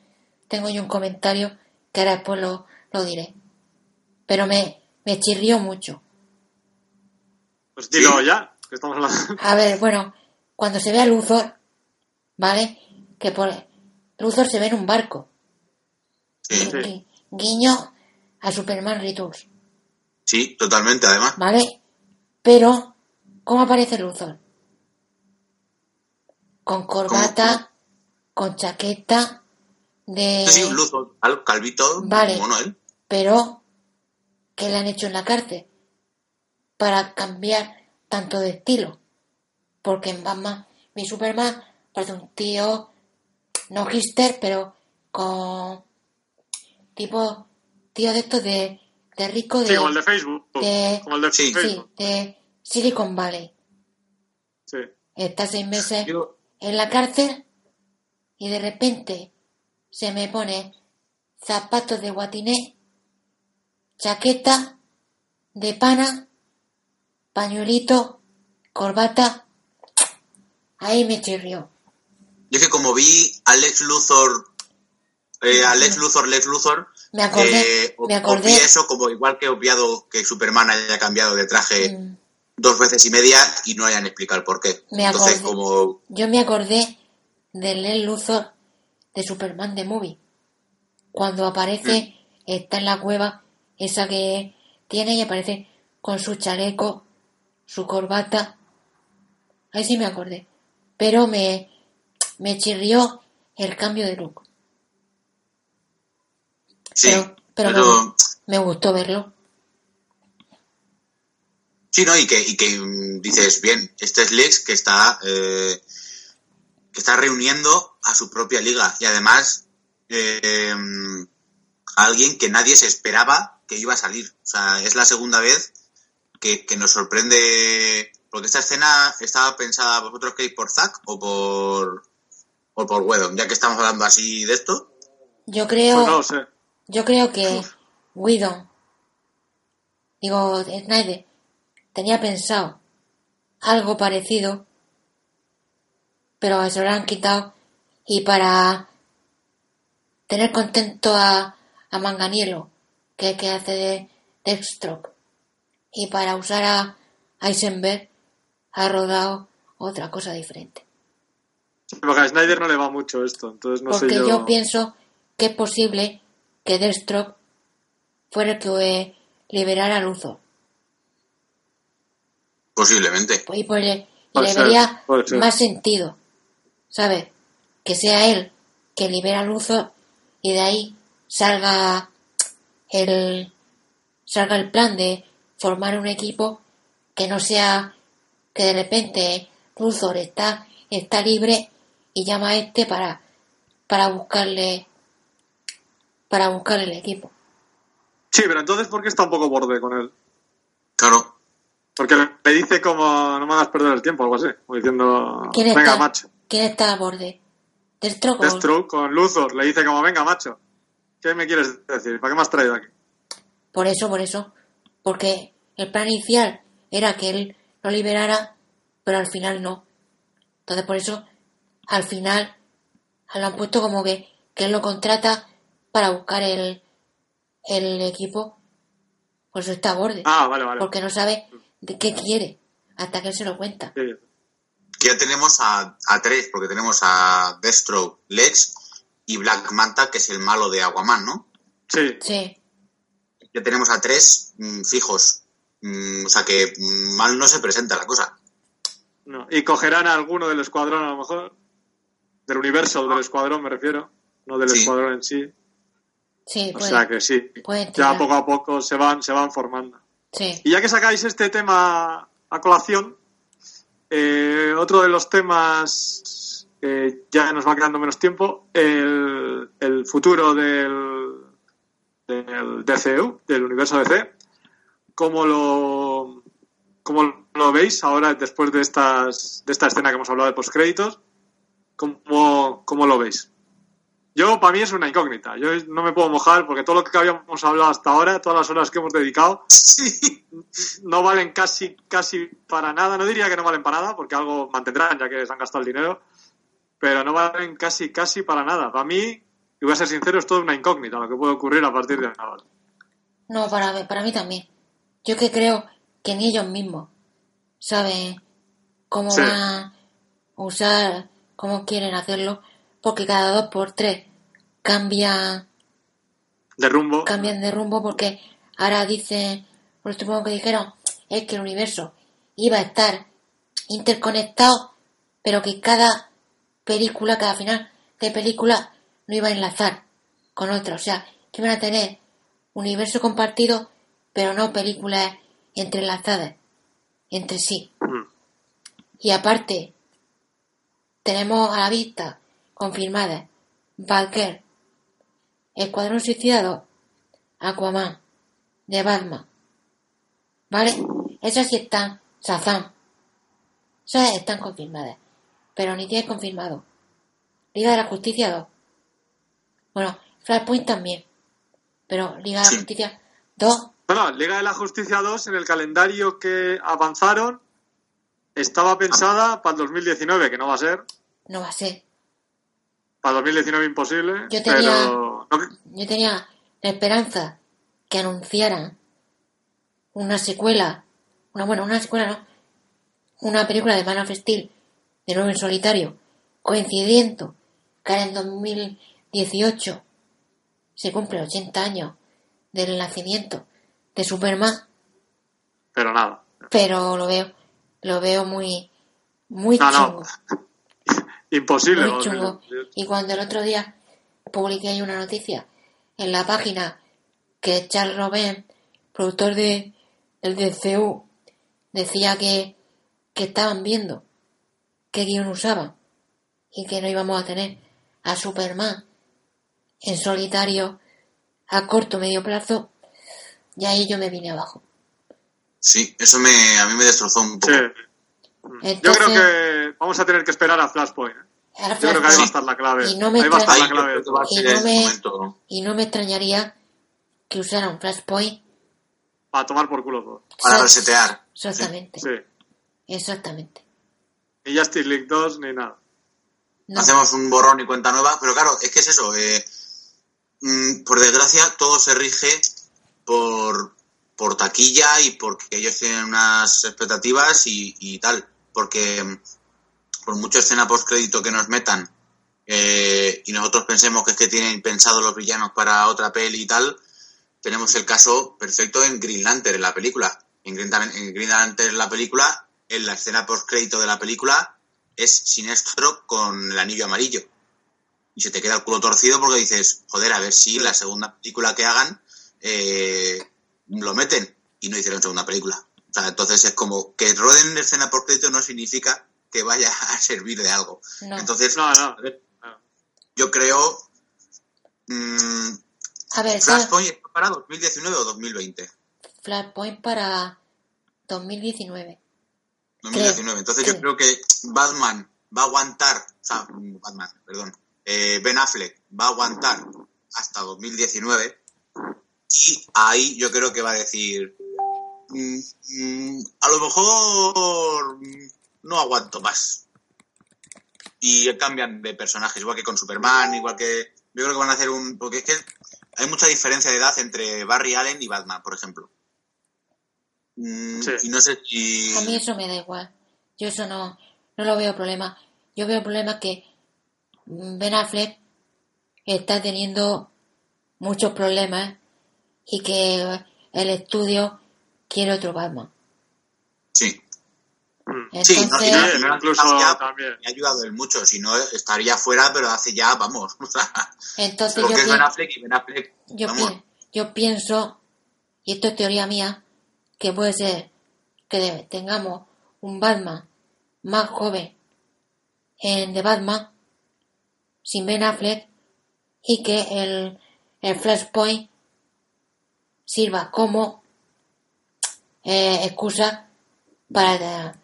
tengo yo un comentario que ahora después lo, lo diré. Pero me, me chirrió mucho. Pues dilo Sí. ya, que estamos hablando. A ver, bueno, cuando se ve a Luthor, ¿vale? Que por Luthor se ve en un barco. Sí, Sí. Gui- Guiño a Superman Returns, sí, totalmente, además. ¿vale? Pero, ¿cómo aparece Luthor? Con corbata, con chaqueta de... Sí, al- calvito, Vale. mono él. Pero, ¿qué le han hecho en la cárcel? Para cambiar tanto de estilo. Porque en Batman, mi Superman parece un tío, no hipster, pero con tipo, tío de estos de, de rico de, Sí, como el de Facebook. de- Como el de Sí. de Silicon Valley. Sí. Está seis meses Yo- en la cárcel y de repente se me pone zapatos de guatiné, chaqueta de pana, pañuelito, corbata. Ahí me chirrió. Yo que como vi a Lex Luthor, eh, a Lex Luthor, Lex Luthor, Me acordé, eh, me acordé. obvié eso como igual que he obviado que Superman haya cambiado de traje Mm, dos veces y media y no hayan explicado el por qué. Me Entonces, acordé. como Yo me acordé del Lex Luthor de Superman de Movie. Cuando aparece, está en la cueva, esa que tiene y aparece con su chaleco, su corbata. Ahí sí me acordé. Pero me, me chirrió el cambio de look. sí, pero pero me, pero- gu- me gustó verlo. sí, ¿no? Y que, y que mm, dices, bien, este es Lex que está, eh, que está reuniendo a su propia liga y además eh, mm, a alguien que nadie se esperaba que iba a salir. O sea, es la segunda vez que, que nos sorprende, porque esta escena estaba pensada, ¿vosotros queréis por Zack o por, o por Whedon? Ya que estamos hablando así de esto. Yo creo, Pues no lo sé. yo creo que Whedon, digo, Snyder, tenía pensado algo parecido, pero se lo han quitado y para tener contento a, a Manganiello, que, que hace de Deathstroke, y para usar a Eisenberg, ha rodado otra cosa diferente. Porque a Snyder no le va mucho esto, entonces no Porque sé yo. yo pienso que es posible que Deathstroke fuera el que liberara a Luthor. Posiblemente. Pues, y pues le, le ser, más sentido, ¿sabes? Que sea él que libera a Luthor y de ahí salga el salga el plan de formar un equipo que no sea que de repente Luthor está está libre y llama a este para para buscarle para buscarle el equipo. Sí, pero entonces, ¿por qué está un poco borde con él? Claro. Porque le dice como, no me hagas perder el tiempo, algo así. Como diciendo, ¿Quién venga, está? macho. ¿Quién está a borde? Deathstroke Deathstroke con Luthor le dice como, venga, macho. ¿Qué me quieres decir? ¿Para qué me has traído aquí? Por eso, por eso. Porque el plan inicial era que él lo liberara, pero al final no. Entonces, por eso, al final, lo han puesto como que, que él lo contrata para buscar el, el equipo. Por eso está a borde. Ah, vale, vale. Porque no sabe de qué quiere hasta que él se lo cuenta. Sí. Que ya tenemos a, a tres, porque tenemos a Deathstroke, Lex y Black Manta, que es el malo de Aquaman, ¿no? Sí. Sí, Ya tenemos a tres mm, fijos. Mm, o sea que mm, mal no se presenta la cosa. No. Y cogerán a alguno del escuadrón, a lo mejor. Del universo del escuadrón, me refiero. No del Sí. escuadrón en sí. sí, O puede, sea que sí. Ya poco a poco se van, se van formando. Sí, Y ya que sacáis este tema a colación, eh, otro de los temas, eh, ya nos va quedando menos tiempo, el, el futuro del, del DCU, del universo DC. ¿Cómo lo, cómo lo veis ahora después de, estas, de esta escena que hemos hablado de postcréditos? ¿Cómo, ¿Cómo lo veis? Yo, para mí es una incógnita. Yo no me puedo mojar porque todo lo que habíamos hablado hasta ahora, todas las horas que hemos dedicado, Sí. no valen casi casi para nada. No diría que no valen para nada, porque algo mantendrán ya que se han gastado el dinero, pero no valen casi casi para nada. Para mí, y voy a ser sincero, es todo una incógnita lo que puede ocurrir a partir de ahora. No, para, mí- para mí también. Yo que creo que ni ellos mismos saben cómo Sí. van a usar, cómo quieren hacerlo, porque cada dos por tres cambian, De rumbo. cambian de rumbo, porque ahora dicen, por último que dijeron, es que el universo iba a estar interconectado, pero que cada película, cada final de película no iba a enlazar con otra. O sea, que iban a tener universo compartido, pero no películas entrelazadas entre sí. Mm. Y aparte, tenemos a la vista confirmadas Valkyr, Escuadrón Suicidado, Aquaman, de Batman. ¿Vale? Esas sí están, Shazam. Esas están confirmadas. Pero ni tiene confirmado. Liga de la Justicia 2. Bueno, Flashpoint también. Pero Liga de la. Justicia 2, Bueno, Liga de la Justicia 2 en el calendario que avanzaron estaba pensada para el 2019, que no va a ser. no va a ser. Para el 2019 imposible. Yo tenía- Pero Yo tenía la esperanza que anunciaran una secuela, una bueno, una secuela no, una película de Man of Steel de nuevo en solitario, coincidiendo que en 2018 se cumple 80 años del nacimiento de Superman, pero nada. pero lo veo, lo veo muy, muy No, no. chungo, Imposible. muy chungo. Y cuando el otro día publiqué ahí una noticia en la página que Charles Robin, productor de el DCU, decía que, que estaban viendo qué guion usaban y que no íbamos a tener a Superman en solitario a corto o medio plazo, y ahí yo me vine abajo. Sí, eso me, a mí me destrozó un poco. Sí. Yo creo que vamos a tener que esperar a Flashpoint. ¿eh? Yo creo que ahí va a estar la clave. Y no me ahí va a estar la clave. Y no me- momento. y no me extrañaría que usaran Flashpoint Para tomar por culo todo. Para resetear. Exactamente. Sí. Exactamente. Ni Justice League 2 ni nada. No. Hacemos un borrón y cuenta nueva, pero claro, es que es eso. eh, mm, por desgracia, todo se rige por, por taquilla y porque ellos tienen unas expectativas y, y tal. porque mm, por mucha escena post crédito que nos metan eh, y nosotros pensemos que es que tienen pensado los villanos para otra peli y tal, tenemos el caso perfecto en Green Lantern, en la película. En Green, en Green Lantern, en la película, en la escena post crédito de la película, es Sinestro con el anillo amarillo. Y se te queda el culo torcido porque dices, joder, a ver si la segunda película que hagan eh, lo meten y no hicieron segunda película. O sea, entonces es como que roden escena por crédito no significa que vaya a servir de algo. Entonces, no, no. yo creo. Mmm, a ver, Flashpoint para 2019 o 2020. Flashpoint para 2019. 2019. Entonces yo creo que Batman va a aguantar, o sea, Batman, perdón, eh, Ben Affleck va a aguantar hasta 2019 y ahí yo creo que va a decir, mm, mm, a lo mejor no aguanto más. Y cambian de personajes, igual que con Superman, igual que... Yo creo que van a hacer un... Porque es que hay mucha diferencia de edad entre Barry Allen y Batman, por ejemplo. Mm, y no sé si... A mí eso me da igual. Yo eso no, no lo veo problema. Yo veo problema que Ben Affleck está teniendo muchos problemas y que el estudio quiere otro Batman. Sí. Mm. sí, no, incluso también. Me ha ayudado él mucho, si no estaría fuera, pero hace ya, vamos. Entonces porque yo es Ben Affleck y Ben Affleck. Yo, yo pienso, y esto es teoría mía, que puede ser que tengamos un Batman más joven en The Batman sin Ben Affleck y que el, el Flashpoint sirva como eh, excusa para,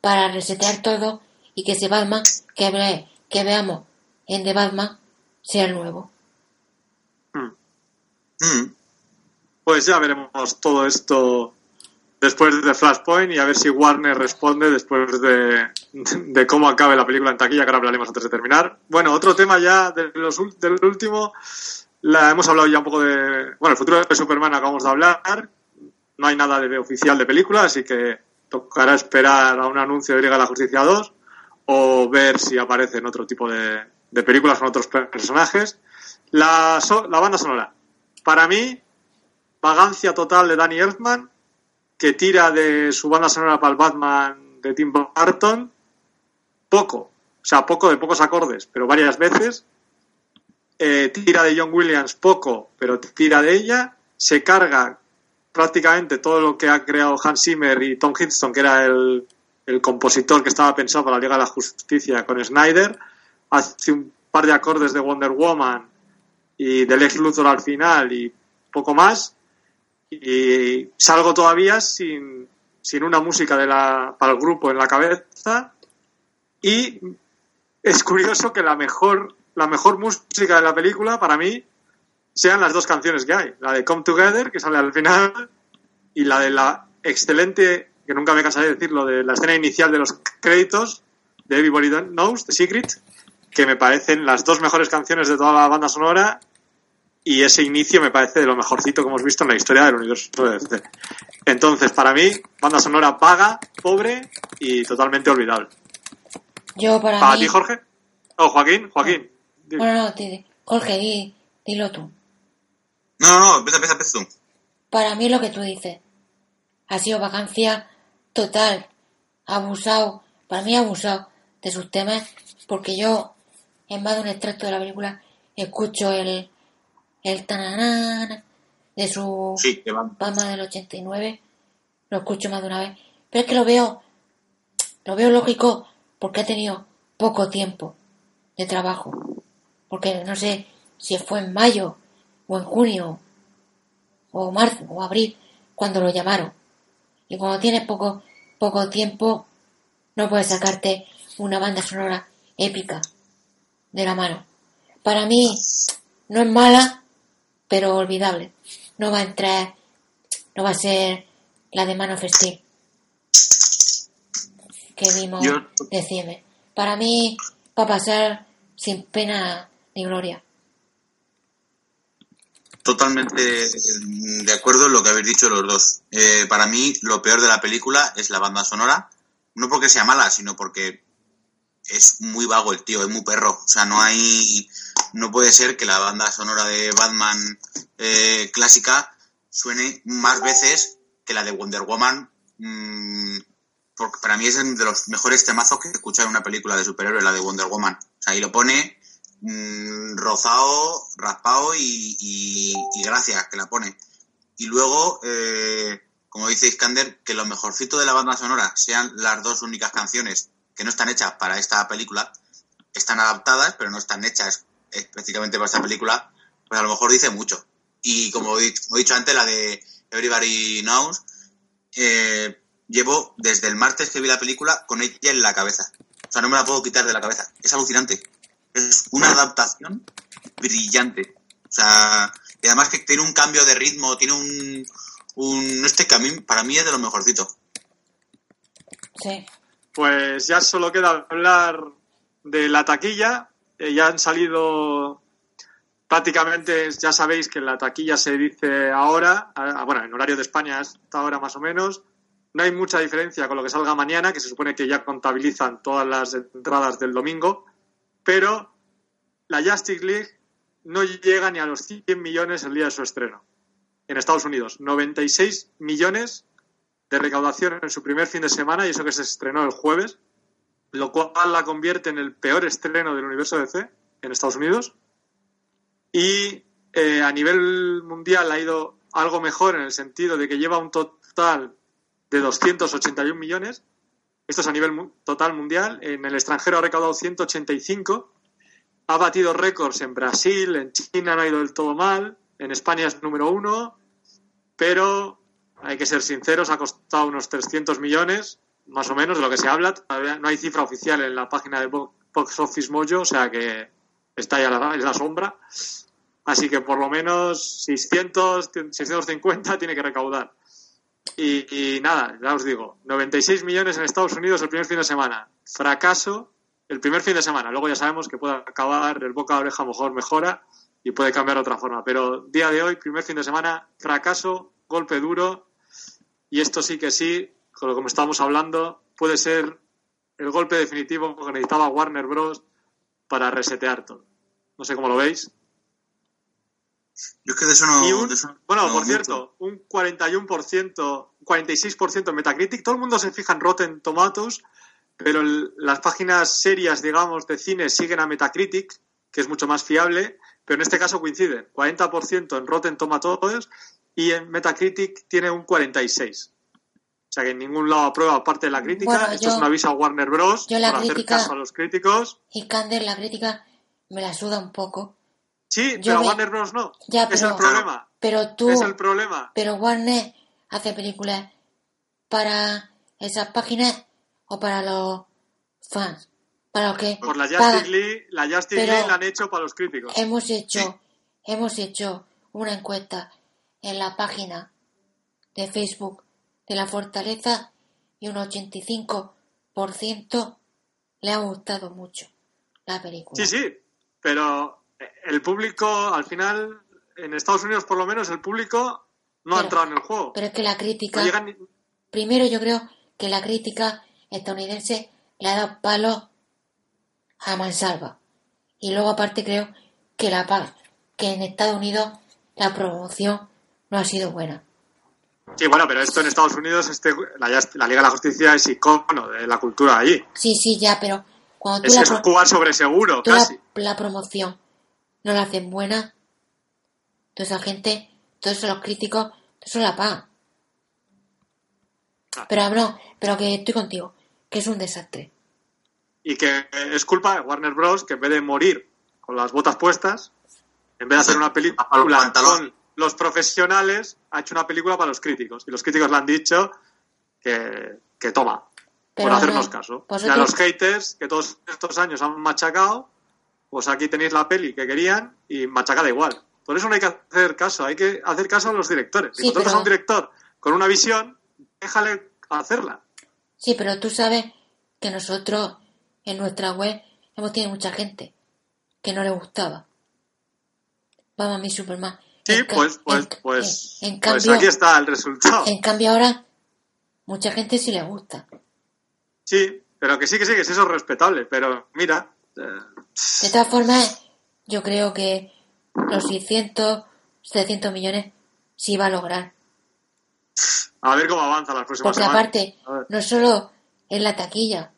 para resetear todo y que ese Batman que, que veamos en The Batman sea nuevo. Hmm. Hmm. Pues ya veremos todo esto después de Flashpoint y a ver si Warner responde después de, cómo acabe la película en taquilla, que ahora hablaremos antes de terminar. Bueno, otro tema ya de los, del último, la, hemos hablado ya un poco de... Bueno, el futuro de Superman acabamos de hablar, no hay nada de oficial de película, así que tocará esperar a un anuncio de Liga de la Justicia 2 o ver si aparece en otro tipo de, de películas con otros personajes. La, la banda sonora. Para mí, vagancia total de Danny Elfman, que tira de su banda sonora para el Batman de Tim Burton poco, o sea, poco de pocos acordes, pero varias veces. Eh, tira de John Williams poco, pero tira de ella. Se carga prácticamente todo lo que ha creado Hans Zimmer y Tom Hiddleston, que era el, el compositor que estaba pensado para la Liga de la Justicia con Snyder. Hace un par de acordes de Wonder Woman y del Lex Luthor al final y poco más y salgo todavía sin, sin una música de la, para el grupo en la cabeza. Y es curioso que la mejor, la mejor música de la película para mí sean las dos canciones que hay, la de Come Together, que sale al final, y la de la excelente, que nunca me cansaré de decirlo, de la escena inicial de los créditos de Everybody Knows, The Secret, que me parecen las dos mejores canciones de toda la banda sonora y ese inicio me parece de lo mejorcito que hemos visto en la historia del universo de DC. Entonces, para mí, banda sonora paga, pobre y totalmente olvidable. Yo para, ¿Para ti, Jorge? ¿O Joaquín? Joaquín. Bueno, no, Jorge, dilo tú. No, no, no, empieza, empieza, empieza tú. Para mí lo que tú dices ha sido vacancia total, abusado, para mí abusado de sus temas, porque yo, en más de un extracto de la película, escucho el el tananana de su sí, del 89 lo escucho más de una vez. Pero es que lo veo lo veo lógico porque ha tenido poco tiempo de trabajo. Porque no sé si fue en mayo o en junio o marzo o abril cuando lo llamaron. Y cuando tienes poco poco tiempo no puedes sacarte una banda sonora épica de la mano. Para mí no es mala pero olvidable. No va a entrar, no va a ser la de mano festiva que vimos decirme. Para mí va a pasar sin pena ni gloria. Totalmente de acuerdo en lo que habéis dicho los dos. Eh, para mí lo peor de la película es la banda sonora. no porque sea mala, sino porque es muy vago el tío, es muy perro. O sea, no hay. No puede ser que la banda sonora de Batman eh, clásica suene más veces que la de Wonder Woman. mm, porque para mí es de los mejores temazos que he escuchado en una película de superhéroes, la de Wonder Woman. O sea, ahí lo pone mm, rozado, raspado y, y- y gracias que la pone. Y luego, eh, como dice Iskander, que lo mejorcito de la banda sonora sean las dos únicas canciones que no están hechas para esta película, están adaptadas, pero no están hechas específicamente para esta película, pues a lo mejor dice mucho. Y como he como he dicho antes, la de Everybody Knows, eh, llevo desde el martes que vi la película con ella en la cabeza. O sea, no me la puedo quitar de la cabeza. Es alucinante. Es una adaptación brillante. O sea, y además que tiene un cambio de ritmo, tiene un... un este mí- para mí es de lo mejorcito. Sí. Pues ya solo queda hablar de la taquilla. Eh, ya han salido prácticamente, ya sabéis que la taquilla se dice ahora, bueno, en horario de España hasta ahora más o menos. No hay mucha diferencia con lo que salga mañana, que se supone que ya contabilizan todas las entradas del domingo, pero la Justice League no llega ni a los 100 millones el día de su estreno. En Estados Unidos, 96 millones de recaudación en su primer fin de semana y eso que se estrenó el jueves, lo cual la convierte en el peor estreno del universo DC en Estados Unidos. Y eh, a nivel mundial ha ido algo mejor en el sentido de que lleva un total de 281 millones. Esto es a nivel total mundial. En el extranjero ha recaudado 185. Ha batido récords en Brasil, en China no ha ido del todo mal, en España es número uno, pero hay que ser sinceros, ha costado unos 300 millones, más o menos, de lo que se habla. No hay cifra oficial en la página de Bo- Box Office Mojo, o sea que está ahí a la, en la sombra. Así que por lo menos 600, 650 tiene que recaudar. Y, nada, ya os digo, 96 millones en Estados Unidos el primer fin de semana. Fracaso el primer fin de semana. Luego ya sabemos que puede acabar el boca a oreja, mejor mejora y puede cambiar de otra forma. Pero día de hoy, primer fin de semana, fracaso, golpe duro. Y esto sí que sí, con lo que estamos hablando, puede ser el golpe definitivo que necesitaba Warner Bros. para resetear todo. No sé cómo lo veis. Yo es que de eso no... Y un- de eso bueno, no por cierto, un 41%, 46% en Metacritic. Todo el mundo se fija en Rotten Tomatoes, pero el- las páginas serias, digamos, de cine siguen a Metacritic, que es mucho más fiable, pero en este caso coinciden. 40% en Rotten Tomatoes y en Metacritic tiene un 46%. O sea que en ningún lado aprueba aparte de la crítica. Bueno, Esto yo- es un aviso a Warner Bros. yo la por hacer crítica- caso a los críticos. Y Kander, la crítica, me la suda un poco. Sí, Yo pero me- Warner Bros. no. Ya, es pero- el problema. Pero tú, Es el problema. pero Warner hace películas para esas páginas o para los fans. Para los que Por la. Justice League, la Justice League la han hecho para los críticos. Hemos hecho, hemos hecho una encuesta en la página de Facebook de la Fortaleza y un 85% le ha gustado mucho la película. Sí, sí, pero el público, al final, en Estados Unidos por lo menos, el público no ha entrado en el juego. Pero es que la crítica, No llegan ni- primero yo creo que la crítica estadounidense le ha dado palo a Mansalva. Y luego aparte creo que la que en Estados Unidos la promoción no ha sido buena. Sí, bueno, pero esto en Estados Unidos, este, la, Liga de la Justicia es icono de la cultura allí. Sí, sí, ya, pero cuando tú Es, la, es jugar sobre seguro, tú la- casi. la promoción no la hacen buena, toda esa gente, todos los críticos, todo eso la pagan. Ah. Pero no, pero que estoy contigo, que es un desastre. Y que es culpa de Warner Bros. que en vez de morir con las botas puestas, en vez de hacer una película los profesionales, ha hecho una película para los críticos. Y los críticos le han dicho que, que toma, Pero por hacernos no, caso. pues y a los haters que todos estos años han machacado, pues aquí tenéis la peli que querían y machacada igual. Por eso no hay que hacer caso, hay que hacer caso a los directores. Si Sí, contratas pero- a un director con una visión, déjale hacerla. Sí, pero tú sabes que nosotros en nuestra web hemos tenido mucha gente que no le gustaba. Vamos a mi Superman. Sí, En ca- pues, pues, en- pues, en, en pues cambio, aquí está el resultado. en cambio ahora mucha gente sí le gusta. Sí, pero que sí, que sí, que eso es respetable. Pero mira, eh, De todas formas, yo creo que los 600, 700 millones sí va a lograr. a ver cómo avanza las próximas Porque semanas. aparte, no solo es la taquilla,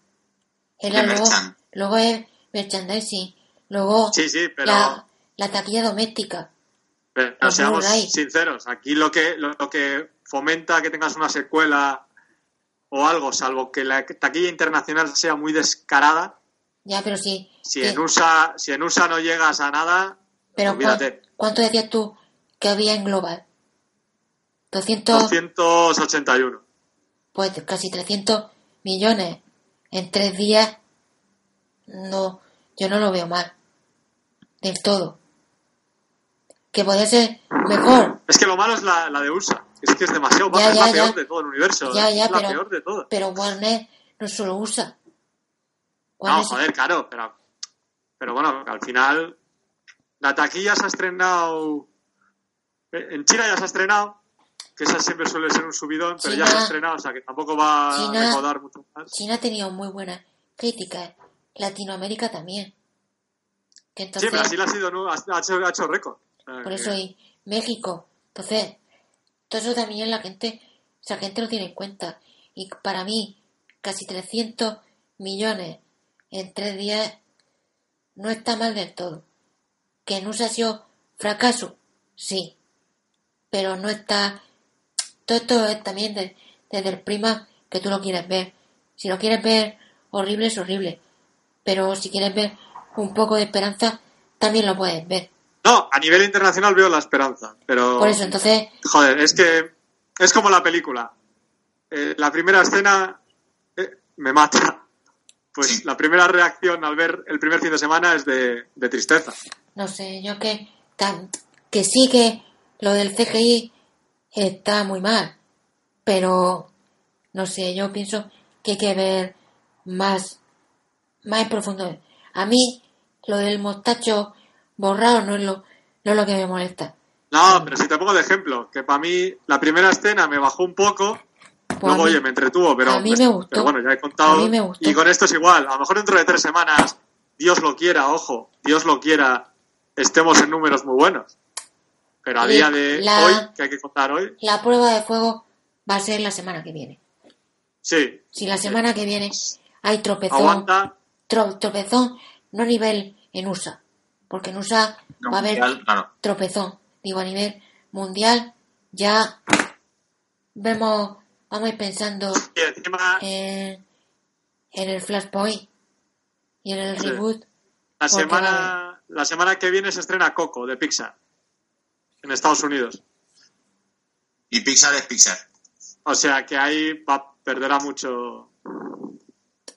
es la luego, merchan. luego es merchandising, luego Sí, sí, pero, la, la taquilla doméstica. Pero los seamos sinceros. Aquí lo que, lo, lo que fomenta que tengas una secuela o algo, salvo que la taquilla internacional sea muy descarada, Ya, pero sí. si en USA, si en USA no llegas a nada, pero olvídate. ¿cuán- ¿cuánto decías tú que había en global? 200, 281. pues casi 300 millones en tres días. No, yo no lo veo mal. Del todo. Que podría ser mejor, Es que lo malo es la, la de USA. Es que es demasiado Ya, es ya, la peor de todo el universo. Ya, ya, es la pero- peor de todo. pero Warner no solo usa. No, joder, claro, pero, pero bueno, al final la taquilla se ha estrenado. eh, En China ya se ha estrenado, que esa siempre suele ser un subidón, pero ya se ha estrenado, o sea que tampoco va China- a recaudar mucho más. China ha tenido muy buenas críticas. Latinoamérica también. Sí, Brasil ha, sido, ha hecho, ha hecho récord. Sea por eso y México. Entonces, todo eso también la gente, o sea, la gente lo tiene en cuenta. Y para mí, casi 300 millones en tres días no está mal del todo. Que en USA ha sido fracaso, sí. Pero no está. Todo esto es también de- desde el prima que tú lo quieres ver. Si lo quieres ver horrible, es horrible. Pero si quieres ver un poco de esperanza, también lo puedes ver. No, a nivel internacional veo la esperanza, pero. Por eso, entonces, Joder, es que es como la película. Eh, la primera escena eh, me mata. Pues la primera reacción al ver el primer fin de semana es de, de tristeza. no sé, yo que, tan, que sí que lo del CGI está muy mal. Pero, no sé, yo pienso que hay que ver más, más en profundo. A mí, lo del mostacho borrado no es lo, no es lo que me molesta. No, pero si te pongo de ejemplo, que para mí la primera escena me bajó un poco, Pues luego mí- oye, me entretuvo, pero, a mí me gustó. pero bueno, ya he contado. A mí me gustó. Y con esto es igual, a lo mejor dentro de tres semanas, Dios lo quiera, ojo, Dios lo quiera, estemos en números muy buenos. Pero a Y día de la- hoy, que hay que contar hoy, La prueba de fuego va a ser la semana que viene. sí, Si la semana que viene hay tropezón, aguanta. tro- tropezón, no nivel en USA, porque en USA No, va a haber claro. tropezón. Digo, a nivel mundial ya vemos, vamos a ir pensando encima, en, en el Flashpoint y en el Sí. reboot. La semana, la semana que viene se estrena Coco de Pixar en Estados Unidos. Y Pixar es Pixar. O sea que ahí va, perderá mucho.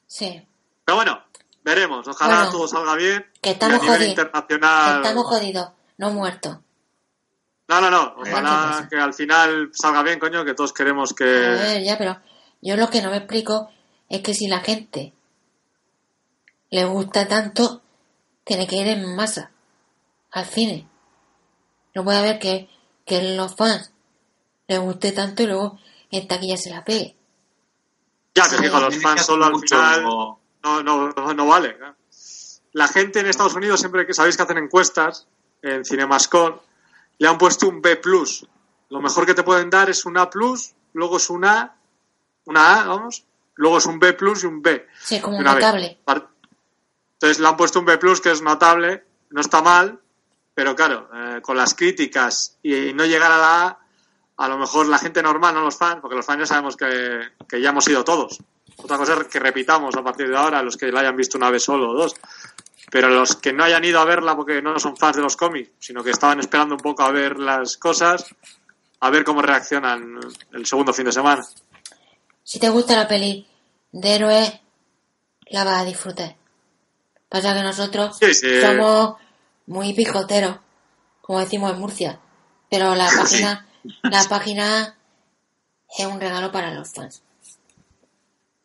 Sí, Pero bueno, veremos. Ojalá Bueno, todo salga bien. que estamos a jodidos. internacional. estamos jodidos, no muertos. No, no, no. A Ojalá que al final salga bien, coño, que todos queremos A que. ver, ya, pero yo lo que no me explico es que si la gente le gusta tanto, tiene que ir en masa al cine. No puede haber que, que los fans les guste tanto y luego en taquilla se la pegue. Ya, pero es que con los fans solo al final no, no, no vale. ¿no? La gente en Estados Unidos, siempre que sabéis que hacen encuestas en Cinemascore, le han puesto un B. Lo mejor que te pueden dar es un A, luego es un A, una A, vamos, luego es un B y un B. Sí, como una notable. Entonces le han puesto un B, que es notable, no está mal, pero claro, eh, con las críticas y no llegar a la A, a lo mejor la gente normal, no los fans, porque los fans ya sabemos que, que ya hemos ido todos. Otra cosa es que repitamos a partir de ahora, los que la hayan visto una vez solo o dos. Pero los que no hayan ido a verla porque no son fans de los cómics, sino que estaban esperando un poco a ver las cosas, a ver cómo reaccionan el segundo fin de semana. Si te gusta la peli de héroes, la vas a disfrutar. Pasa que nosotros Sí, sí. somos muy pijoteros, como decimos en Murcia. Pero la página, la página es un regalo para los fans.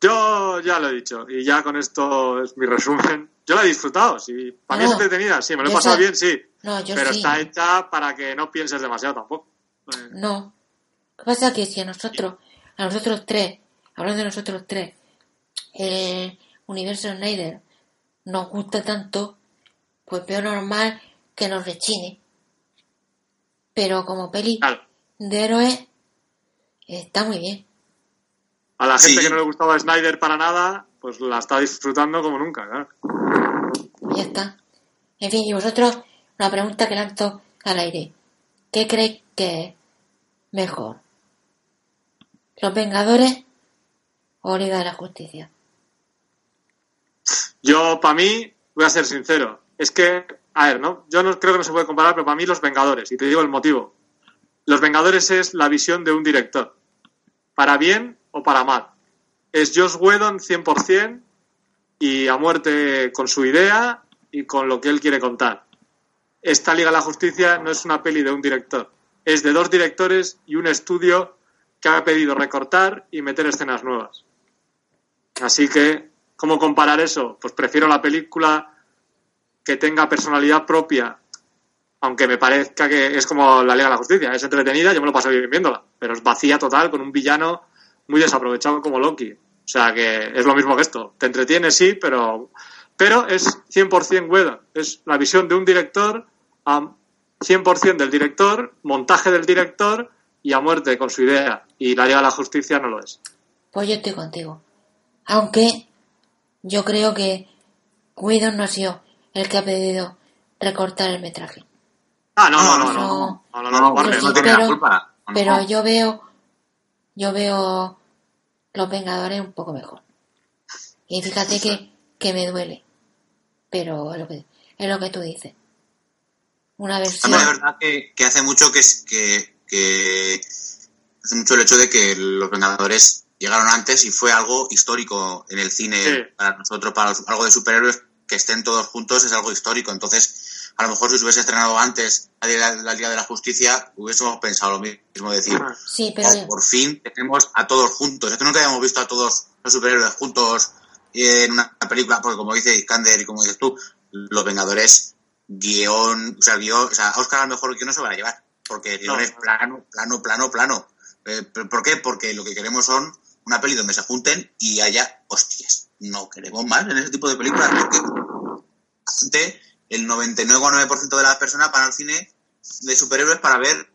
Yo ya lo he dicho, y ya con esto es mi resumen. Yo la he disfrutado, sí. Para mí No, es entretenida, sí, me lo he pasado sé- bien, sí. No, yo pero sí. está hecha para que no pienses demasiado tampoco. Eh, No. Lo que pasa es que si a nosotros, a nosotros tres, hablando de nosotros tres, el universo Snyder nos gusta tanto, pues veo normal que nos rechine. Pero como peli Claro. de héroes está muy bien. A la gente Sí. que no le gustaba Snyder para nada, pues la está disfrutando como nunca, claro. Ya está. En fin, y vosotros, una pregunta que lanzo al aire. ¿Qué creéis que es mejor? ¿Los Vengadores o Liga de la Justicia? Yo, para mí, voy a ser sincero, es que, a ver, ¿no? Yo no creo que no se puede comparar, pero para mí Los Vengadores, y te digo el motivo. Los Vengadores es la visión de un director, para bien o para mal. Es Josh Whedon 100% y a muerte con su idea y con lo que él quiere contar. Esta Liga de la Justicia no es una peli de un director, es de dos directores y un estudio que ha pedido recortar y meter escenas nuevas. Así que, ¿cómo comparar eso? Pues prefiero la película que tenga personalidad propia, aunque me parezca que es como la Liga de la Justicia, es entretenida, yo me lo paso bien viéndola, pero es vacía total con un villano muy desaprovechado como Loki. O sea que es lo mismo que esto. Te entretiene, sí, pero, pero es 100% Whedon. Es la visión de un director a 100% del director, montaje del director y a muerte con su idea. Y la Liga de la Justicia no lo es. Pues yo estoy contigo. Aunque yo creo que Whedon no ha sido el que ha pedido recortar el metraje. Ah, no, no, no, No. no. No, no, No, no, no, Warner, porque sí, no tiene pero- la culpa. No, Pero no. yo veo, yo veo los Vengadores un poco mejor. Y fíjate que, que me duele. Pero es lo que, es lo que tú dices. Una versión. También es verdad que, que hace mucho que, es- que, que hace mucho el hecho de que los Vengadores llegaron antes y fue algo histórico en el cine Sí. para nosotros, para los- algo de superhéroes que estén todos juntos es algo histórico. Entonces, a lo mejor si se hubiese estrenado antes la, la Liga de la Justicia, hubiésemos pensado lo mismo, decir, Sí, pero "Oh, por fin tenemos a todos juntos. Es que nunca habíamos visto a todos los superhéroes juntos en una película, porque como dice Iskander y como dices tú, los Vengadores, guion, o sea, guion, o sea, Oscar a lo mejor guion no se van a llevar, porque el guion No. es plano, plano, plano, plano. Eh, ¿pero ¿Por qué? Porque lo que queremos son una peli donde se junten y haya hostias. No queremos más en ese tipo de películas, porque el 99,9% de las personas van al cine de superhéroes para ver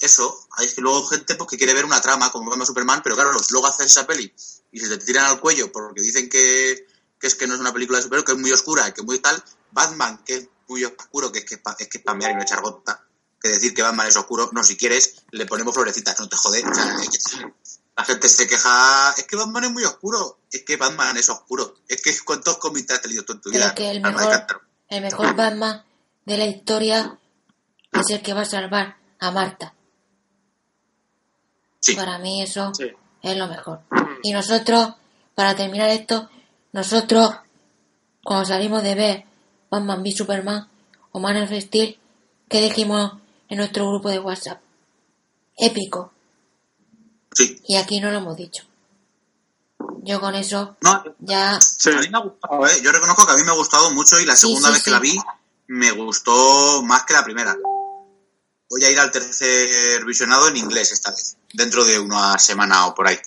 eso. Hay que luego gente pues, que quiere ver una trama como Batman Superman, pero claro, los- luego haces esa peli y se te tiran al cuello porque dicen que, que es que no es una película de superhéroes, que es muy oscura, que es muy tal. Batman, que es muy oscuro, que es que es, que es pamear y no echar gota. Que decir que Batman es oscuro, no, si quieres, le ponemos florecitas, no te jode. O sea, la gente se queja, es que Batman es muy oscuro, es que Batman es oscuro. Es que cuántos cómics te has leído tú en tu vida. que el mejor-. El mejor Batman de la historia es el que va a salvar a Marta. Sí. Para mí eso Sí. es lo mejor. Y nosotros, para terminar esto, nosotros, cuando salimos de ver Batman v Superman o Man of Steel, ¿qué dijimos en nuestro grupo de WhatsApp? Épico. Sí. Y aquí no lo hemos dicho. Yo con eso No, ya... Sí. A mí me ha gustado, ¿eh? Yo reconozco que a mí me ha gustado mucho y la Sí, segunda sí, vez que sí. la vi me gustó más que la primera. Voy a ir al tercer visionado en inglés esta vez, dentro de una semana o por ahí.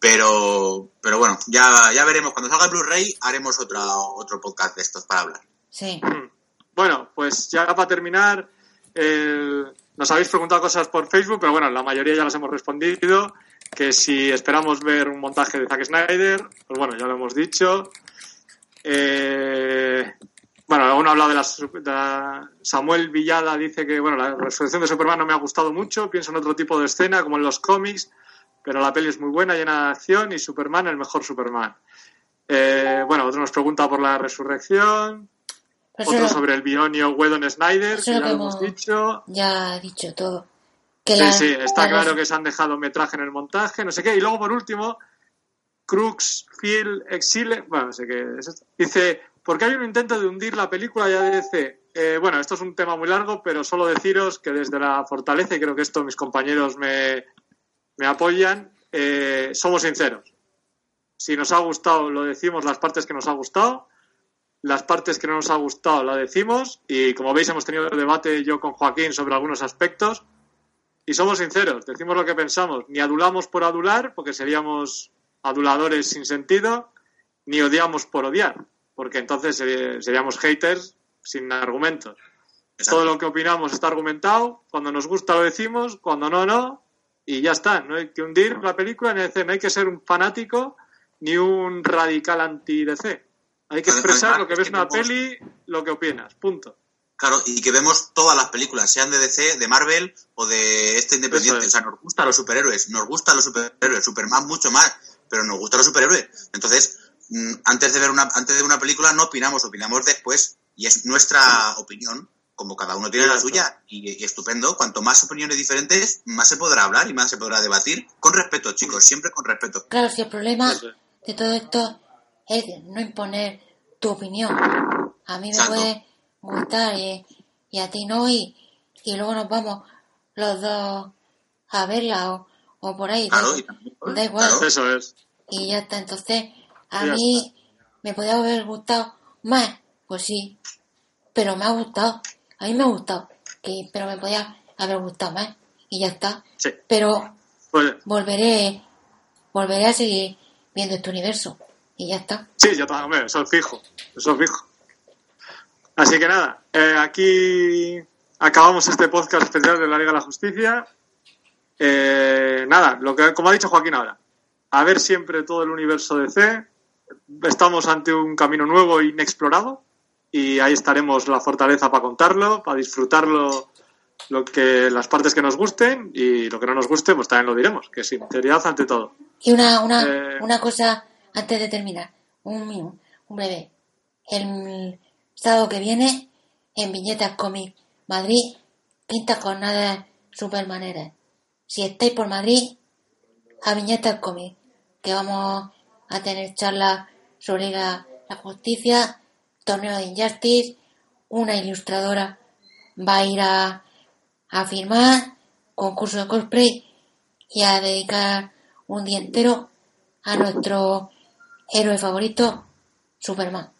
Pero, pero bueno, ya, ya veremos. Cuando salga el Blu-ray haremos otra, otro podcast de estos para hablar. Sí. Bueno, pues ya para terminar, el- nos habéis preguntado cosas por Facebook, pero bueno, la mayoría ya las hemos respondido. Que si esperamos ver un montaje de Zack Snyder, pues bueno, ya lo hemos dicho. Eh, bueno, uno ha hablado de, de la- Samuel Villada dice que bueno, la resurrección de Superman no me ha gustado mucho, pienso en otro tipo de escena, como en los cómics, pero la peli es muy buena, llena de acción y Superman el mejor Superman. Eh, bueno, otro nos pregunta por la resurrección. Pero Otro sobre el binomio Whedon-Snyder, Eso que ya lo hemos dicho. ya he dicho todo. Que Sí, la- sí, está la- claro que se han dejado metraje en el montaje, no sé qué. Y luego, por último, Crux, Phil, Exile, bueno, no sé qué es esto. Dice, ¿por qué hay un intento de hundir la película ya de DC? Eh, bueno, esto es un tema muy largo, pero solo deciros que desde la fortaleza, y creo que esto mis compañeros me, me apoyan, eh, somos sinceros. Si nos ha gustado, lo decimos las partes que nos ha gustado. Las partes que no nos ha gustado, la decimos. Y como veis, hemos tenido debate yo con Joaquín sobre algunos aspectos. Y somos sinceros, decimos lo que pensamos. Ni adulamos por adular, porque seríamos aduladores sin sentido, ni odiamos por odiar, porque entonces seri- seríamos haters sin argumentos. Exacto. Todo lo que opinamos está argumentado, cuando nos gusta lo decimos, cuando no, no, y ya está. No hay que hundir la película, ni decir, no hay que ser un fanático ni un radical anti-DC. Hay que Además, expresar lo que es ves en una vemos- peli, lo que opinas, punto. Claro, y que vemos todas las películas, sean de DC, de Marvel o de este independiente. Es. O sea, nos gustan los superhéroes, nos gustan los superhéroes, Superman mucho más, pero nos gustan los superhéroes. Entonces, mm, antes de ver una, antes de una película no opinamos, opinamos después, y es nuestra opinión, como cada uno tiene la suya, y, y estupendo. Cuanto más opiniones diferentes, más se podrá hablar y más se podrá debatir. Con respeto, chicos, siempre con respeto. Claro, si el problema de todo esto es no imponer tu opinión. A mí me puede gustar y, y a ti no, y, y luego nos vamos los dos a verla o, o por ahí. da Claro, igual. y también- Da igual. claro. Eso es. Y ya está. Entonces, a ya mí me podía haber gustado más, pues sí, pero me ha gustado. A mí me ha gustado, que, pero me podía haber gustado más. Y ya está. Sí. Pero Pues, volveré, volveré a seguir viendo este universo. Y ya está. Sí, ya está, hombre, eso es fijo, eso es fijo. Así que nada, eh, aquí acabamos este podcast especial de la Liga de la Justicia. Eh, nada, lo que, como ha dicho Joaquín ahora, a ver siempre todo el universo de C. Estamos ante un camino nuevo e inexplorado y ahí estaremos la fortaleza para contarlo, para disfrutarlo lo que las partes que nos gusten y lo que no nos guste pues también lo diremos, que sinceridad ante todo. Y una, una, Eh. una cosa antes de terminar, un, minu- un breve. El sábado que viene, en Viñetas Comic Madrid, quinta jornada Supermaneras. Si estáis por Madrid, a Viñetas Comic, que vamos a tener charlas sobre la, la justicia, torneo de Injustice, una ilustradora va a ir a, a firmar, concurso de cosplay y a dedicar un día entero a nuestro héroe favorito, Superman.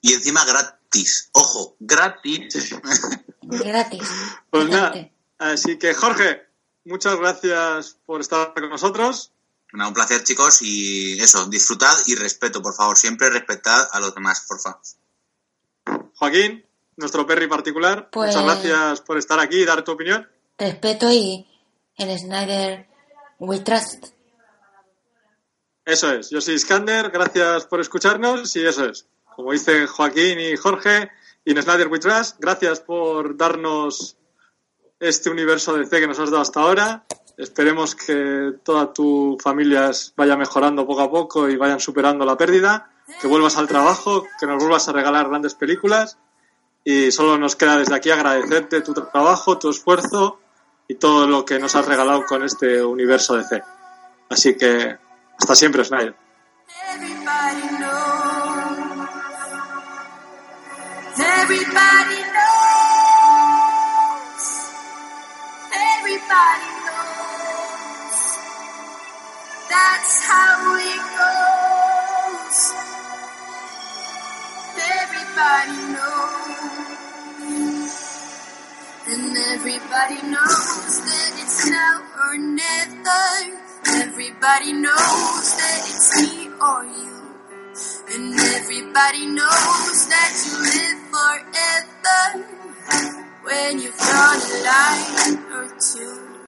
Y encima gratis. Ojo, gratis. Gratis. Pues nada, así que Jorge, muchas gracias por estar con nosotros. Nada, un placer, chicos, y eso, disfrutad y respeto, por favor. Siempre respetad a los demás, por favor. Joaquín, nuestro perry particular, Pues- muchas gracias por estar aquí y dar tu opinión. Respeto y en Snyder We Trust. Eso es, yo soy Iskander, gracias por escucharnos y eso es. Como dicen Joaquín y Jorge, y Snyder We Trust, gracias por darnos este universo de C que nos has dado hasta ahora. Esperemos que toda tu familia vaya mejorando poco a poco y vayan superando la pérdida, que vuelvas al trabajo, que nos vuelvas a regalar grandes películas y solo nos queda desde aquí agradecerte tu trabajo, tu esfuerzo y todo lo que nos has regalado con este universo de C. Así que hasta siempre. Everybody knows. Everybody knows. Everybody knows. That's how it goes. Everybody knows. And everybody knows that it's now or never. Everybody knows that it's me or you. And everybody knows that you live forever when you've drawn a line or two.